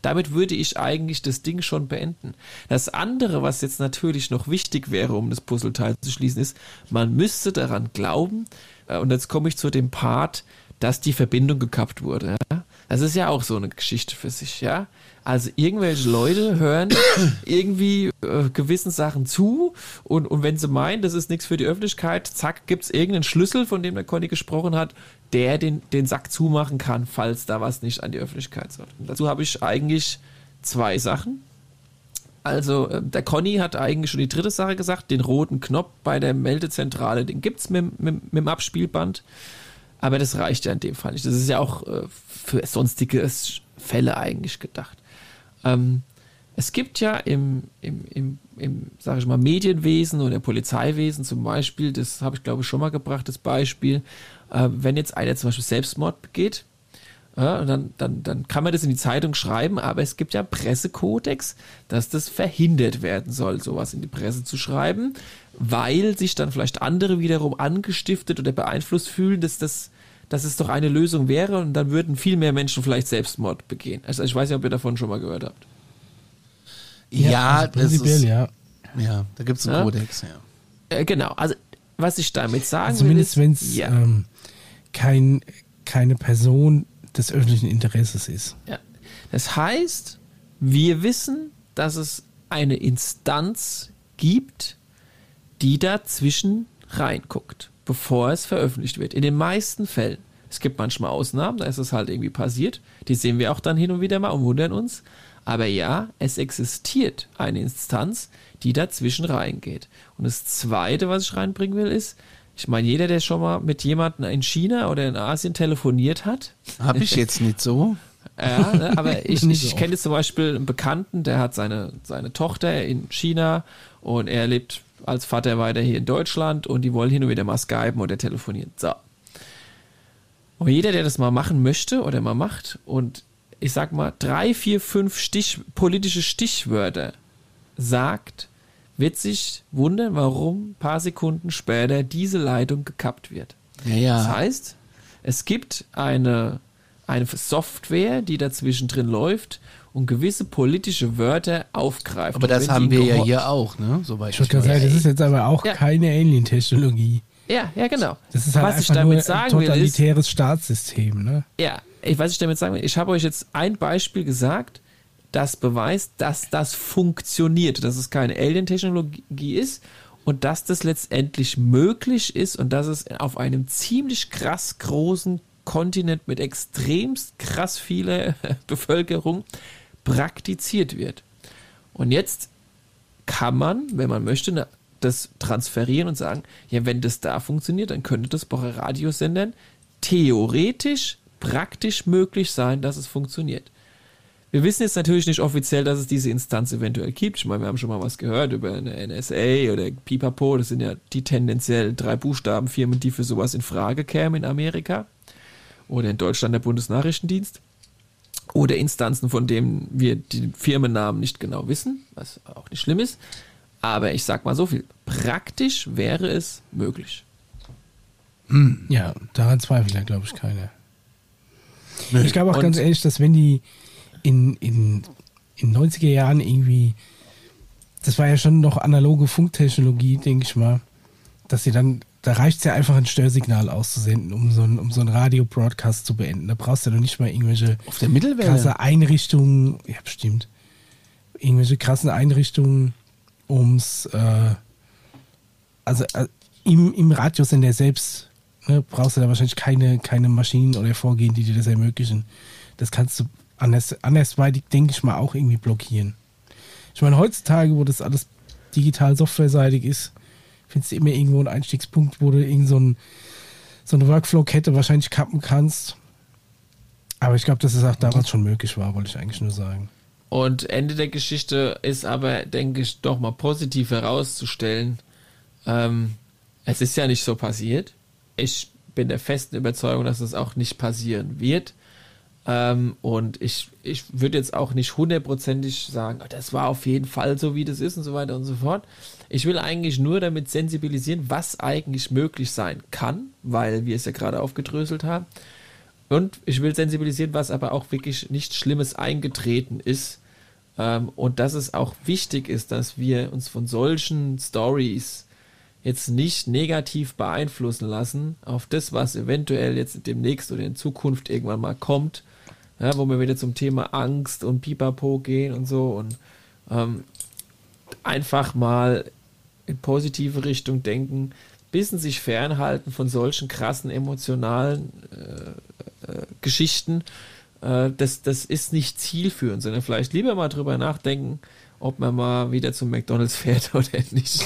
damit würde ich eigentlich das Ding schon beenden. Das andere, was jetzt natürlich noch wichtig wäre, um das Puzzleteil zu schließen, ist, man müsste daran glauben, äh, und jetzt komme ich zu dem Part, dass die Verbindung gekappt wurde. Ja? Das ist ja auch so eine Geschichte für sich, ja. Also irgendwelche Leute hören [coughs] irgendwie äh, gewissen Sachen zu und, und wenn sie meinen, das ist nichts für die Öffentlichkeit, zack, gibt's irgendeinen Schlüssel, von dem der Conny gesprochen hat, der den, den Sack zumachen kann, falls da was nicht an die Öffentlichkeit soll. Und dazu habe ich eigentlich zwei Sachen. Also, äh, der Conny hat eigentlich schon die dritte Sache gesagt, den roten Knopf bei der Meldezentrale, den gibt's mit, mit, mit dem Abspielband. Aber das reicht ja in dem Fall nicht. Das ist ja auch äh, für sonstige Fälle eigentlich gedacht. Ähm, es gibt ja im, im, im, im sage ich mal, Medienwesen oder Polizeiwesen zum Beispiel, das habe ich glaube ich schon mal gebracht, das Beispiel, äh, wenn jetzt einer zum Beispiel Selbstmord begeht, ja, und dann, dann, dann kann man das in die Zeitung schreiben, aber es gibt ja einen Pressekodex, dass das verhindert werden soll, sowas in die Presse zu schreiben, weil sich dann vielleicht andere wiederum angestiftet oder beeinflusst fühlen, dass das dass es doch eine Lösung wäre und dann würden viel mehr Menschen vielleicht Selbstmord begehen. Also ich weiß nicht, ob ihr davon schon mal gehört habt. Ja, also das prinzipiell, ist, ja. ja, da gibt es einen Ja? Kodex, ja. Äh, genau, also was ich damit sagen Also Zumindest will, wenn ist, es ja, ähm, kein, keine Person des öffentlichen Interesses ist. ja. Das heißt, wir wissen, dass es eine Instanz gibt, die dazwischen reinguckt, bevor es veröffentlicht wird. In den meisten Fällen. Es gibt manchmal Ausnahmen, da ist es halt irgendwie passiert. Die sehen wir auch dann hin und wieder mal und wundern uns. Aber ja, es existiert eine Instanz, die dazwischen reingeht. Und das Zweite, was ich reinbringen will, ist, ich meine, jeder, der schon mal mit jemandem in China oder in Asien telefoniert hat, Habe ich [laughs] jetzt nicht so. ja, ne, aber [laughs] ich, ich, ich kenne jetzt zum Beispiel einen Bekannten, der hat seine, seine Tochter in China und er lebt als Vater weiter hier in Deutschland und die wollen hin und wieder mal skypen oder telefonieren. So. Und jeder, der das mal machen möchte oder mal macht und ich sag mal drei, vier, fünf Stich, politische Stichwörter sagt, wird sich wundern, warum ein paar Sekunden später diese Leitung gekappt wird. Ja, ja. Das heißt, es gibt eine, eine Software, die dazwischen drin läuft und gewisse politische Wörter aufgreift. Aber das haben wir ja hier auch, ne? Soweit Ich gerade sagen, das ist jetzt aber auch Ja. keine Alien-Technologie. Ja, ja, genau. Das ist halt was ich damit nur ein sagen will, ist, totalitäres Staatssystem, ne? ja, ich, was ich damit sagen will, ich habe euch jetzt ein Beispiel gesagt, das beweist, dass das funktioniert, dass es keine Alien-Technologie ist und dass das letztendlich möglich ist und dass es auf einem ziemlich krass großen Kontinent mit extremst krass vieler [laughs] Bevölkerung praktiziert wird. Und jetzt kann man, wenn man möchte, das transferieren und sagen, ja, wenn das da funktioniert, dann könnte das bei Radiosendern theoretisch praktisch möglich sein, dass es funktioniert. Wir wissen jetzt natürlich nicht offiziell, dass es diese Instanz eventuell gibt. Ich meine, wir haben schon mal was gehört über eine NSA oder Pipapo. Das sind ja die tendenziell drei Buchstabenfirmen, die für sowas in Frage kämen in Amerika. Oder in Deutschland der Bundesnachrichtendienst. Oder Instanzen, von denen wir die Firmennamen nicht genau wissen, was auch nicht schlimm ist. Aber ich sag mal so viel. Praktisch wäre es möglich. Ja, daran zweifelt ja, glaube ich, keiner. Nö. Ich glaube auch Und- ganz ehrlich, dass wenn die in, in, in 90er Jahren irgendwie, das war ja schon noch analoge Funktechnologie, denke ich mal, dass sie dann, da reicht es ja einfach ein Störsignal auszusenden, um so ein, um so ein Radio-Broadcast zu beenden. Da brauchst du ja noch nicht mal irgendwelche Auf der Mittelwelle. krasse Einrichtungen, ja bestimmt, irgendwelche krassen Einrichtungen, ums, äh, also äh, im, im Radiosender selbst ne, brauchst du da wahrscheinlich keine, keine Maschinen oder Vorgehen, die dir das ermöglichen. Das kannst du anders, andersweitig, denke ich mal, auch irgendwie blockieren. Ich meine, heutzutage, wo das alles digital softwareseitig ist, findest du immer irgendwo einen Einstiegspunkt, wo du irgend so, ein, so eine Workflow-Kette wahrscheinlich kappen kannst. Aber ich glaube, dass es auch damals schon möglich war, wollte ich eigentlich nur sagen. Und Ende der Geschichte ist aber, denke ich, doch mal positiv herauszustellen. Ähm, es ist ja nicht so passiert. Ich bin der festen Überzeugung, dass es auch nicht passieren wird. Ähm, und ich, ich würde jetzt auch nicht hundertprozentig sagen, "Oh, das war auf jeden Fall so, wie das ist und so weiter und so fort. Ich will eigentlich nur damit sensibilisieren, was eigentlich möglich sein kann, weil wir es ja gerade aufgedröselt haben. Und ich will sensibilisieren, was aber auch wirklich nichts Schlimmes eingetreten ist. Ähm, und dass es auch wichtig ist, dass wir uns von solchen Stories jetzt nicht negativ beeinflussen lassen auf das, was eventuell jetzt demnächst oder in Zukunft irgendwann mal kommt, ja, wo wir wieder zum Thema Angst und Pipapo gehen und so und ähm, einfach mal in positive Richtung denken, bisschen sich fernhalten von solchen krassen emotionalen äh, äh, Geschichten. Äh, das, das ist nicht zielführend, sondern vielleicht lieber mal drüber nachdenken, ob man mal wieder zum McDonalds [laughs] fährt oder nicht,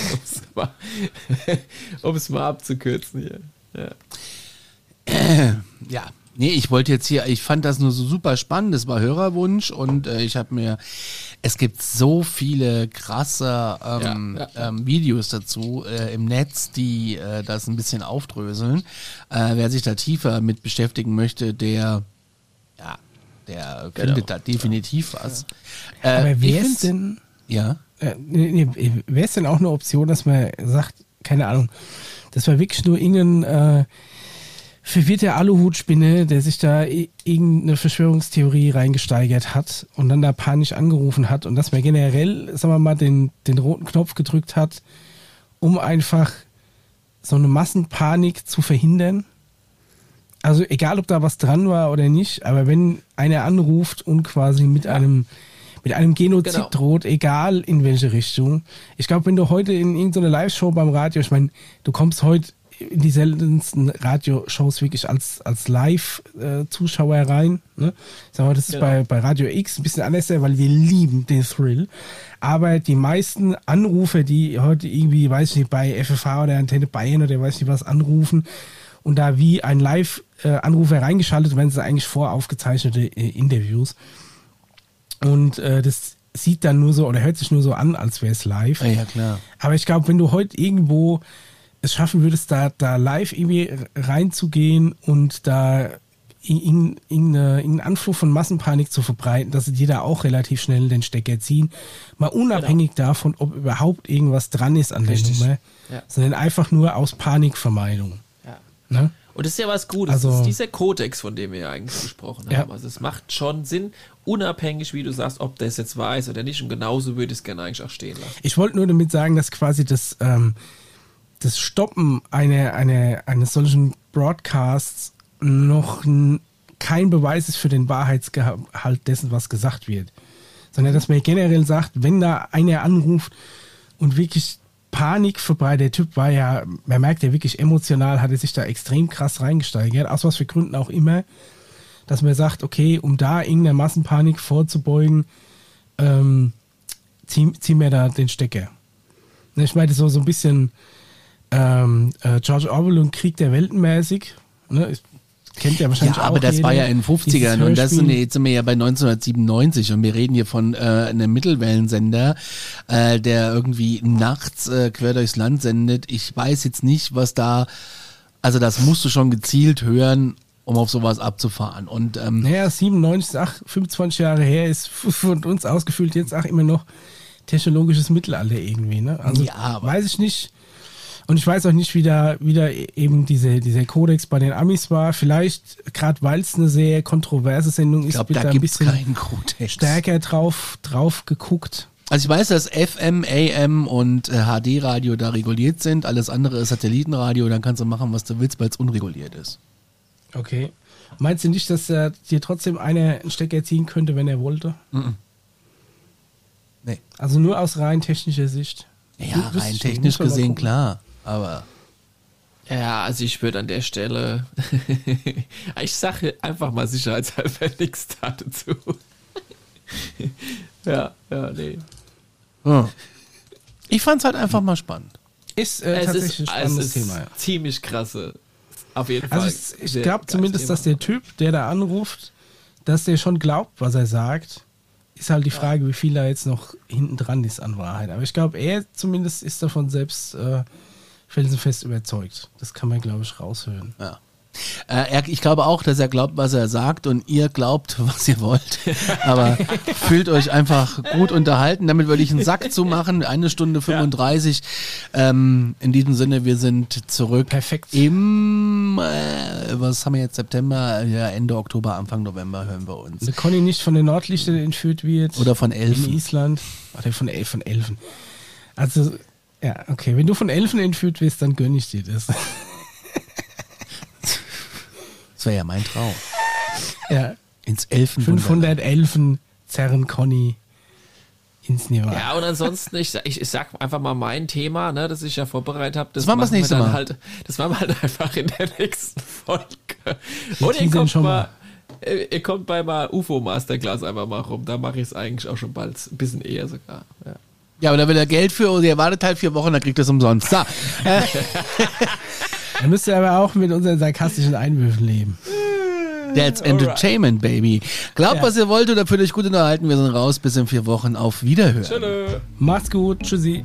um es [laughs] mal, abzukürzen hier. Ja. [clears throat] Ja, nee, ich wollte jetzt hier, ich fand das nur so super spannend, das war Hörerwunsch und äh, ich habe mir, es gibt so viele krasse ähm, Ja, ja. Ähm, Videos dazu äh, im Netz, die äh, das ein bisschen aufdröseln. Äh, wer sich da tiefer mit beschäftigen möchte, der, ja, der findet da definitiv was. Äh, Aber es find's- denn, Ja. äh, nee, nee, wäre es denn auch eine Option, dass man sagt, keine Ahnung, dass man wirklich nur irgendein, äh, verwirrte Aluhutspinne, der sich da irgendeine Verschwörungstheorie reingesteigert hat und dann da panisch angerufen hat und dass man generell, sagen wir mal, den, den roten Knopf gedrückt hat, um einfach so eine Massenpanik zu verhindern. Also egal, ob da was dran war oder nicht, aber wenn einer anruft und quasi mit einem mit einem Genozid Genau. droht, egal in welche Richtung. Ich glaube, wenn du heute in irgendeine Live-Show beim Radio, ich meine, du kommst heute in die seltensten Radioshows wirklich als, als Live-Zuschauer rein. Ne? Ich sag mal, das ist Genau. bei, bei Radio X ein bisschen anders, weil wir lieben den Thrill. Aber die meisten Anrufer, die heute irgendwie, weiß ich nicht, bei FFH oder Antenne Bayern oder weiß nicht was anrufen und da wie ein Live-Anrufer reingeschaltet werden, sind eigentlich voraufgezeichnete äh, Interviews. Und äh, das sieht dann nur so oder hört sich nur so an, als wäre es live. Ja, ja, klar. Aber ich glaube, wenn du heute irgendwo es schaffen würdest, da, da live irgendwie reinzugehen und da in- irgendeinen Anflug von Massenpanik zu verbreiten, dass sie dir da auch relativ schnell den Stecker ziehen. Mal unabhängig davon, ob überhaupt irgendwas dran ist an der Richtig. Nummer, Ja. sondern einfach nur aus Panikvermeidung. Ja. Ne? Und das ist ja was Gutes. Also- das ist dieser Kodex, von dem wir ja eigentlich gesprochen Ja. haben. Also es macht schon Sinn, unabhängig, wie du sagst, ob das jetzt weiß oder nicht. Und genauso würde ich es gerne eigentlich auch stehen lassen. Ich wollte nur damit sagen, dass quasi das, ähm, das Stoppen einer, einer, eines solchen Broadcasts noch kein Beweis ist für den Wahrheitsgehalt dessen, was gesagt wird. Sondern dass man generell sagt, wenn da einer anruft und wirklich Panik verbreitet, der Typ war ja, man merkt ja wirklich emotional, hat er sich da extrem krass reingesteigert, aus was für Gründen auch immer, dass man sagt, okay, um da irgendeiner Massenpanik vorzubeugen, ähm, zieh, zieh mir da den Stecker. Ne, Ich meine, so, so ein bisschen ähm, äh, George Orwell und Krieg der Welten mäßig. Ne? Kennt ja wahrscheinlich Ja, aber das war ja in den 50ern dieses und das sind, jetzt sind wir ja bei 1997 und wir reden hier von äh, einem Mittelwellensender, äh, der irgendwie nachts äh, quer durchs Land sendet. Ich weiß jetzt nicht, was da, also das musst du schon gezielt hören, um auf sowas abzufahren. Und ähm, Naja, 97, ach, 25 Jahre her ist [laughs] von uns ausgefüllt jetzt auch immer noch technologisches Mittelalter irgendwie. Ne? Also Ja, weiß ich nicht. Und ich weiß auch nicht, wie da, wie da eben diese, dieser Kodex bei den Amis war. Vielleicht, gerade weil es eine sehr kontroverse Sendung ist, glaube, wird da ein bisschen stärker drauf, drauf geguckt. Also ich weiß, dass FM, AM und äh, HD-Radio da reguliert sind. Alles andere ist Satellitenradio. Dann kannst du machen, was du willst, weil es unreguliert ist. Okay. Meinst du nicht, dass äh, dir trotzdem einer einen Stecker ziehen könnte, wenn er wollte? Nee. Also nur aus rein technischer Sicht. Ja, rein technisch gesehen, klar. Aber Ja, also ich würde an der Stelle, [laughs] ich sage einfach mal sicherheitshalber [laughs] nichts dazu. [laughs] ja, ja, nee. ja. ich fand's halt einfach mal spannend. Ist äh, es tatsächlich ist, ein es spannendes ist Thema. Ja. ziemlich krasse. Auf jeden Fall. Also ich, ich glaube zumindest, Thema. dass der Typ, der da anruft, dass der schon glaubt, was er sagt. Ist halt die Frage, wie viel da jetzt noch hinten dran ist an Wahrheit. Aber ich glaube, er zumindest ist davon selbst äh, felsenfest überzeugt. Das kann man, glaube ich, raushören. Ja. Äh, er, ich glaube auch, dass er glaubt, was er sagt und ihr glaubt, [laughs] was ihr wollt. Aber [laughs] fühlt euch einfach gut unterhalten. Damit würde ich einen Sack zumachen. Eine Stunde 35. Ähm, in diesem Sinne, wir sind zurück. Perfekt. Im, äh, was haben wir jetzt, September, ja, Ende Oktober, Anfang November hören wir uns. Wenn Conny nicht von den Nordlichtern entführt wird. Oder von In Elfen. Island. Oder von, El von Elfen. Also, ja, okay. Wenn du von Elfen entführt wirst, dann gönne ich dir das. [laughs] Das wäre ja mein Traum. ja. Ins Elfen. 500 Elfen zerren Conny ins Nirvana. Ja, und ansonsten, ich, ich, ich sag einfach mal mein Thema, ne, das ich ja vorbereitet habe. Das, Das machen wir das nächste Mal. Halt, das machen wir halt einfach in der nächsten Folge. Und ihr kommt, schon mal, äh, ihr kommt bei mal UFO Masterclass einfach mal rum. Da mache ich es eigentlich auch schon bald. Ein bisschen eher sogar. Ja. Ja, aber da will er Geld für und ihr wartet halt vier Wochen, dann kriegt er es umsonst. So, Da müsst ihr aber auch mit unseren sarkastischen Einwürfen leben. that's Entertainment, baby. Glaubt, Ja. was ihr wollt oder fühlt euch gut unterhalten. Wir sind raus. Bis in vier Wochen. Auf Wiederhören. Tschüss. Macht's gut. Tschüssi.